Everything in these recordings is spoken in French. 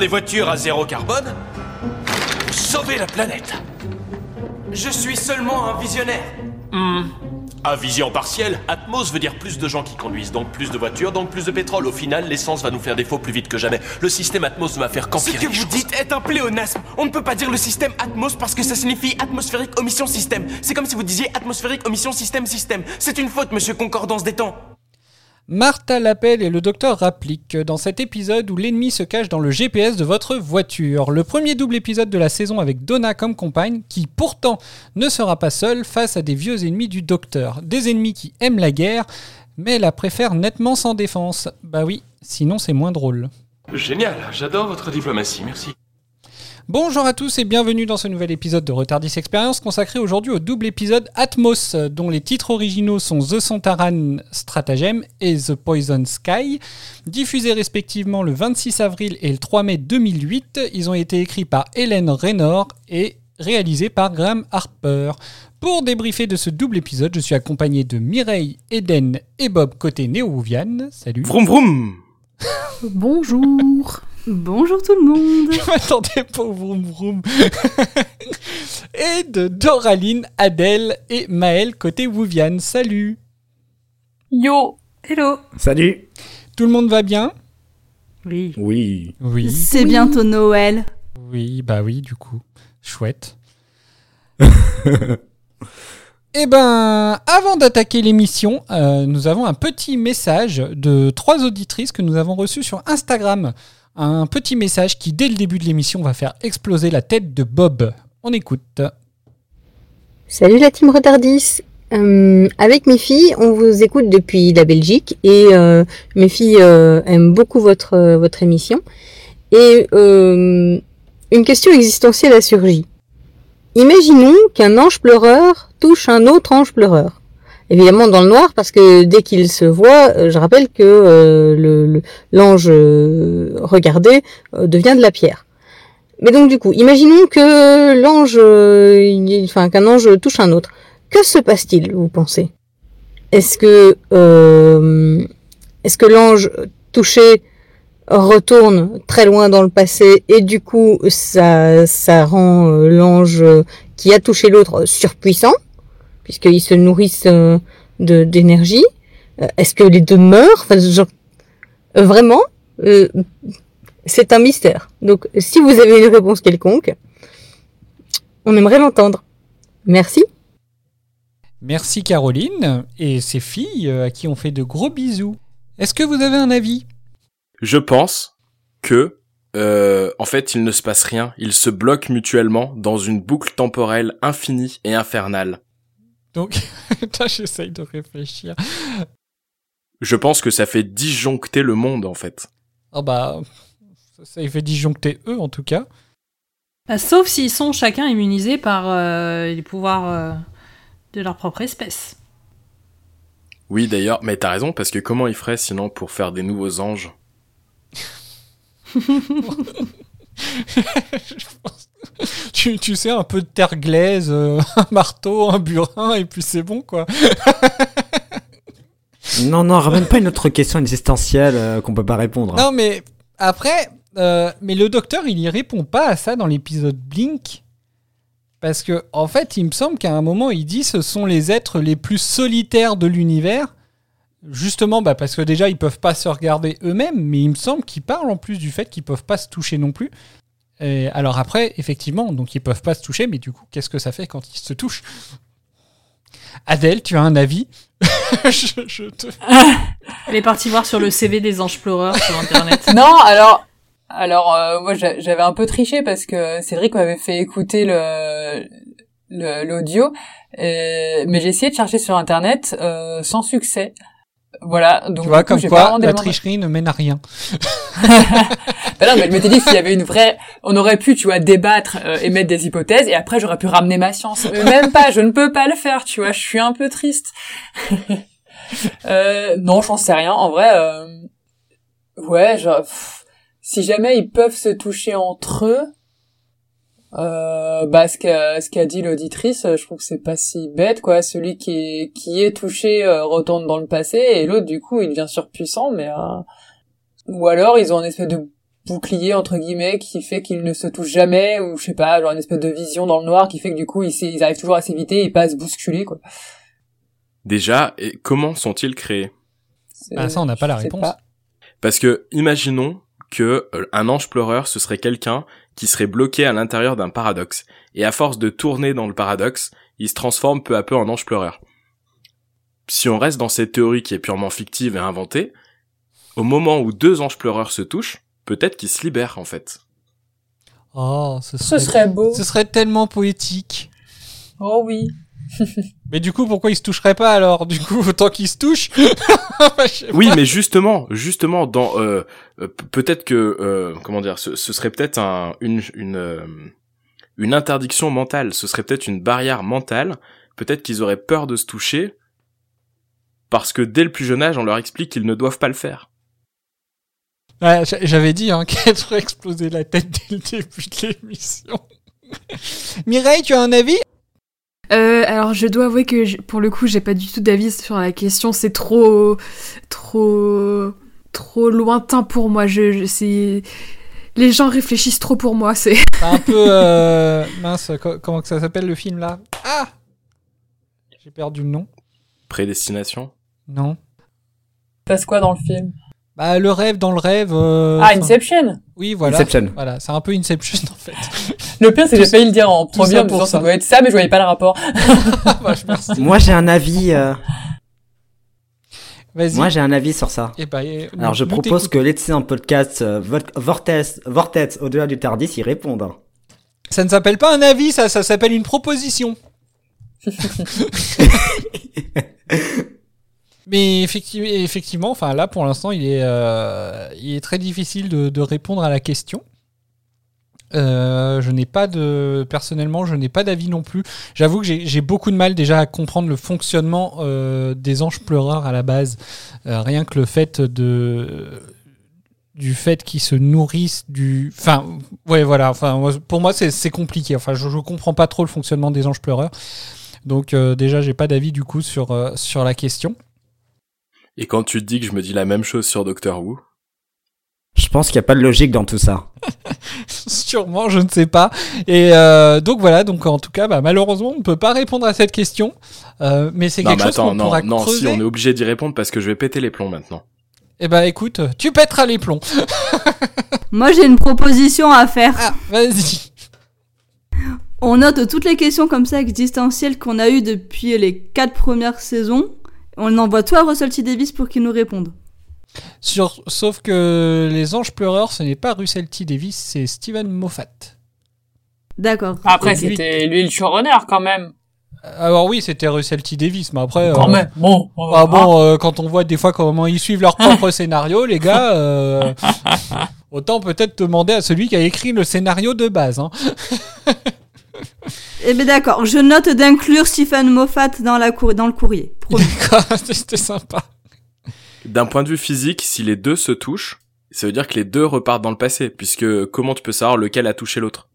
Les voitures à zéro carbone, vous sauvez la planète. Je suis seulement un visionnaire. À vision partielle, Atmos veut dire plus de gens qui conduisent, donc plus de voitures, donc plus de pétrole. Au final, l'essence va nous faire défaut plus vite que jamais. Le système Atmos ne va faire Ce qu'empirer que les vous dites est un pléonasme. On ne peut pas dire le système Atmos parce que ça signifie atmosphérique omission système. C'est comme si vous disiez atmosphérique omission système système. C'est une faute, monsieur Concordance des temps. Martha l'appelle et le docteur rapplique dans cet épisode où l'ennemi se cache dans le GPS de votre voiture. Le premier double épisode de la saison avec Donna comme compagne, qui pourtant ne sera pas seule face à des vieux ennemis du docteur. Des ennemis qui aiment la guerre, mais la préfèrent nettement sans défense. Bah oui, sinon c'est moins drôle. Génial, j'adore votre diplomatie, merci. Bonjour à tous et bienvenue dans ce nouvel épisode de Retardis Experience consacré aujourd'hui au double épisode Atmos, dont les titres originaux sont The Santaran Stratagem et The Poison Sky. Diffusés respectivement le 26 avril et le 3 mai 2008, ils ont été écrits par Hélène Raynor et réalisés par Graham Harper. Pour débriefer de ce double épisode, je suis accompagné de Mireille, Eden et Bob côté Néo-Ouviane. Salut. Vroom vroom Bonjour. Bonjour tout le monde. Je m'attendais pas au vroom vroom. et de Doraline, Adèle et Maël côté Wouviane. Salut. Yo. Hello. Salut Tout le monde va bien? Oui. Oui. Oui. C'est bientôt Noël. Oui, bah oui, du coup. Chouette. Eh ben, avant d'attaquer l'émission, euh, nous avons un petit message de trois auditrices que nous avons reçu sur Instagram. Un petit message qui, dès le début de l'émission, va faire exploser la tête de Bob. On écoute. Salut la team Retardis. Euh, avec mes filles, on vous écoute depuis la Belgique et euh, mes filles euh, aiment beaucoup votre votre émission. Et une question existentielle a surgi. Imaginons qu'un ange pleureur touche un autre ange pleureur. Évidemment dans le noir parce que dès qu'il se voit, euh, je rappelle que euh, l'ange euh, regardé devient de la pierre. Mais donc du coup, imaginons que l'ange, enfin qu'un ange touche un autre. Que se passe-t-il, vous pensez? Est-ce que est-ce que l'ange touché retourne très loin dans le passé et du coup ça ça rend l'ange qui a touché l'autre surpuissant? Puisqu'ils se nourrissent euh, de d'énergie Euh, Est-ce que les deux meurent? Enfin, genre, euh, vraiment euh, c'est un mystère. Donc, si vous avez une réponse quelconque, on aimerait l'entendre. Merci. Merci Caroline et ses filles à qui on fait de gros bisous. Est-ce que vous avez un avis? Je pense que, euh, en fait, il ne se passe rien. Ils se bloquent mutuellement dans une boucle temporelle infinie et infernale. Donc, j'essaye de réfléchir. Je pense que ça fait disjoncter le monde, en fait. Ah bah, ça, fait disjoncter eux en tout cas. Bah, sauf s'ils sont chacun immunisés par euh, les pouvoirs euh, de leur propre espèce. Oui, d'ailleurs, mais t'as raison, parce que comment ils feraient sinon pour faire des nouveaux anges? Je pense- tu, tu sais, un peu de terre glaise, euh, un marteau, un burin, et puis c'est bon quoi. Non, non, ramène pas une autre question existentielle euh, qu'on peut pas répondre. Non, mais après, euh, mais le docteur, il y répond pas à ça dans l'épisode Blink. Parce que, en fait, il me semble qu'à un moment, il dit ce sont les êtres les plus solitaires de l'univers. Justement, bah, parce que déjà, ils peuvent pas se regarder eux-mêmes, mais il me semble qu'ils parlent en plus du fait qu'ils peuvent pas se toucher non plus. Et alors après, effectivement, donc ils peuvent pas se toucher, mais du coup, qu'est-ce que ça fait quand ils se touchent? Adèle, tu as un avis? Je, je te... Elle est partie voir sur le CV des anges pleureurs sur internet. Non, alors, alors euh, moi j'a- j'avais un peu triché parce que Cédric m'avait fait écouter le le- l'audio, mais j'ai essayé de chercher sur internet euh, sans succès. Voilà, donc tu vois, coup, comme quoi, la tricherie ne mène à rien. Bah non, mais je m'étais dit s'il y avait une vraie, on aurait pu, tu vois, débattre, euh, émettre des hypothèses, et après j'aurais pu ramener ma science. Mais même pas, je ne peux pas le faire, tu vois, je suis un peu triste. euh, non, j'en sais rien. En vrai, euh, ouais, genre, pff, si jamais ils peuvent se toucher entre eux, euh, bah ce qu'a ce qu'a dit l'auditrice, je trouve que c'est pas si bête, quoi. Celui qui est qui est touché euh, retourne dans le passé, et l'autre du coup il devient surpuissant, mais euh, ou alors ils ont un espèce de bouclier entre guillemets qui fait qu'ils ne se touchent jamais ou je sais pas genre une espèce de vision dans le noir qui fait que du coup ils, arrivent toujours à s'éviter et pas à se bousculer quoi Déjà, et comment sont-ils créés? C'est- Ah, ça, on n'a pas la réponse. pas. Parce que imaginons que euh, un ange pleureur ce serait quelqu'un qui serait bloqué à l'intérieur d'un paradoxe et à force de tourner dans le paradoxe, il se transforme peu à peu en ange pleureur. Si on reste dans cette théorie qui est purement fictive et inventée, au moment où deux anges pleureurs se touchent, peut-être qu'ils se libèrent en fait. Oh, ce ce serait, serait beau ce serait tellement poétique. oh oui Mais du coup, pourquoi ils se toucheraient pas alors? Du coup, autant qu'ils se touchent. Oui, pas. mais justement, justement, dans euh, euh, peut-être que euh, comment dire, ce, ce serait peut-être un, une une euh, une interdiction mentale. Ce serait peut-être une barrière mentale. Peut-être qu'ils auraient peur de se toucher parce que dès le plus jeune âge, on leur explique qu'ils ne doivent pas le faire. Ouais, j'a- J'avais dit hein, qu'elle aurait explosé la tête dès le début de l'émission. Mireille, tu as un avis? Euh, alors je dois avouer que je- pour le coup j'ai pas du tout d'avis sur la question, c'est trop trop trop lointain pour moi. Je, je- c'est les gens réfléchissent trop pour moi. C'est un peu euh, mince. co- comment que ça s'appelle le film là? Ah J'ai perdu le nom. Prédestination? Non. passe quoi dans le film? Bah le rêve dans le rêve. euh, ah enfin, Inception Oui, voilà. Inception. Voilà, c'est un peu Inception en fait. Le pire c'est que j'ai failli le dire en premier ça en disant ça. ça doit être ça mais je voyais pas le rapport je-. Moi, j'ai un avis. euh, Vas-y. Moi, j'ai un avis sur ça. Eh ben, eh, Alors, je propose que l'excellent podcast euh, Vo- Vortex, Vortex au-delà du Tardis y réponde. Ça ne s'appelle pas un avis, ça, ça s'appelle une proposition. Mais effectivement, effectivement, enfin là pour l'instant, il est, euh, il est très difficile de, de répondre à la question. Euh, je n'ai pas de, personnellement, je n'ai pas d'avis non plus. J'avoue que j'ai beaucoup de mal déjà à comprendre le fonctionnement euh, des anges pleureurs à la base. Euh, rien que le fait de du fait qu'ils se nourrissent du, enfin, ouais, voilà. Enfin, pour moi, c'est compliqué. Enfin, je, je comprends pas trop le fonctionnement des anges pleureurs. Donc déjà, j'ai pas d'avis du coup sur sur la question. Et quand tu te dis que je me dis la même chose sur Doctor Who, Je pense qu'il n'y a pas de logique dans tout ça. Sûrement, je ne sais pas. Et euh, donc voilà, donc en tout cas, bah, malheureusement, on ne peut pas répondre à cette question. Euh, mais c'est quelque mais chose qu'on non, pourra non, si creuser. on est obligé d'y répondre parce que je vais péter les plombs maintenant. Eh ben écoute, tu pèteras les plombs. moi j'ai une proposition à faire. Ah, vas-y. On note toutes les questions comme ça existentielles qu'on a eues depuis les quatre premières saisons. On envoie tout à Russell T Davis pour qu'il nous réponde. Sur, sauf que les anges pleureurs, ce n'est pas Russell T Davis, c'est Steven Moffat. D'accord. après c'était lui le showrunner quand même Alors oui, c'était Russell T Davis, mais après. quand euh, même bon Ah bon, euh, quand on voit des fois comment ils suivent leur propre scénario, les gars, euh, autant peut-être demander à celui qui a écrit le scénario de base. Hein. Eh ben d'accord, je note d'inclure Stephen Moffat dans, la cour- dans le courrier. D'accord, C'était sympa. D'un point de vue physique, si les deux se touchent, ça veut dire que les deux repartent dans le passé, puisque comment tu peux savoir lequel a touché l'autre?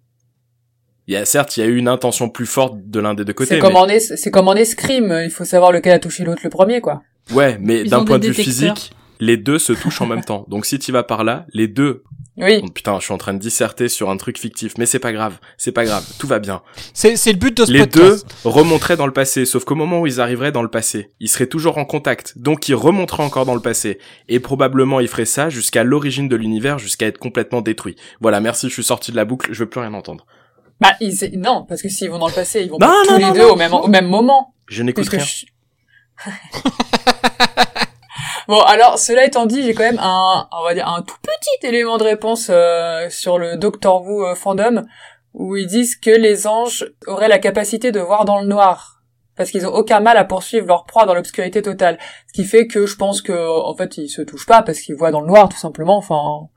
Il y a certes, il y a eu une intention plus forte de l'un des deux côtés. c'est mais- comme en es- c'est comme en escrime il faut savoir lequel a touché l'autre le premier quoi Ouais, mais d'un point de vue physique, les deux se touchent en même temps. Donc si tu vas par là, les deux. oui Oh, putain, je suis en train de disserter sur un truc fictif, mais c'est pas grave, c'est pas grave, tout va bien. C'est c'est le but de ce Les deux podcast. remonteraient dans le passé, sauf qu'au moment où ils arriveraient dans le passé, ils seraient toujours en contact, donc ils remonteraient encore dans le passé. Et probablement ils feraient ça jusqu'à l'origine de l'univers, jusqu'à être complètement détruit. Voilà, merci, je suis sorti de la boucle, je veux plus rien entendre. bah ils non parce que s'ils vont dans le passé ils vont Non, pas non, tous non, les non, deux au même au même moment Je n'écoute rien. je- bon, alors, cela étant dit, j'ai quand même un, on va dire, un tout petit élément de réponse euh, sur le Doctor Who euh, fandom, où ils disent que les anges auraient la capacité de voir dans le noir. parce qu'ils ont aucun mal à poursuivre leur proie dans l'obscurité totale. Ce qui fait que je pense que en fait ils se touchent pas parce qu'ils voient dans le noir tout simplement. Enfin,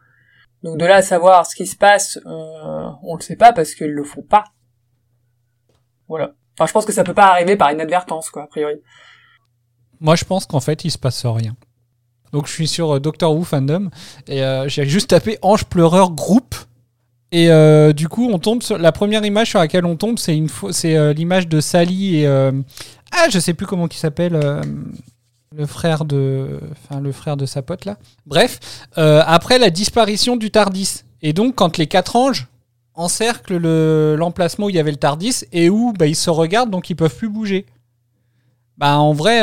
donc de là à savoir ce qui se passe, euh, on le sait pas parce qu'ils le font pas. Voilà. Enfin, je pense que ça peut pas arriver par inadvertance, quoi, a priori. Moi, je pense qu'en fait, il se passe rien. Donc, je suis sur euh, Doctor Who fandom et euh, j'ai juste tapé Ange pleureur groupe. Et euh, du coup, on tombe sur la première image sur laquelle on tombe, c'est une c'est l'image de Sally et ah, je sais plus comment il s'appelle le frère de enfin le frère de sa pote là. Bref, après la disparition du Tardis. Et donc, quand les quatre anges encerclent le- l'emplacement où il y avait le Tardis et où bah, ils se regardent, donc ils peuvent plus bouger. Bah, en vrai,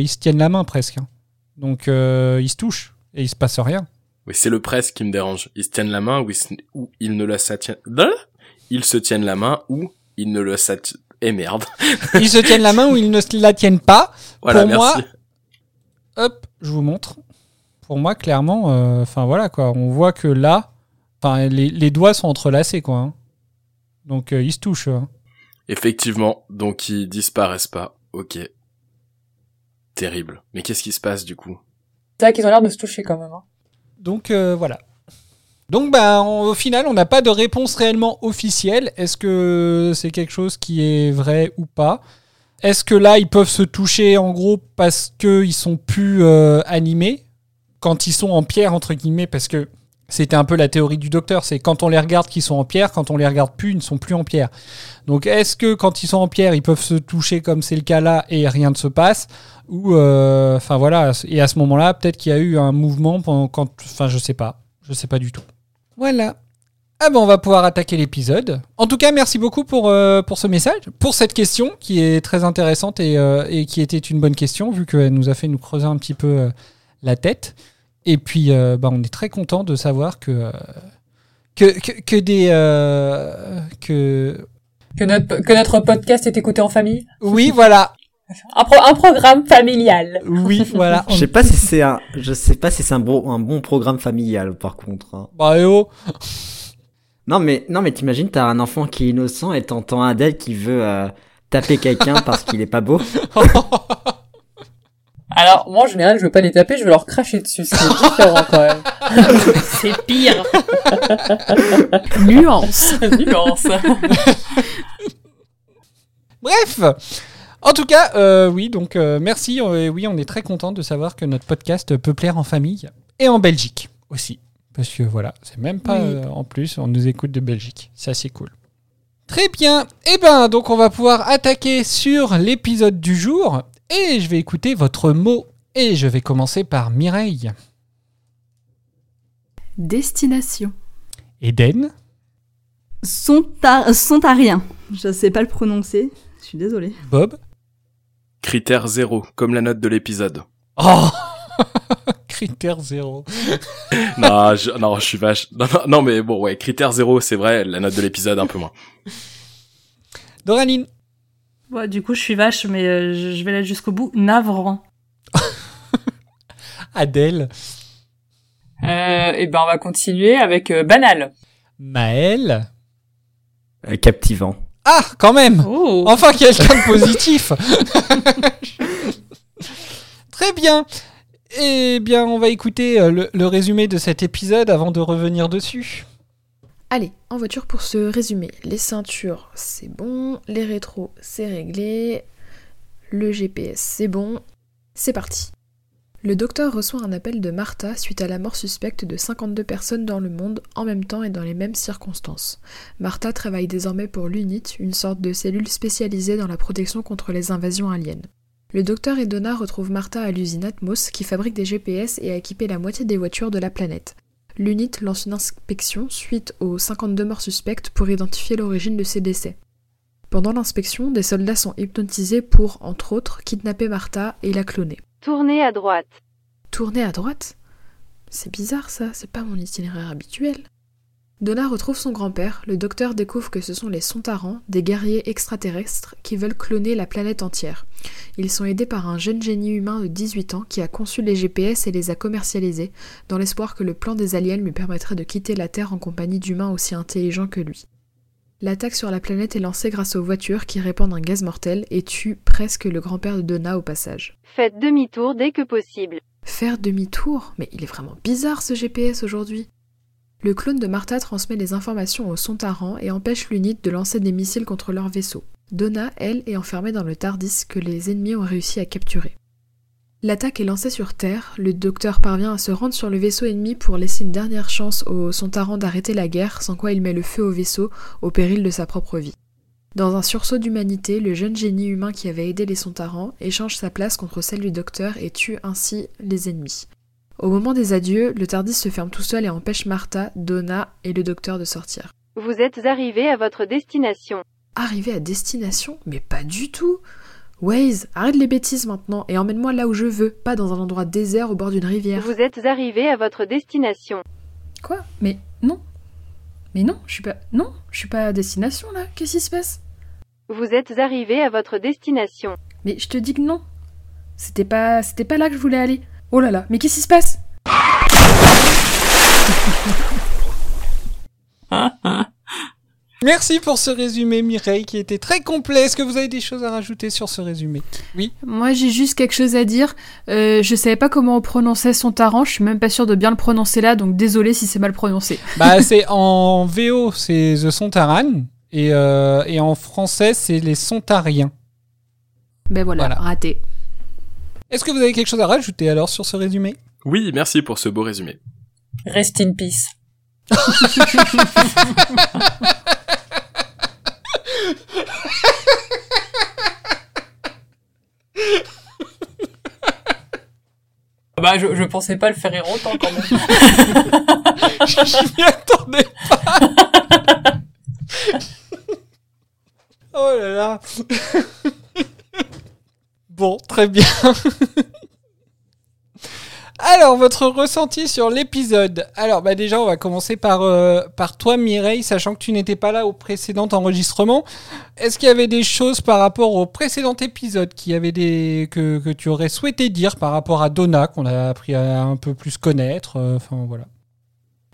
ils se tiennent la main presque. hein. Donc, euh, ils se touchent et il se passe rien. Oui, c'est le presque qui me dérange. Ils se tiennent la main ou ils, se- ou ils ne le s'attiennent... Hein? Ils se tiennent la main ou ils ne le s'attiennent... Eh merde. Ils se tiennent la main ou ils ne la tiennent pas. Voilà, Pour moi. Hop, je vous montre. Pour moi, clairement, euh, enfin voilà quoi, on voit que là, enfin les, les doigts sont entrelacés quoi. hein. Donc euh, ils se touchent. hein. Effectivement, donc ils disparaissent pas. Ok. Terrible. Mais qu'est-ce qui se passe du coup? C'est vrai qu'ils ont l'air de se toucher quand même. Hein. Donc euh, voilà. Donc bah au final, on n'a pas de réponse réellement officielle. Est-ce que c'est quelque chose qui est vrai ou pas? Est-ce que là ils peuvent se toucher en gros parce que ils sont plus euh, animés? Quand ils sont en pierre entre guillemets parce que c'était un peu la théorie du docteur, c'est quand on les regarde qu'ils sont en pierre, quand on les regarde plus, ils ne sont plus en pierre. Donc est-ce que quand ils sont en pierre, ils peuvent se toucher comme c'est le cas là et rien ne se passe? Ou euh, enfin voilà et à ce moment-là peut-être qu'il y a eu un mouvement pendant quand enfin je sais pas. Je sais pas du tout. Voilà. Ah ben on va pouvoir attaquer l'épisode. En tout cas merci beaucoup pour euh, pour ce message pour cette question qui est très intéressante et, euh, et qui était une bonne question vu qu'elle nous a fait nous creuser un petit peu euh, la tête. Et puis euh, bah, on est très content de savoir que euh, que, que, que des euh, que Que notre, que notre podcast est écouté en famille. oui voilà Un, pro- un programme familial. oui voilà Je sais pas si c'est un, je sais pas si c'est un bon, un bon programme familial, par contre. hein. bah eh oh Non, mais, non, mais t'imagines, t'as un enfant qui est innocent et t'entends Adèle qui veut euh, taper quelqu'un parce qu'il est pas beau. Alors, moi, en général, je veux pas les taper, je veux leur cracher dessus. C'est différent, quand même. C'est pire. Nuance. Nuance. Bref, en tout cas, euh, oui, donc euh, merci. euh, et oui, on est très content de savoir que notre podcast peut plaire en famille et en Belgique aussi. Parce que voilà, c'est même pas Oui. euh, en plus, on nous écoute de Belgique. Ça, c'est cool. Très bien. Et ben, donc on va pouvoir attaquer sur l'épisode du jour. Et je vais écouter votre mot. Et je vais commencer par Mireille. Destination. Eden. Sonta- Sontarien. Je sais pas le prononcer. Je suis désolée. Bob. Critère zéro, comme la note de l'épisode. Oh Critère zéro. non, je, non, je suis vache. Non, non, non, mais bon, ouais, critère zéro, c'est vrai, la note de l'épisode un peu moins. Doraline. Ouais, du coup, je suis vache, mais euh, je vais aller jusqu'au bout. Navrant. Adèle. Euh, et ben, on va continuer avec euh, banal. Maëlle. Euh, captivant. Ah, quand même Oh. Enfin, quelqu'un de positif Très bien Eh bien, on va écouter euh, le, le résumé de cet épisode avant de revenir dessus. Allez, en voiture pour ce résumé. Les ceintures, c'est bon. Les rétros, c'est réglé. Le GPS, c'est bon. C'est parti. Le docteur reçoit un appel de Martha suite à la mort suspecte de 52 personnes dans le monde en même temps et dans les mêmes circonstances. Martha travaille désormais pour l'UNIT, une sorte de cellule spécialisée dans la protection contre les invasions aliens. Le docteur et Donna retrouvent Martha à l'usine Atmos qui fabrique des GPS et a équipé la moitié des voitures de la planète. L'UNIT lance une inspection suite aux 52 morts suspectes pour identifier l'origine de ces décès. Pendant l'inspection, des soldats sont hypnotisés pour, entre autres, kidnapper Martha et la cloner. Tournez à droite. Tourner à droite? C'est bizarre ça, c'est pas mon itinéraire habituel. Donna retrouve son grand-père, le docteur découvre que ce sont les Sontarans, des guerriers extraterrestres qui veulent cloner la planète entière. Ils sont aidés par un jeune génie humain de 18 ans qui a conçu les GPS et les a commercialisés, dans l'espoir que le plan des aliens lui permettrait de quitter la Terre en compagnie d'humains aussi intelligents que lui. L'attaque sur la planète est lancée grâce aux voitures qui répandent un gaz mortel et tuent presque le grand-père de Donna au passage. Faites demi-tour dès que possible. Faire demi-tour? Mais il est vraiment bizarre ce GPS aujourd'hui. Le clone de Martha transmet les informations au Sontaran et empêche l'unité de lancer des missiles contre leur vaisseau. Donna, elle, est enfermée dans le Tardis que les ennemis ont réussi à capturer. L'attaque est lancée sur Terre, le docteur parvient à se rendre sur le vaisseau ennemi pour laisser une dernière chance au Sontaran d'arrêter la guerre, sans quoi il met le feu au vaisseau, au péril de sa propre vie. Dans un sursaut d'humanité, le jeune génie humain qui avait aidé les Sontarans échange sa place contre celle du docteur et tue ainsi les ennemis. Au moment des adieux, le Tardis se ferme tout seul et empêche Martha, Donna et le docteur de sortir. Vous êtes arrivé à votre destination. Arrivé à destination? Mais pas du tout Waze, arrête les bêtises maintenant et emmène-moi là où je veux, pas dans un endroit désert au bord d'une rivière. Vous êtes arrivé à votre destination. Quoi? Mais non. Mais non, je suis pas. Non, je suis pas à destination là. Qu'est-ce qui se passe? Vous êtes arrivé à votre destination. Mais je te dis que non. C'était pas. C'était pas là que je voulais aller. Oh là là, mais qu'est-ce qui se passe? Merci pour ce résumé, Mireille, qui était très complet. Est-ce que vous avez des choses à rajouter sur ce résumé? Oui. Moi, j'ai juste quelque chose à dire. Euh, je savais pas comment on prononçait son taran. Je suis même pas sûre de bien le prononcer là, donc désolé si c'est mal prononcé. Bah, c'est en VO, c'est The Sontaran. Et, euh, et en français, c'est les Sontariens. Ben voilà, Voilà. raté. Est-ce que vous avez quelque chose à rajouter alors sur ce résumé? Oui, merci pour ce beau résumé. Rest in peace. Bah, je, je pensais pas le faire rire autant quand même. Je m'y attendais pas. oh là là. bon, très bien. Alors, votre ressenti sur l'épisode. Alors, bah déjà, on va commencer par, euh, par toi, Mireille, sachant que tu n'étais pas là au précédent enregistrement. Est-ce qu'il y avait des choses par rapport au précédent épisode qui avait des que, que tu aurais souhaité dire par rapport à Donna, qu'on a appris à un peu plus connaître euh, Enfin, voilà.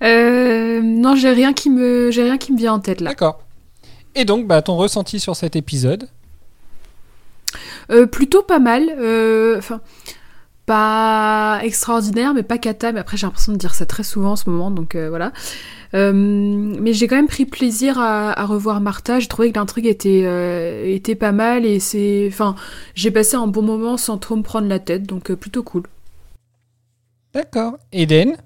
Euh, non, j'ai rien qui me, j'ai rien qui me vient en tête là. D'accord. Et donc, bah, ton ressenti sur cet épisode? Euh, plutôt pas mal. euh, Enfin, pas extraordinaire, mais pas cata. Mais après, j'ai l'impression de dire ça très souvent en ce moment, donc euh, voilà. Euh, mais j'ai quand même pris plaisir à, à revoir Martha. J'ai trouvé que l'intrigue était, euh, était pas mal et c'est, enfin, j'ai passé un bon moment sans trop me prendre la tête, donc euh, plutôt cool. D'accord. Eden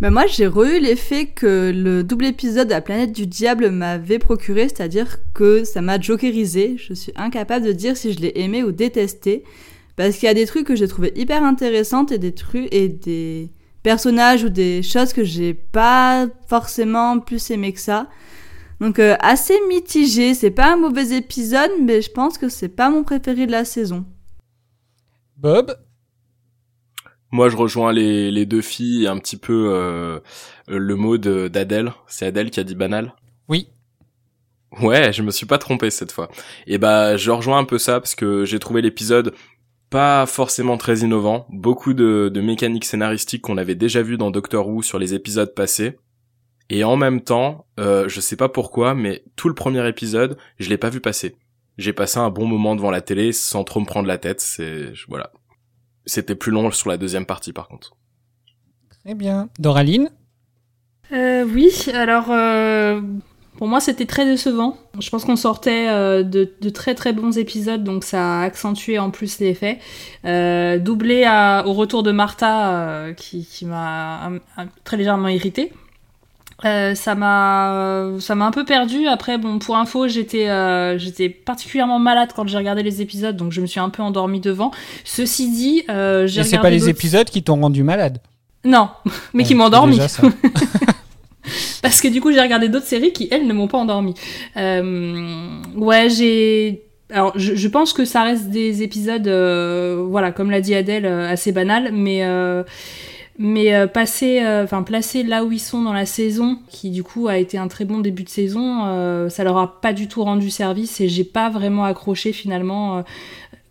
Bah moi, j'ai re-eu l'effet que le double épisode de la planète du diable m'avait procuré, c'est-à-dire que ça m'a jokerisé. Je suis incapable de dire si je l'ai aimé ou détesté, parce qu'il y a des trucs que j'ai trouvé hyper intéressantes et des trucs et des personnages ou des choses que j'ai pas forcément plus aimé que ça. Donc euh, assez mitigé. C'est pas un mauvais épisode, mais je pense que c'est pas mon préféré de la saison. Bob? Moi, je rejoins les, les deux filles et un petit peu euh, le mot de- d'Adèle. C'est Adèle qui a dit banal? Oui. Ouais, je me suis pas trompé cette fois. Et bah, je rejoins un peu ça parce que j'ai trouvé l'épisode pas forcément très innovant. Beaucoup de, de mécaniques scénaristiques qu'on avait déjà vues dans Doctor Who sur les épisodes passés. Et en même temps, euh, je sais pas pourquoi, mais tout le premier épisode, je l'ai pas vu passer. J'ai passé un bon moment devant la télé sans trop me prendre la tête. C'est voilà. C'était plus long sur la deuxième partie par contre. Très bien. Doraline? Euh, oui, alors euh, pour moi c'était très décevant. Je pense qu'on sortait euh, de, de très très bons épisodes, donc ça a accentué en plus l'effet. Euh, doublé à- au retour de Martha, euh, qui, qui m'a un- très légèrement irrité. Euh, ça m'a ça m'a un peu perdu après bon pour info j'étais euh, j'étais particulièrement malade quand j'ai regardé les épisodes donc je me suis un peu endormie devant ceci dit euh, j'ai Et c'est regardé pas les épisodes qui t'ont rendu malade? non mais qui m'ont endormi. parce que du coup j'ai regardé d'autres séries qui elles ne m'ont pas endormi. Euh, ouais j'ai alors je, je pense que ça reste des épisodes euh, voilà comme l'a dit Adèle euh, assez banal mais euh, mais euh, passer euh, enfin placer là où ils sont dans la saison qui du coup a été un très bon début de saison ça leur a pas du tout rendu service et j'ai pas vraiment accroché finalement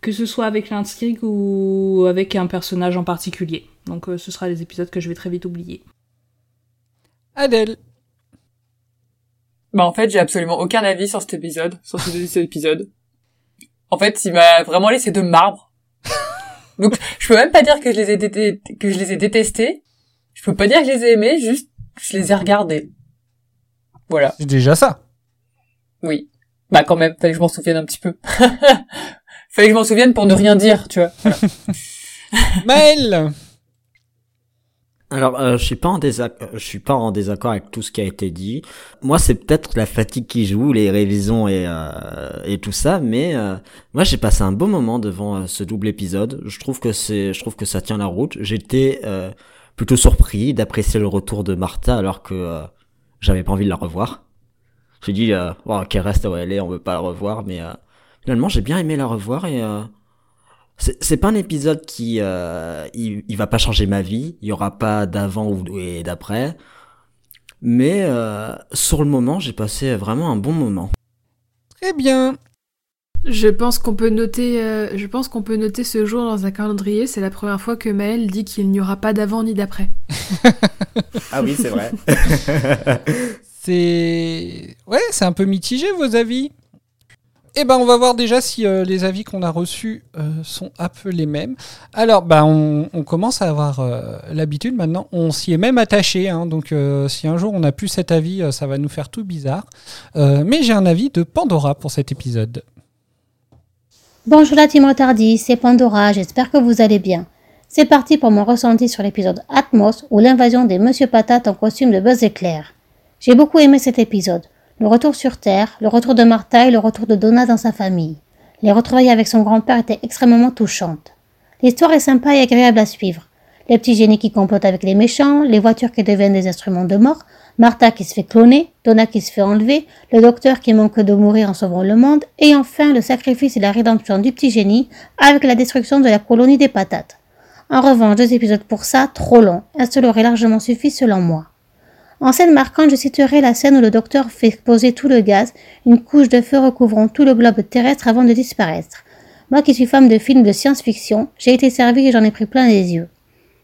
que ce soit avec l'intrigue ou avec un personnage en particulier. Donc euh, ce sera des épisodes que je vais très vite oublier. Adèle Bah en fait, j'ai absolument aucun avis sur cet épisode, sur ce cet épisode. En fait, il m'a vraiment laissé de marbre. Donc, je peux même pas dire que je les ai dété- que je les ai détestés. Je peux pas dire que je les ai aimés, juste je les ai regardés. Voilà. C'est déjà ça. Oui. Bah quand même, fallait que je m'en souvienne un petit peu. fallait que je m'en souvienne pour ne rien dire, tu vois. Voilà. Maël Alors, euh, je suis pas en désaccord, je suis pas en désaccord avec tout ce qui a été dit. Moi, c'est peut-être la fatigue qui joue, les révisions et euh, et tout ça, mais euh, moi, j'ai passé un beau moment devant euh, ce double épisode. Je trouve que c'est, je trouve que ça tient la route. J'étais euh, plutôt surpris d'apprécier le retour de Martha alors que euh, j'avais pas envie de la revoir. J'ai dit euh, Wow, qu'elle reste où elle est, on veut pas la revoir, mais euh, finalement, j'ai bien aimé la revoir et euh, c'est c'est pas un épisode qui euh, il, il va pas changer ma vie, il y aura pas d'avant ou et d'après. Mais euh, sur le moment, j'ai passé vraiment un bon moment. Très bien. Je pense qu'on peut noter, euh, je pense qu'on peut noter ce jour dans un calendrier. C'est la première fois que Maël dit qu'il n'y aura pas d'avant ni d'après. Ah oui, c'est vrai. C'est ouais, c'est un peu mitigé vos avis? Eh ben, on va voir déjà si euh, les avis qu'on a reçus euh, sont un peu les mêmes. Alors, bah, on, on commence à avoir euh, l'habitude maintenant. On s'y est même attaché. hein. donc, euh, si un jour on n'a plus cet avis, euh, ça va nous faire tout bizarre. Euh, mais j'ai un avis de Pandora pour cet épisode. Bonjour la team Retardis, c'est Pandora, j'espère que vous allez bien. C'est parti pour mon ressenti sur l'épisode Atmos ou l'invasion des Monsieur Patate en costume de Buzz Éclair. J'ai beaucoup aimé cet épisode. Le retour sur Terre, le retour de Martha et le retour de Donna dans sa famille. Les retrouvailles avec son grand-père étaient extrêmement touchantes. L'histoire est sympa et agréable à suivre. Les petits génies qui complotent avec les méchants, les voitures qui deviennent des instruments de mort, Martha qui se fait cloner, Donna qui se fait enlever, le docteur qui manque de mourir en sauvant le monde, et enfin le sacrifice et la rédemption du petit génie avec la destruction de la colonie des patates. En revanche, deux épisodes pour ça, trop longs. Un seul aurait largement suffi selon moi. En scène marquante, je citerai la scène où le docteur fait exploser tout le gaz, une couche de feu recouvrant tout le globe terrestre avant de disparaître. Moi qui suis femme de films de science-fiction, j'ai été servie et j'en ai pris plein les yeux.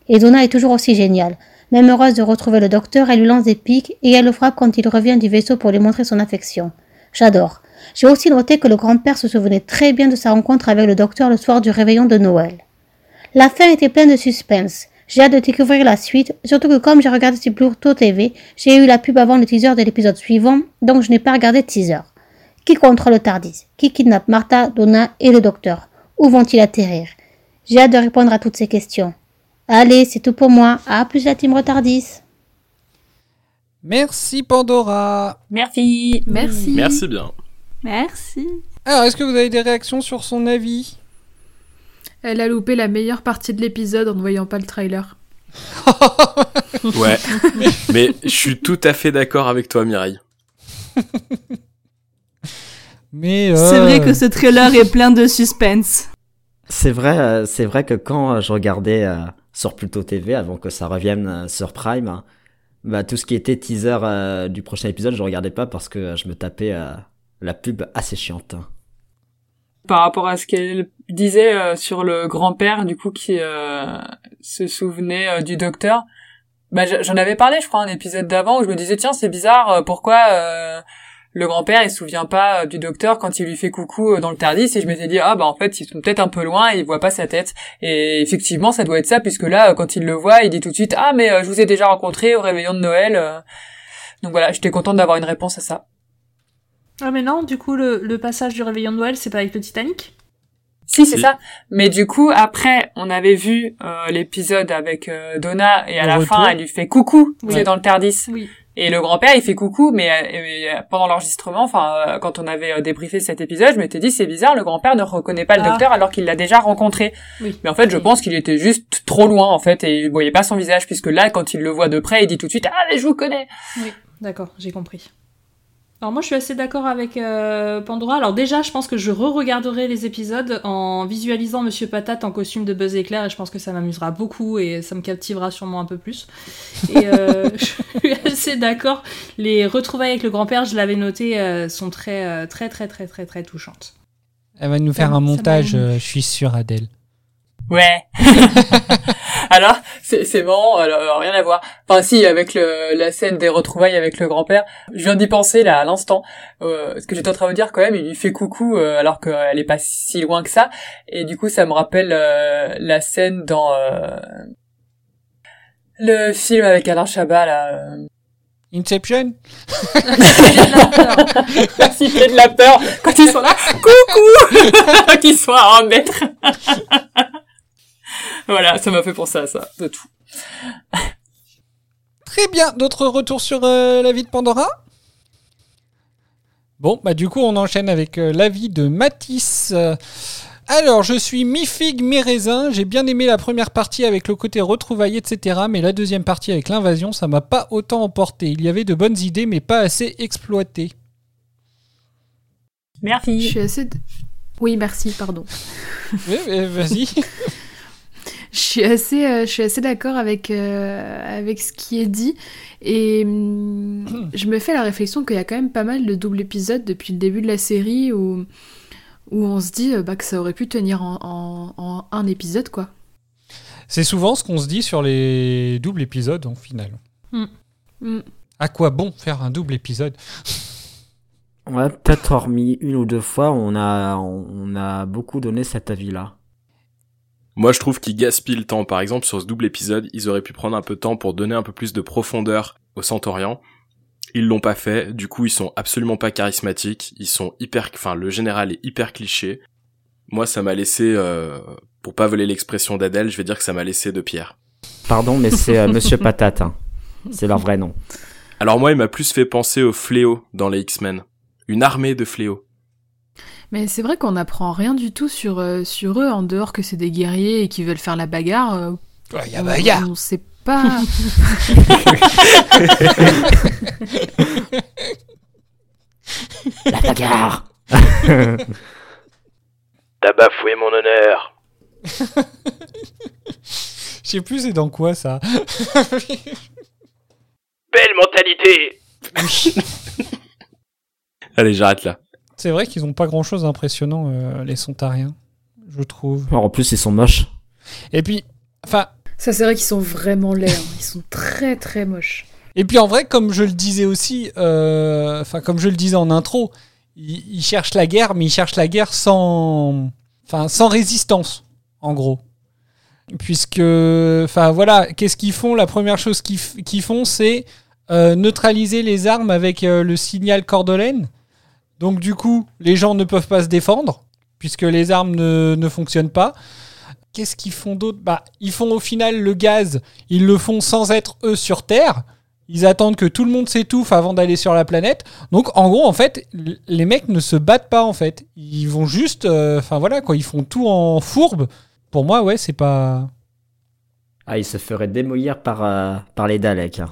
Et Donna est toujours aussi géniale. Même heureuse de retrouver le docteur, elle lui lance des pics et elle le frappe quand il revient du vaisseau pour lui montrer son affection. J'adore. J'ai aussi noté que le grand-père se souvenait très bien de sa rencontre avec le docteur le soir du réveillon de Noël. La fin était pleine de suspense. J'ai hâte de découvrir la suite, surtout que comme j'ai regardé sur Plurto TV, j'ai eu la pub avant le teaser de l'épisode suivant, donc je n'ai pas regardé de teaser. Qui contrôle le Tardis? Qui kidnappe Martha, Donna et le docteur? Où vont-ils atterrir? J'ai hâte de répondre à toutes ces questions. Allez, c'est tout pour moi. À plus la team Retardis. Merci Pandora. Merci. Merci. Merci bien. Merci. Alors, est-ce que vous avez des réactions sur son avis? Elle a loupé la meilleure partie de l'épisode en ne voyant pas le trailer. Ouais. Mais je suis tout à fait d'accord avec toi, Mireille. Mais C'est euh, vrai que ce trailer est plein de suspense. C'est vrai, euh, c'est vrai que quand euh, je regardais euh, sur Pluto TV avant que ça revienne euh, sur Prime, hein, bah tout ce qui était teaser euh, du prochain épisode, je regardais pas parce que euh, je me tapais euh, la pub assez chiante. Par rapport à ce qu'elle disait euh, sur le grand-père, du coup, qui euh, se souvenait euh, du docteur, bah, j'en avais parlé, je crois, un épisode d'avant où je me disais, tiens, c'est bizarre, euh, pourquoi euh, le grand-père, il se souvient pas du docteur quand il lui fait coucou dans le Tardis, et je m'étais dit, ah, bah, en fait, ils sont peut-être un peu loin et il voit pas sa tête. Et effectivement, ça doit être ça, puisque là, quand il le voit, il dit tout de suite, ah, mais je vous ai déjà rencontré au réveillon de Noël. Donc voilà, j'étais contente d'avoir une réponse à ça. Ah mais non, du coup le, le passage du réveillon de Noël, c'est pas avec le Titanic? Si, c'est Si. ça. Mais du coup, après, on avait vu euh, l'épisode avec euh, Donna et à Le la retour. fin, elle lui fait coucou, Oui. c'est dans le Tardis. Oui. Et le grand-père, il fait coucou, mais euh, euh, pendant l'enregistrement, enfin, euh, quand on avait euh, débriefé cet épisode, je m'étais dit, c'est bizarre, le grand-père ne reconnaît pas le Ah. docteur alors qu'il l'a déjà rencontré. Oui. Mais en fait, je Oui. pense qu'il était juste trop loin, en fait, et il voyait pas son visage, puisque là, quand il le voit de près, il dit tout de suite, ah, mais je vous connais. Oui, d'accord, j'ai compris. Alors moi je suis assez d'accord avec euh, Pandora. Alors déjà je pense que je re-regarderai les épisodes en visualisant Monsieur Patate en costume de Buzz Éclair et je pense que ça m'amusera beaucoup et ça me captivera sûrement un peu plus. Et euh, je suis assez d'accord. Les retrouvailles avec le grand-père, je l'avais noté, euh, sont très euh, très très très très très touchantes. Elle va nous faire un montage, euh, je suis sûr, Adèle. Ouais. alors, c'est c'est marrant, alors, rien à voir. Enfin si, avec le, la scène des retrouvailles avec le grand-père, je viens d'y penser là à l'instant. Euh, ce que j'étais en train de dire quand même, il lui fait coucou euh, alors qu'elle est pas si loin que ça. Et du coup, ça me rappelle euh, la scène dans euh, le film avec Alain Chabat là. euh, Inception Siffler de la peur quand ils sont là, coucou, qu'ils soient à mètre. voilà, ça m'a fait penser à ça, de tout. Très bien, d'autres retours sur euh, la vie de Pandora? Bon, bah du coup on enchaîne avec euh, l'avis de Matisse. Euh, alors, je suis mi-figue, mi-raisin. J'ai bien aimé la première partie avec le côté retrouvailles, etc. Mais la deuxième partie avec l'invasion, ça m'a pas autant emporté. Il y avait de bonnes idées, mais pas assez exploitées. Merci. Je suis assez. Oui, merci, pardon. Oui, mais vas-y. Je suis assez, euh, je suis assez d'accord avec, euh, avec ce qui est dit. Et hum, je me fais la réflexion qu'il y a quand même pas mal de doubles épisodes depuis le début de la série où, où on se dit euh, bah, que ça aurait pu tenir en, en- en un épisode, quoi. C'est souvent ce qu'on se dit sur les doubles épisodes en final. Mm. À quoi bon faire un double épisode? Ouais, peut-être hormis une ou deux fois, on a, on a beaucoup donné cet avis-là. Moi, je trouve qu'ils gaspillent le temps. Par exemple, sur ce double épisode, ils auraient pu prendre un peu de temps pour donner un peu plus de profondeur au Centaurian. Ils l'ont pas fait. Du coup, ils sont absolument pas charismatiques. Ils sont hyper, enfin, le général est hyper cliché. Moi, ça m'a laissé, euh, pour pas voler l'expression d'Adèle, je vais dire que ça m'a laissé de pierre. Pardon, mais c'est euh, Monsieur Patate. hein. C'est leur vrai nom. Alors moi, il m'a plus fait penser au fléau dans les X-Men. Une armée de fléaux. Mais c'est vrai qu'on n'apprend rien du tout sur, euh, sur eux, en dehors que c'est des guerriers et qui veulent faire la bagarre. euh, Il y a on- bagarre On sait pas. La bagarre T'as bafoué mon honneur. Je sais plus c'est dans quoi ça. Belle mentalité Allez, j'arrête là. C'est vrai qu'ils ont pas grand chose d'impressionnant, euh, les Sontariens, je trouve. En plus, ils sont moches. Et puis, enfin, Ça, c'est vrai qu'ils sont vraiment laids. hein. Ils sont très très moches. et puis en vrai, comme je le disais aussi, euh, enfin comme je le disais en intro, ils, ils cherchent la guerre, mais ils cherchent la guerre sans, enfin sans résistance, en gros. Puisque, enfin voilà, qu'est-ce qu'ils font? La première chose qu'ils font, c'est euh, neutraliser les armes avec euh, le signal cordolène. Donc du coup, les gens ne peuvent pas se défendre, puisque les armes ne, ne fonctionnent pas. Qu'est-ce qu'ils font d'autre? Bah, ils font au final le gaz. Ils le font sans être eux sur Terre. Ils attendent que tout le monde s'étouffe avant d'aller sur la planète. Donc, en gros, en fait, les mecs ne se battent pas, en fait. Ils vont juste, euh, enfin voilà, quoi. Ils font tout en fourbe. Pour moi, ouais, c'est pas. Ah, ils se feraient démolir par, euh, par les Daleks. hein.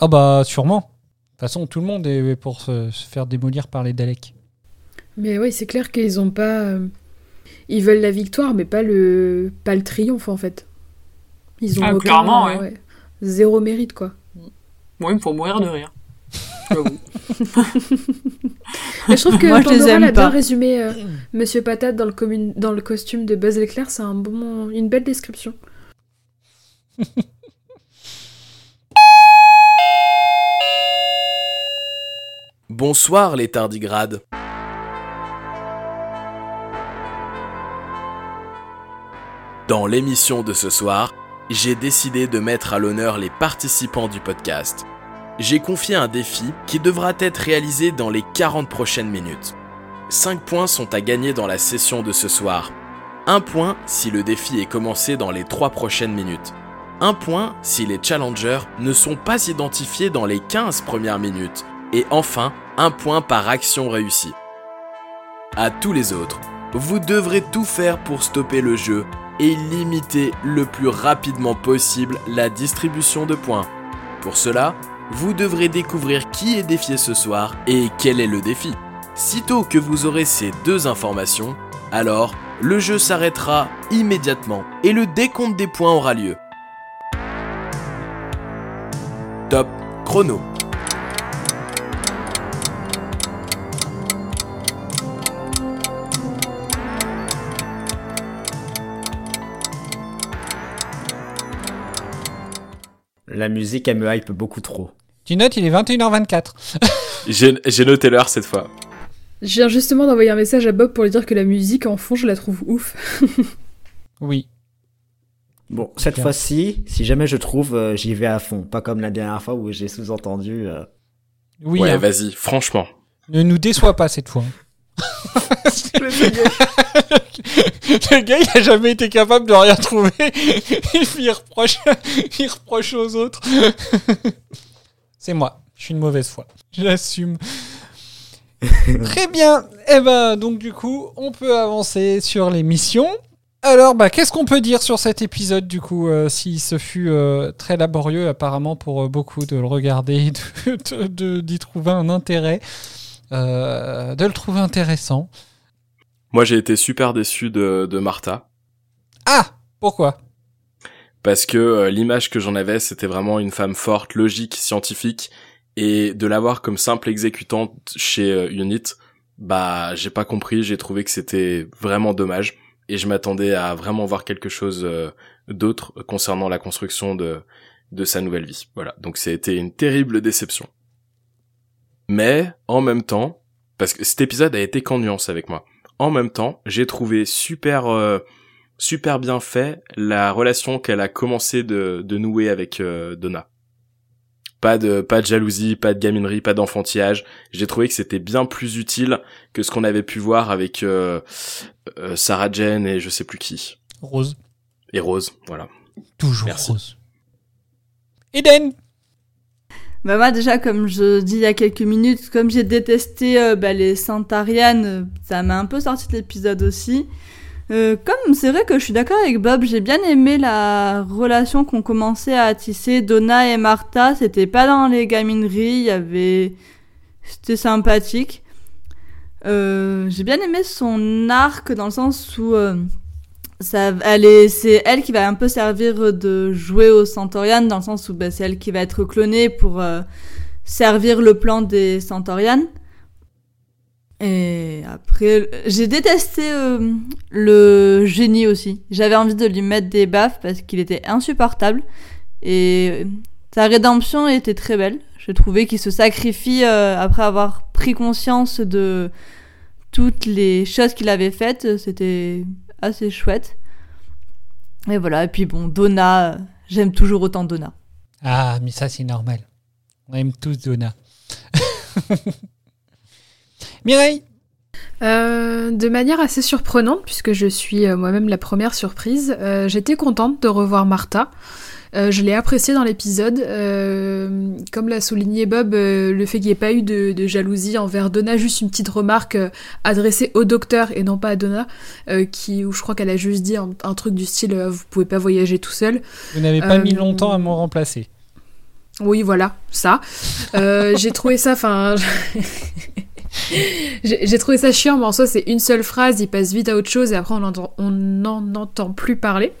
Ah bah, sûrement. De toute façon, tout le monde est pour se, se faire démolir par les Daleks. Mais oui, c'est clair qu'ils ont pas. euh, Ils veulent la victoire, mais pas le pas le triomphe en fait. Ils ont Ah, aucun- clairement, ouais. Zéro mérite quoi. Moi, il me faut mourir de rire. Je trouve que Moi, Pandora l'a bien résumé. euh, Monsieur Patate dans le, commun- dans le costume de Buzz l'éclair, c'est un bon, une belle description. Bonsoir les tardigrades. Dans l'émission de ce soir, j'ai décidé de mettre à l'honneur les participants du podcast. J'ai confié un défi qui devra être réalisé dans les 40 prochaines minutes. 5 points sont à gagner dans la session de ce soir. 1 point si le défi est commencé dans les 3 prochaines minutes. 1 point si les challengers ne sont pas identifiés dans les 15 premières minutes. Et enfin, un point par action réussie. À tous les autres, vous devrez tout faire pour stopper le jeu et limiter le plus rapidement possible la distribution de points. Pour cela, vous devrez découvrir qui est défié ce soir et quel est le défi. Sitôt que vous aurez ces deux informations, alors le jeu s'arrêtera immédiatement et le décompte des points aura lieu. Top chrono. La musique, elle me hype beaucoup trop. Tu notes, il est 21h24. J'ai j'ai noté l'heure cette fois. Je viens justement d'envoyer un message à Bob pour lui dire que la musique en fond, je la trouve ouf. Oui. Bon, cette fois-ci, si jamais je trouve, euh, j'y vais à fond. Pas comme la dernière fois où j'ai sous-entendu. euh, Oui, ouais, hein. vas-y, franchement. ne nous déçois pas cette fois. Le gars, il a jamais été capable de rien trouver. Et puis il reproche, il reproche aux autres. C'est moi. Je suis une mauvaise foi. J'assume. Très bien. Eh ben, donc du coup, on peut avancer sur les missions. Alors, bah, qu'est-ce qu'on peut dire sur cet épisode, du coup, euh, si ce fut euh, très laborieux, apparemment, pour euh, beaucoup de le regarder, de- de- de- d'y trouver un intérêt, euh, de le trouver intéressant. Moi, j'ai été super déçu de, de Martha. Ah Pourquoi? Parce que euh, l'image que j'en avais, c'était vraiment une femme forte, logique, scientifique, et de l'avoir comme simple exécutante chez euh, Unit, bah j'ai pas compris, j'ai trouvé que c'était vraiment dommage, et je m'attendais à vraiment voir quelque chose d'autre concernant la construction de de sa nouvelle vie. Voilà, donc c'était une terrible déception. Mais en même temps, parce que cet épisode a été qu'en nuance avec moi. En même temps, j'ai trouvé super euh, super bien fait la relation qu'elle a commencé de, de nouer avec euh, Donna. Pas de pas de jalousie, pas de gaminerie, pas d'enfantillage. J'ai trouvé que c'était bien plus utile que ce qu'on avait pu voir avec euh, euh, Sarah Jane et je sais plus qui. Rose. Et Rose, voilà. Toujours Merci. Rose. Eden Bah moi déjà comme je dis il y a quelques minutes, comme j'ai détesté euh, bah, les Santarianes, euh, ça m'a un peu sorti de l'épisode aussi. Euh, comme c'est vrai que je suis d'accord avec Bob, j'ai bien aimé la relation qu'on commençait à tisser Donna et Martha. C'était pas dans les gamineries, il y avait, c'était sympathique. Euh, j'ai bien aimé son arc dans le sens où euh, ça, elle est, c'est elle qui va un peu servir de jouet aux Centaurian dans le sens où bah, c'est elle qui va être clonée pour euh, servir le plan des Centaurian. Et après, j'ai détesté euh, le génie aussi. J'avais envie de lui mettre des baffes parce qu'il était insupportable. Et sa rédemption était très belle. Je trouvais qu'il se sacrifie euh, après avoir pris conscience de toutes les choses qu'il avait faites. C'était assez chouette. Et voilà. Et puis bon, Donna, j'aime toujours autant Donna. Ah, mais ça, c'est normal. On aime tous Donna. Mireille Euh, de manière assez surprenante, puisque je suis euh, moi-même la première surprise, euh, j'étais contente de revoir Martha. Euh, je l'ai appréciée dans l'épisode. Euh, comme l'a souligné Bob, euh, le fait qu'il n'y ait pas eu de, de jalousie envers Donna, juste une petite remarque adressée au docteur et non pas à Donna, qui, où je crois qu'elle a juste dit un, un truc du style Vous pouvez pas voyager tout seul. Vous n'avez pas mis longtemps à m'en remplacer. Oui, voilà, ça. J'ai trouvé ça, enfin, j'ai trouvé ça chiant, mais en soi, c'est une seule phrase, il passe vite à autre chose et après, on n'en entend plus parler.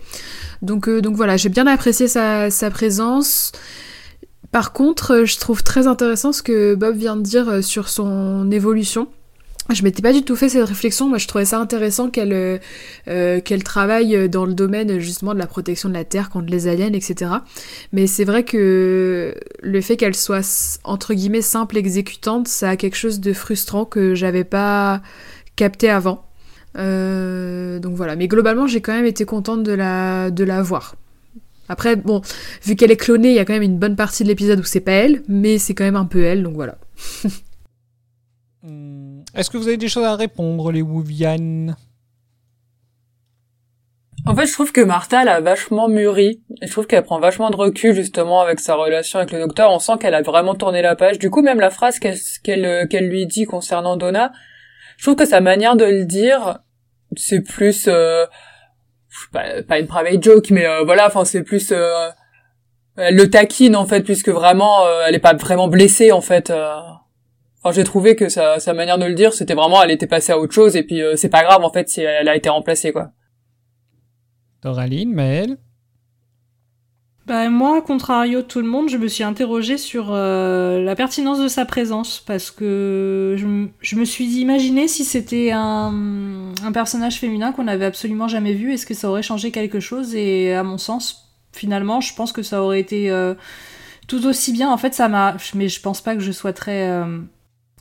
Donc, euh, donc voilà, j'ai bien apprécié sa, présence. Par contre, euh, je trouve très intéressant ce que Bob vient de dire euh, sur son évolution. Je m'étais pas du tout fait cette réflexion. Moi, je trouvais ça intéressant qu'elle qu'elle travaille dans le domaine justement de la protection de la Terre contre les aliens, etc. Mais c'est vrai que le fait qu'elle soit entre guillemets simple exécutante, ça a quelque chose de frustrant que j'avais pas capté avant. Euh, donc voilà. Mais globalement, j'ai quand même été contente de la de la voir. Après, bon, vu qu'elle est clonée, il y a quand même une bonne partie de l'épisode où c'est pas elle, mais c'est quand même un peu elle, donc voilà. Hmm, Est-ce que vous avez des choses à répondre, les Wuvian En fait, je trouve que Martha, elle a vachement mûri. Et je trouve qu'elle prend vachement de recul, justement, avec sa relation avec le docteur. On sent qu'elle a vraiment tourné la page. Du coup, même la phrase qu'elle qu'elle euh, qu'elle lui dit concernant Donna, je trouve que sa manière de le dire, c'est plus... Euh, pas, pas une private joke, mais euh, voilà, enfin, c'est plus... Euh, elle le taquine, en fait, puisque vraiment, euh, elle est pas vraiment blessée, en fait. euh. Enfin, j'ai trouvé que sa, sa manière de le dire, c'était vraiment, elle était passée à autre chose, et puis c'est pas grave, en fait, si elle a été remplacée, quoi. Doraline, Maëlle? Bah, moi, contrario de tout le monde, je me suis interrogée sur euh, la pertinence de sa présence parce que je, je me suis imaginé si c'était un, un personnage féminin qu'on n'avait absolument jamais vu, est-ce que ça aurait changé quelque chose? Et à mon sens, finalement, je pense que ça aurait été euh, tout aussi bien. En fait, ça m'a. Mais je pense pas que je sois très. euh,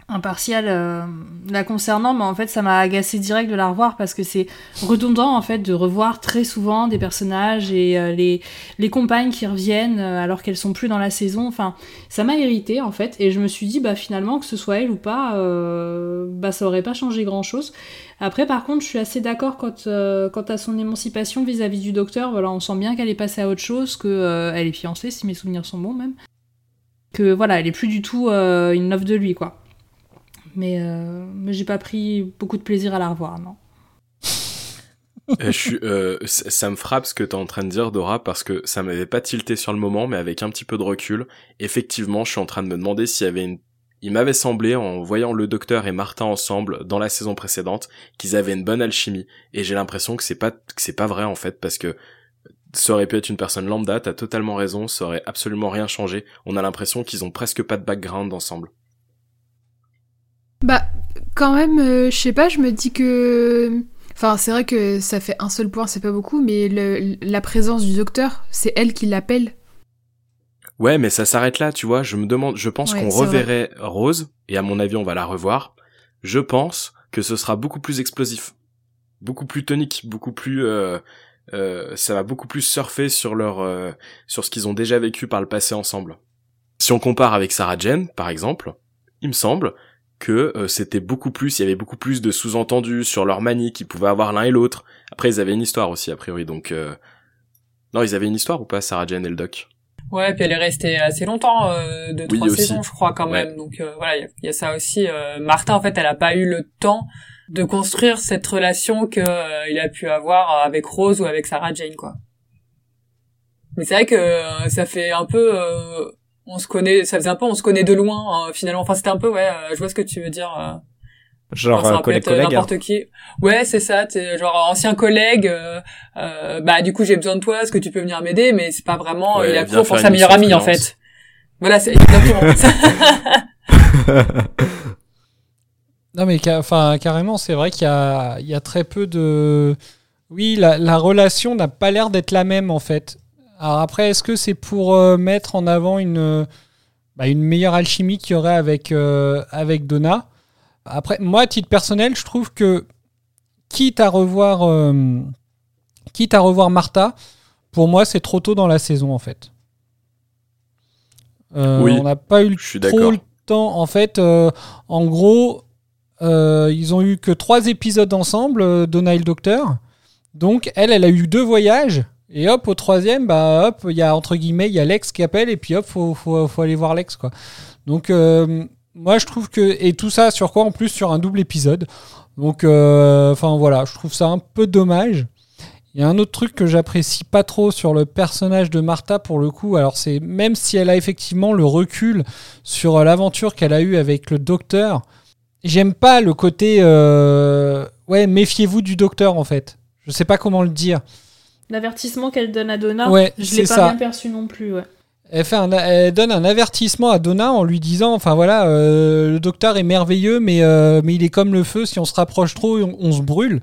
impartial euh, la concernant, mais en fait ça m'a agacé direct de la revoir parce que c'est redondant en fait de revoir très souvent des personnages et euh, les, les compagnes qui reviennent euh, alors qu'elles sont plus dans la saison. Enfin, ça m'a irrité en fait et je me suis dit bah finalement que ce soit elle ou pas, euh, bah ça aurait pas changé grand chose. Après par contre je suis assez d'accord quand euh, quant à son émancipation vis-à-vis du docteur. Voilà, on sent bien qu'elle est passée à autre chose, que euh, elle est fiancée si mes souvenirs sont bons même. Que voilà, elle est plus du tout une love de lui quoi mais, euh, mais j'ai pas pris beaucoup de plaisir à la revoir, non. Euh, je suis, euh, ça me frappe ce que t'es en train de dire, Dora, parce que ça m'avait pas tilté sur le moment, mais avec un petit peu de recul, effectivement, je suis en train de me demander s'il y avait une... Il m'avait semblé, en voyant le docteur et Martin ensemble dans la saison précédente, qu'ils avaient une bonne alchimie, et j'ai l'impression que c'est pas, que c'est pas vrai, en fait, parce que ça aurait pu être une personne lambda, t'as totalement raison, ça aurait absolument rien changé. On a l'impression qu'ils ont presque pas de background ensemble. Bah, quand même, euh, je sais pas, je me dis que. Enfin, c'est vrai que ça fait un seul point, c'est pas beaucoup, mais le- la présence du docteur, c'est elle qui l'appelle. Ouais, mais ça s'arrête là, tu vois. Je me demande, je pense Ouais, qu'on vrai. reverrait Rose, et à mon avis, on va la revoir. Je pense que ce sera beaucoup plus explosif, beaucoup plus tonique, beaucoup plus. Euh, euh, ça va beaucoup plus surfer sur leur, euh, sur ce qu'ils ont déjà vécu par le passé ensemble. Si on compare avec Sarah Jane, par exemple, il me semble que euh, c'était beaucoup plus, il y avait beaucoup plus de sous-entendus sur leur manie qu'ils pouvaient avoir l'un et l'autre. Après, ils avaient une histoire aussi, a priori, donc. euh, Non, ils avaient une histoire ou pas, Sarah Jane et le Doc Ouais, puis elle est restée assez longtemps, euh, deux, Oui, trois aussi. saisons, je crois, quand Ouais. même. Donc euh, voilà, il y y, a ça aussi. Euh, Martha, en fait, elle a pas eu le temps de construire cette relation que euh, il a pu avoir avec Rose ou avec Sarah Jane, quoi. Mais c'est vrai que ça fait un peu, euh, on se connaît, ça faisait un peu, on se connaît de loin, euh, finalement. Enfin, c'était un peu, ouais, euh, je vois ce que tu veux dire. euh. Genre Enfin, ça euh, être collègue-collègue. n'importe qui. Ouais, c'est ça. T'es genre ancien collègue. euh, euh, bah du coup j'ai besoin de toi. Est-ce que tu peux venir m'aider? Mais c'est pas vraiment. Ouais, il a cours pour sa meilleure amie en fait. Voilà, c'est exactement ça. Non mais enfin carrément c'est vrai qu'il y a, il y a très peu de oui la, la relation n'a pas l'air d'être la même en fait. Alors après est-ce que c'est pour euh, mettre en avant une euh, bah, une meilleure alchimie qu'il y aurait avec euh, avec Donna? Après moi à titre personnel je trouve que quitte à revoir euh, quitte à revoir Martha pour moi c'est trop tôt dans la saison en fait. Oui, on n'a pas eu le- je suis trop d'accord. le temps en fait en gros ils ont eu que trois épisodes ensemble, Donna et le Docteur. Donc elle, elle a eu deux voyages. Et hop, au troisième, bah hop, il y a entre guillemets, il y a Lex qui appelle et puis hop, faut, faut, faut aller voir Lex quoi. Donc euh, moi je trouve que et tout ça sur quoi en plus sur un double épisode. Donc euh, enfin voilà, je trouve ça un peu dommage. Il y a un autre truc que j'apprécie pas trop sur le personnage de Martha pour le coup. Alors c'est même si elle a effectivement le recul sur l'aventure qu'elle a eue avec le Docteur, j'aime pas le côté euh, ouais méfiez-vous du Docteur en fait. Je sais pas comment le dire. L'avertissement qu'elle donne à Donna, Ouais, je l'ai pas ça. bien perçu non plus, ouais. Elle, fait un- elle donne un avertissement à Donna en lui disant, enfin voilà, euh, le docteur est merveilleux, mais, euh, mais il est comme le feu, si on se rapproche trop, on, on se brûle.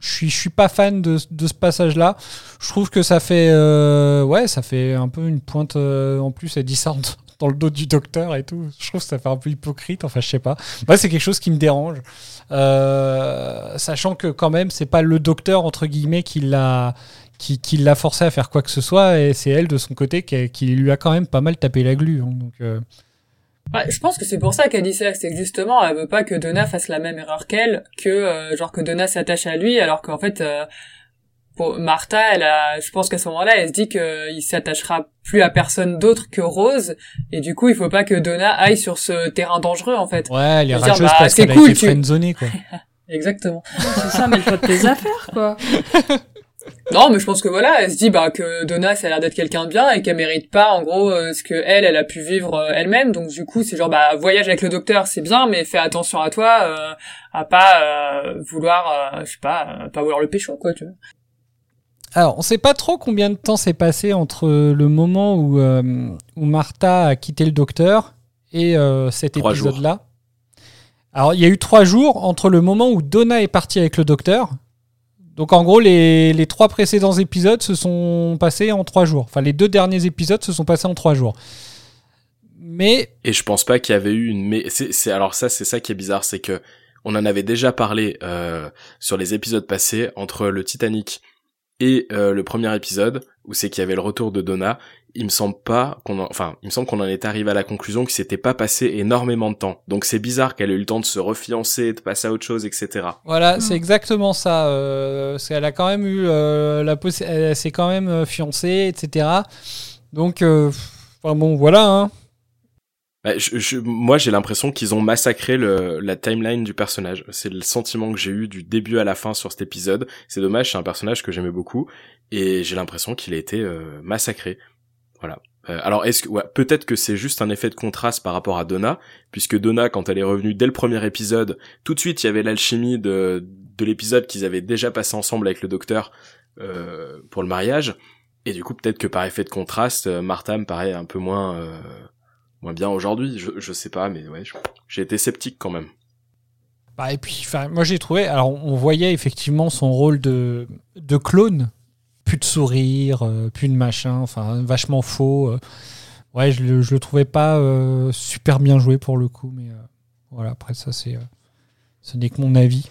Je suis, je suis pas fan de, de ce passage-là. Je trouve que ça fait, euh, ouais, ça fait un peu une pointe en plus. Elle dit ça dans le dos du docteur et tout. Je trouve que ça fait un peu hypocrite. Enfin, je sais pas. Moi, c'est quelque chose qui me dérange, Euh, sachant que quand même, c'est pas le docteur entre guillemets qui l'a qui, qui l'a forcé à faire quoi que ce soit, et c'est elle de son côté qui, qui lui a quand même pas mal tapé la glu. hein. donc, euh, je pense que c'est pour ça qu'elle dit ça, c'est que justement, elle veut pas que Donna fasse la même erreur qu'elle, que euh, genre que Donna s'attache à lui, alors qu'en fait, pour Martha, elle a, je pense qu'à ce moment-là, elle se dit qu'il s'attachera plus à personne d'autre que Rose, et du coup, il faut pas que Donna aille sur ce terrain dangereux, en fait. ouais, elle est rageuse bah, parce c'est qu'elle a cool, été tu- friendzonée, quoi. Exactement. C'est ça, mais toi de tes affaires, quoi. Non, mais je pense que voilà, elle se dit bah que Donna, ça a l'air d'être quelqu'un de bien et qu'elle mérite pas en gros euh, ce que elle, elle a pu vivre euh, elle-même. Donc du coup, c'est genre bah voyage avec le docteur, c'est bien, mais fais attention à toi, euh, à pas euh, vouloir, euh, je sais pas, euh, pas vouloir le pécho quoi, tu vois. Alors, on sait pas trop combien de temps s'est passé entre le moment où, euh, où Martha a quitté le docteur et euh, cet épisode-là. Alors, il y a eu trois jours entre le moment où Donna est partie avec le docteur. Donc en gros, les, les trois précédents épisodes se sont passés en trois jours. Enfin, les deux derniers épisodes se sont passés en trois jours. Mais Et je pense pas qu'il y avait eu une. Mais c'est, c'est alors ça, c'est ça qui est bizarre, c'est que on en avait déjà parlé euh, sur les épisodes passés entre le Titanic et euh, le premier épisode où c'est qu'il y avait le retour de Donna. Il me semble pas qu'on, en- enfin, il me semble qu'on en est arrivé à la conclusion qu'il s'était pas passé énormément de temps. Donc c'est bizarre qu'elle ait eu le temps de se refiancer, de passer à autre chose, etc. Voilà, Hmm. c'est exactement ça. Euh, parce qu'elle a quand même eu euh, la possi- elle s'est quand même euh, fiancée, etc. Donc, euh, enfin bon, voilà. Hein. Bah, je, je- moi, j'ai l'impression qu'ils ont massacré le, la timeline du personnage. C'est le sentiment que j'ai eu du début à la fin sur cet épisode. C'est dommage, c'est un personnage que j'aimais beaucoup et j'ai l'impression qu'il a été euh, massacré. Voilà. Euh, alors, est-ce que ouais, peut-être que c'est juste un effet de contraste par rapport à Donna, puisque Donna, quand elle est revenue dès le premier épisode, tout de suite, il y avait l'alchimie de, de l'épisode qu'ils avaient déjà passé ensemble avec le docteur euh, pour le mariage. Et du coup, peut-être que par effet de contraste, euh, Martha me paraît un peu moins euh, moins bien aujourd'hui. Je, je sais pas, mais ouais, j'ai été sceptique quand même. Bah, et puis, moi j'ai trouvé. Alors, on voyait effectivement son rôle de, de clone. Plus de sourire, euh, plus de machin, enfin, vachement faux. euh. Ouais, je, le- je le trouvais pas euh, super bien joué pour le coup, mais euh, voilà, après ça, c'est. euh, ce n'est que mon avis.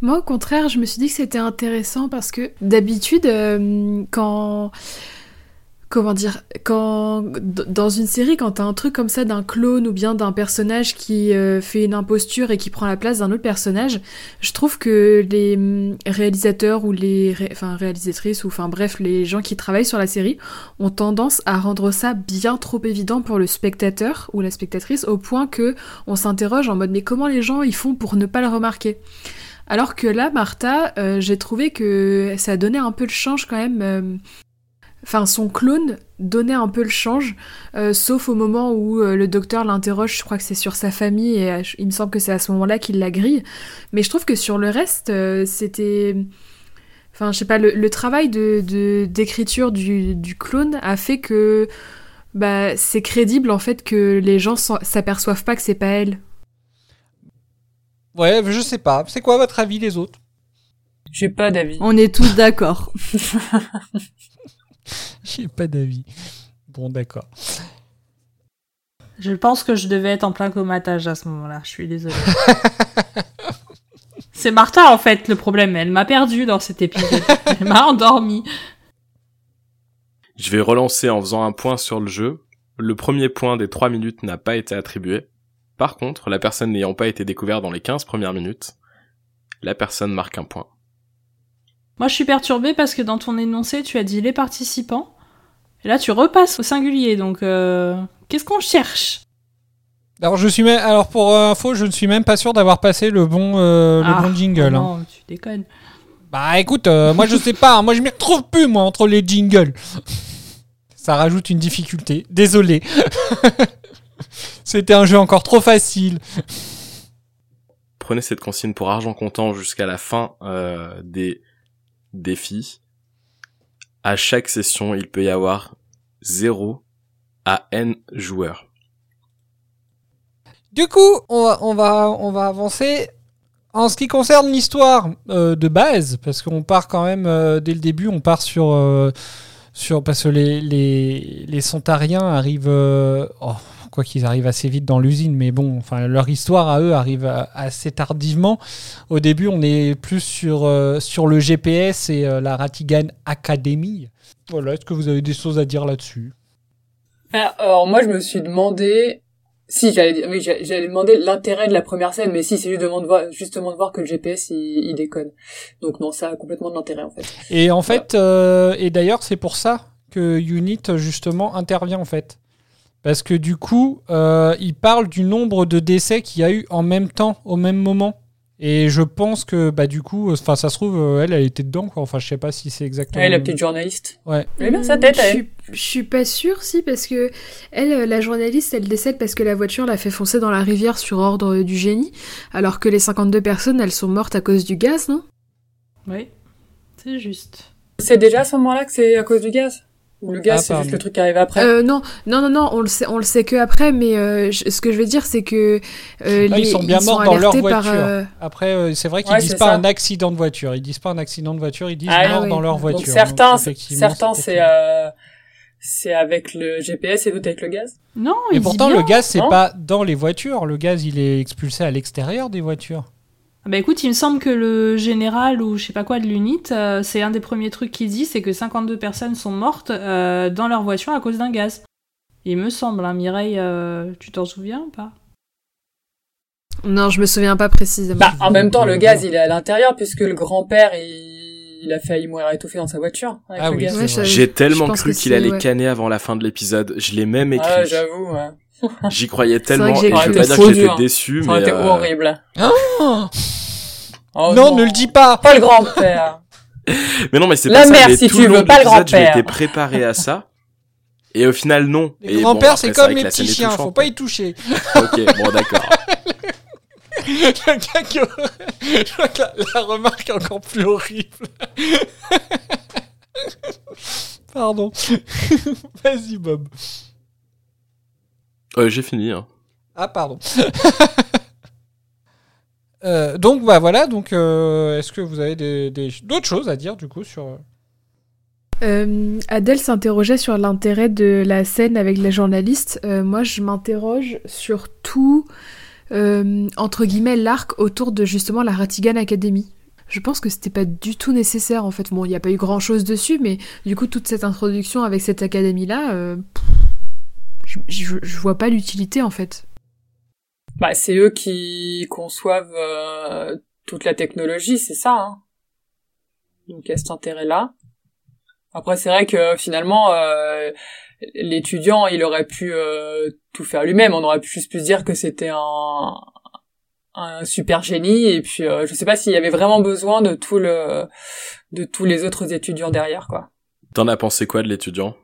Moi, au contraire, je me suis dit que c'était intéressant parce que d'habitude, euh, quand. Comment dire Quand. Dans une série, quand t'as un truc comme ça d'un clone ou bien d'un personnage qui euh, fait une imposture et qui prend la place d'un autre personnage, je trouve que les hum, réalisateurs ou les. Enfin, réalisatrices ou enfin bref, les gens qui travaillent sur la série ont tendance à rendre ça bien trop évident pour le spectateur ou la spectatrice au point que on s'interroge en mode mais comment les gens ils font pour ne pas le remarquer? Alors que là, Martha, euh, j'ai trouvé que ça donnait un peu le change quand même. euh, Enfin, son clone donnait un peu le change, euh, sauf au moment où euh, le docteur l'interroge, je crois que c'est sur sa famille, et euh, il me semble que c'est à ce moment-là qu'il la grille. Mais je trouve que sur le reste, euh, c'était... Enfin, je sais pas, le, le travail de de- d'écriture du, du clone a fait que bah, c'est crédible en fait que les gens s'aperçoivent pas que c'est pas elle. Ouais, je sais pas. C'est quoi votre avis, les autres? J'ai pas d'avis. On est tous d'accord. J'ai pas d'avis. Bon, d'accord. Je pense que je devais être en plein comatage à ce moment-là. Je suis désolée. C'est Martha en fait le problème. Elle m'a perdu dans cet épisode. Elle m'a endormi. Je vais relancer en faisant un point sur le jeu. Le premier point des 3 minutes n'a pas été attribué. Par contre, la personne n'ayant pas été découverte dans les 15 premières minutes, la personne marque un point. Moi, je suis perturbée parce que dans ton énoncé, tu as dit les participants. Et là, tu repasses au singulier. Donc, euh, qu'est-ce qu'on cherche? Alors, je suis même, alors pour euh, info, je ne suis même pas sûr d'avoir passé le bon, euh, le Ah, bon jingle. oh hein. Non, tu déconnes. Bah écoute, euh, moi je sais pas, hein, moi je m'y retrouve plus moi entre les jingles. Ça rajoute une difficulté. Désolé. C'était un jeu encore trop facile. Prenez cette consigne pour argent comptant jusqu'à la fin euh, des défis. À chaque session, il peut y avoir 0 à n joueurs. Du coup, on va, on va, on va avancer. En ce qui concerne l'histoire euh, de base, parce qu'on part quand même euh, dès le début, on part sur, euh, sur parce que les les, les Sontariens arrivent, oh, quoi qu'ils arrivent assez vite dans l'usine, mais bon, enfin leur histoire à eux arrive assez tardivement. Au début, on est plus sur sur le GPS et la Ratigan Academy. Voilà, est-ce que vous avez des choses à dire là-dessus? Alors, alors, moi, je me suis demandé si j'allais dire- oui, j'allais demander l'intérêt de la première scène, mais si c'est justement de voir, justement de voir que le GPS il, il déconne. Donc non, ça a complètement de l'intérêt en fait. Et en fait, euh, et d'ailleurs, c'est pour ça que Unit justement intervient en fait. Parce que du coup, euh, il parle du nombre de décès qu'il y a eu en même temps, au même moment. Et je pense que bah du coup, enfin ça se trouve, euh, elle, elle était dedans quoi. Enfin, je sais pas si c'est exactement. Ouais, la petite journaliste. Ouais. Elle est bien sa tête, je, elle. suis, je suis pas sûre, si, parce que elle, euh, la journaliste, elle décède parce que la voiture l'a fait foncer dans la rivière sur ordre du génie, alors que les 52 personnes, elles sont mortes à cause du gaz, non? Oui, c'est juste. C'est déjà à ce moment-là que c'est à cause du gaz? Ou le gaz, Ah, c'est juste le truc qui arrive après. Euh, non, non, non, non, on le sait, on le sait que après, mais euh, je- ce que je veux dire, c'est que euh, Ah, les- ils sont bien morts dans leur alertés par, voiture. euh, Après, euh, c'est vrai qu'ils Ouais, disent pas ça. un accident de voiture. Ils disent pas un accident de voiture, ils disent Ah, mort oui. dans leur voiture. Donc certains, Donc, certains, c'est c'est euh, avec le GPS et d'autres avec le gaz. Non, Et pourtant, le gaz, c'est pas dans les voitures. Le gaz, il est expulsé à l'extérieur des voitures. Bah écoute, il me semble que le général ou je sais pas quoi de l'UNIT, euh, c'est un des premiers trucs qu'il dit, c'est que 52 personnes sont mortes euh, dans leur voiture à cause d'un gaz. Il me semble, hein, Mireille, euh, tu t'en souviens ou pas? Non, je me souviens pas précisément. Bah, en même temps, le gaz, il est à l'intérieur puisque le grand-père, il... il a failli mourir étouffé dans sa voiture. Avec Ah le oui, Ouais, J'ai tellement cru qu'il allait ouais. canner avant la fin de l'épisode. Je l'ai même écrit. Ouais, j'avoue, ouais. J'y croyais tellement que j'ai et je veux pas dire que j'étais déçu, Ça aurait mais été euh, horrible. Oh Oh non, ne le dis pas Pas le grand-père. mais non, mais c'est La pas ça. mère, mais si tout tu le veux, pas le grand-père. m'étais préparé à ça. Et au final, non. Les Et grands-pères, bon, c'est comme la petits chiens, faut pas y toucher. Ok, bon, d'accord. le gars qui aurait- Je crois que la, la remarque est encore plus horrible. Pardon. Vas-y, Bob. Euh, J'ai fini. Hein. Ah, pardon. Euh, donc, bah voilà. Donc, euh, est-ce que vous avez des- des- d'autres choses à dire, du coup, sur. Euh, Adèle s'interrogeait sur l'intérêt de la scène avec la journaliste. Euh, moi, je m'interroge sur tout, euh, entre guillemets, l'arc autour de justement la Ratigan Academy. Je pense que c'était pas du tout nécessaire en fait. Bon, il n'y a pas eu grand chose dessus, mais du coup, toute cette introduction avec cette académie-là, euh, pff, je, je- je vois pas l'utilité en fait. Bah, c'est eux qui conçoivent euh, toute la technologie, c'est ça. Hein. Donc, il y a cet intérêt-là. Après, c'est vrai que finalement, euh, l'étudiant, il aurait pu euh, tout faire lui-même. On aurait pu juste pu se dire que c'était un, un super génie. Et puis, euh, je sais pas s'il y avait vraiment besoin de tout le, de tous les autres étudiants derrière, quoi. T'en as pensé quoi de l'étudiant?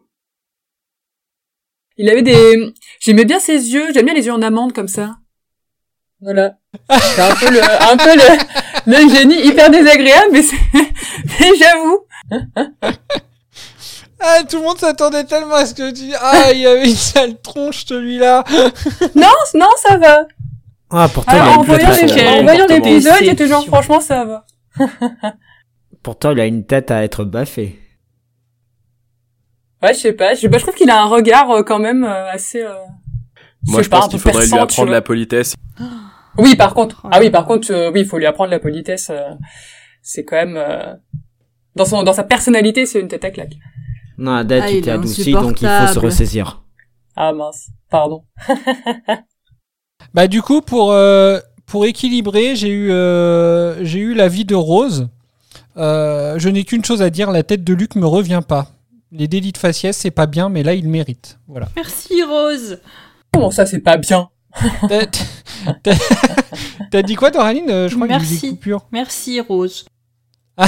Il avait des, j'aimais bien ses yeux. J'aime bien les yeux en amande comme ça. Voilà. C'est un peu le, un peu le, le génie hyper désagréable, mais j'avoue. Ah, tout le monde s'attendait tellement à ce que tu dis. Ah, il y avait une sale tronche, celui-là. Non, non, ça va. Ah, pourtant, Alors, il a en une tête voyant, à les- en voyant comportement. l'épisode, j'étais genre, franchement, ça va. Pourtant, il a une tête à être baffé. Ouais, je sais pas. Je, bah, je trouve qu'il a un regard euh, quand même euh, assez. euh, Moi, je pas, pense qu'il faudrait lui perçant, apprendre la politesse. Oui, par contre. Ah oui, par contre, euh, oui, il faut lui apprendre la politesse. euh, c'est quand même euh, dans son, dans sa personnalité, c'est une tête à claque. Non, Adèle, Ah, tu il adouci, donc il faut se ressaisir. Ah mince, pardon. Bah, du coup, pour, euh, pour équilibrer, j'ai eu, euh, j'ai eu la vie de Rose. Euh, je n'ai qu'une chose à dire la tête de Luc me revient pas. Les délits de faciès, c'est pas bien, mais là, il mérite. Voilà. Merci Rose Comment ça, c'est pas bien T'as- dit quoi, Doraline Euh, Je crois a eu des Merci. coupures. Merci Rose.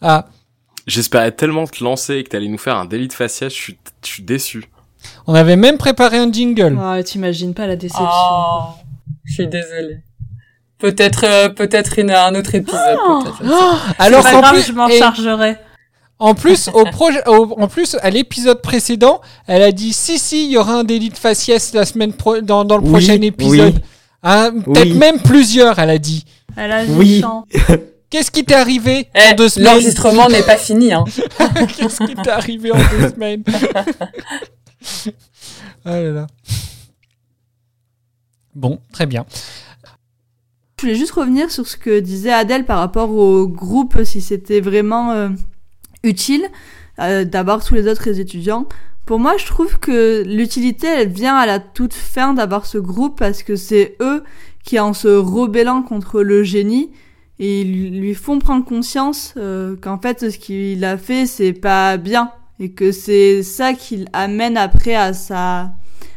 Ah, J'espérais tellement te lancer et que t'allais nous faire un délit de faciès. Je suis, je suis déçu. on avait même préparé un jingle. Ah, T'imagines pas la déception. Oh, je suis désolée. Peut-être, euh, peut-être une, un autre épisode. sais pas. Alors C'est pas qu'en grave, plus, je m'en et- chargerai. En plus, au projet, en plus, à l'épisode précédent, elle a dit si si, il y aura un délit de faciès la semaine pro- dans, dans le Oui, prochain épisode. oui. Hein, Peut-être Oui. même plusieurs, elle a dit. Elle a Oui. du chant. Qu'est-ce qui t'est arrivé Eh, en deux semaines? L'enregistrement n'est pas fini, hein. Qu'est-ce qui t'est arrivé en deux semaines? Ah là là. Bon, très bien. Je voulais juste revenir sur ce que disait Adèle par rapport au groupe, si c'était vraiment euh, utile euh, d'avoir tous les autres étudiants. Pour moi, je trouve que l'utilité, elle vient à la toute fin d'avoir ce groupe parce que c'est eux qui, en se rebellant contre le génie, ils lui font prendre conscience euh, qu'en fait, ce qu'il a fait, c'est pas bien et que c'est ça qui amène après à sa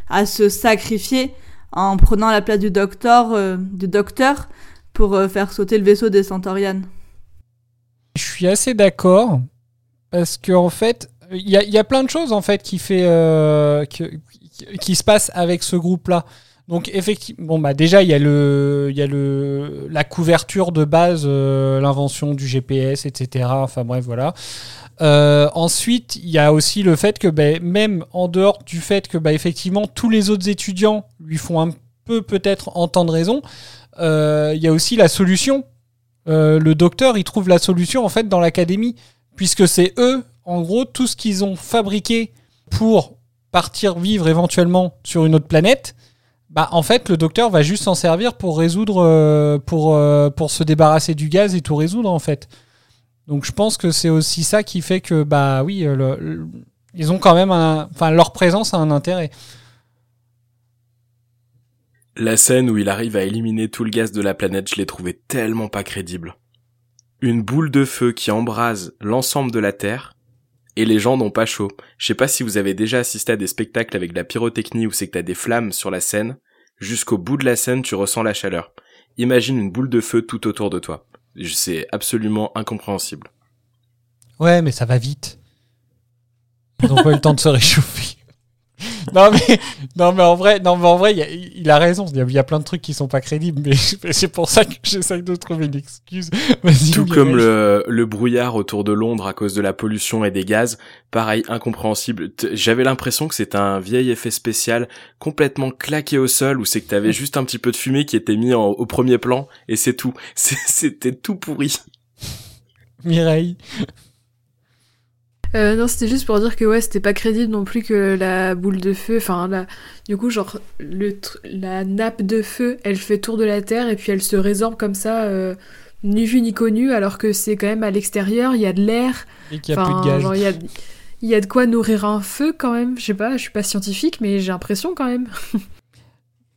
à se sacrifier en prenant la place du docteur, euh, du docteur pour euh, faire sauter le vaisseau des Centaurians. Je suis assez d'accord parce que en fait, il y a, plein de choses en fait qui euh, se passent avec ce groupe-là. Donc effectivement, bon bah déjà il y a le, il y a le, la couverture de base, l'invention du GPS, etc. Enfin bref voilà. Ensuite, il y a aussi le fait que ben, même en dehors du fait que bah, effectivement tous les autres étudiants lui font un peu peut-être entendre raison, euh, il y a aussi la solution. Euh, le docteur, il trouve la solution en fait dans l'académie, puisque c'est eux, en gros, tout ce qu'ils ont fabriqué pour partir vivre éventuellement sur une autre planète. Bah, en fait, le docteur va juste s'en servir pour résoudre, euh, pour, pour se débarrasser du gaz et tout résoudre en fait. Donc je pense que c'est aussi ça qui fait que bah oui, ils ont quand même enfin leur présence a un intérêt. La scène où il arrive à éliminer tout le gaz de la planète, je l'ai trouvé tellement pas crédible. Une boule de feu qui embrase l'ensemble de la Terre, et les gens n'ont pas chaud. Je sais pas si vous avez déjà assisté à des spectacles avec de la pyrotechnie où c'est que t'as des flammes sur la scène, jusqu'au bout de la scène tu ressens la chaleur. Imagine une boule de feu tout autour de toi. C'est absolument incompréhensible. Ouais, mais ça va vite. Ils n'ont pas eu le temps de se réchauffer. non mais non mais en vrai non mais en vrai il, a- il a raison il y, a, il y a plein de trucs qui sont pas crédibles mais c'est pour ça que j'essaye de trouver une excuse Tout comme le, le brouillard autour de Londres à cause de la pollution et des gaz, pareil, incompréhensible. J'avais l'impression que c'était un vieil effet spécial complètement claqué au sol où c'est que t'avais juste un petit peu de fumée qui était mis en- au premier plan et c'est tout. C'était tout pourri. Mireille Euh, non, c'était juste pour dire que ouais, c'était pas crédible non plus que la boule de feu, enfin la, du coup genre le la nappe de feu, elle fait tour de la terre et puis elle se résorbe comme ça, euh, ni vu ni connu, alors que c'est quand même à l'extérieur, il y a de l'air, et qu'il y a plus de gaz genre, il y a il y a de quoi nourrir un feu quand même. Je sais pas, je suis pas scientifique, mais j'ai l'impression quand même.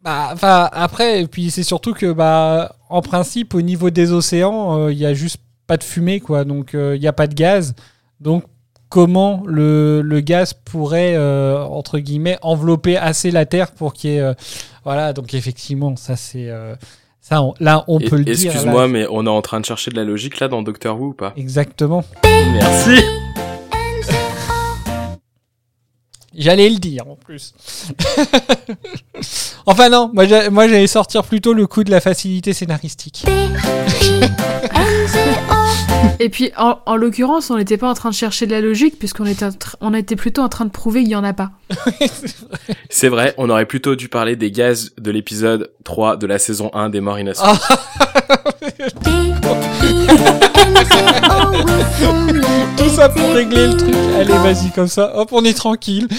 Bah, enfin, après, et puis c'est surtout que, bah, en principe, au niveau des océans, euh, il y a juste pas de fumée, quoi. Donc, euh, il n'y a pas de gaz. Donc, comment le, le gaz pourrait, euh, entre guillemets, envelopper assez la Terre pour qu'il y ait. euh, voilà, donc effectivement, ça, c'est. euh, ça, on- là, on Et- peut le dire. Excuse-moi, mais on est en train de chercher de la logique là dans Doctor Who ou pas? Exactement. Merci. J'allais le dire en plus. enfin non, moi, j'allais sortir plutôt le coup de la facilité scénaristique. Et puis en, en l'occurrence, on n'était pas en train de chercher de la logique puisqu'on était on était plutôt en train de prouver qu'il y en a pas. C'est vrai, on aurait plutôt dû parler des gaz de l'épisode 3 de la saison 1 des Morts Inassous. Tout ça pour régler le truc. Allez, vas-y, comme ça. Hop, on est tranquille.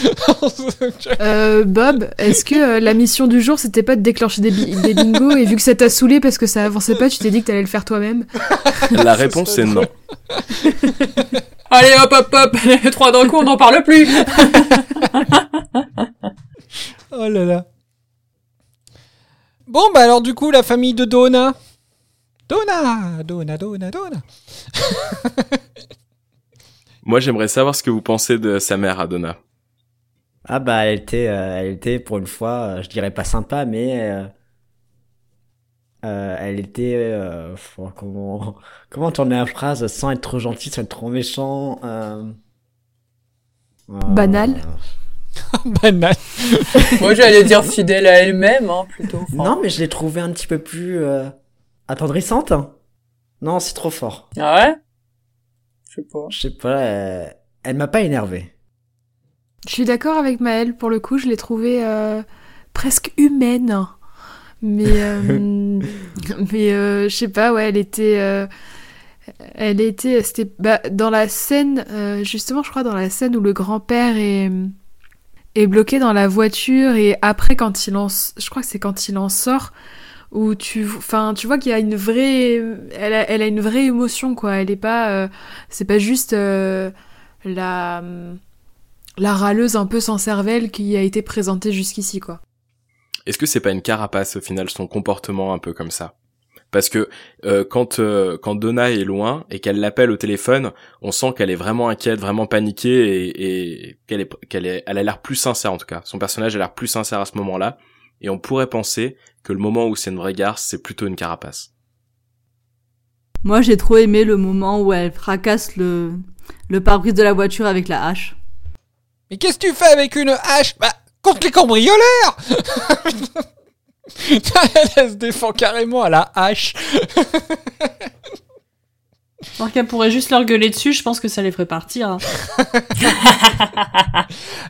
Euh, Bob, est-ce que euh, la mission du jour c'était pas de déclencher des, bi- des bingos et vu que ça t'a saoulé parce que ça avançait pas, tu t'es dit que t'allais le faire toi-même? La réponse c'est non. Allez hop hop hop, les trois d'un coup, on n'en parle plus. oh là là. Bon, bah alors, du coup, la famille de Donna? Donna, Donna, Donna, Donna. Moi j'aimerais savoir ce que vous pensez de sa mère Adonna. Ah bah elle était, euh, elle était pour une fois, euh, je dirais pas sympa, mais euh, euh, elle était, euh, faut- comment, comment tourner la phrase sans être trop gentil, sans être trop méchant. Euh, euh, Banal. Banal. Moi j'allais dire fidèle à elle-même, hein, plutôt. Enfin, Non, mais je l'ai trouvée un petit peu plus attendrissante? Non, c'est trop fort. Ah ouais? Je sais pas. Je sais pas, euh, elle m'a pas énervé. Je suis d'accord avec Maëlle, pour le coup, je l'ai trouvée euh, presque humaine. Mais, euh, mais euh, je sais pas, ouais, elle était. euh, elle était. C'était bah, dans la scène, euh, justement, je crois, dans la scène où le grand-père est, est bloqué dans la voiture et après, quand il en. Je crois que c'est quand il en sort. Où tu, enfin, tu vois qu'il y a une vraie, elle a, elle a une vraie émotion quoi. Elle est pas, euh, c'est pas juste euh, la, la râleuse un peu sans cervelle qui a été présentée jusqu'ici, quoi. Est-ce que c'est pas une carapace au final son comportement un peu comme ça? Parce que euh, quand euh, quand Donna est loin et qu'elle l'appelle au téléphone, on sent qu'elle est vraiment inquiète, vraiment paniquée et, et qu'elle est qu'elle est elle a l'air plus sincère en tout cas. Son personnage a l'air plus sincère à ce moment-là et on pourrait penser que le moment où c'est une vraie garce, c'est plutôt une carapace. Moi, j'ai trop aimé le moment où elle fracasse le, le pare-brise de la voiture avec la hache. Mais qu'est-ce que tu fais avec une hache? Bah, contre les cambrioleurs Elle se défend carrément à la hache. Alors qu'elle pourrait juste leur gueuler dessus, je pense que ça les ferait partir. hein.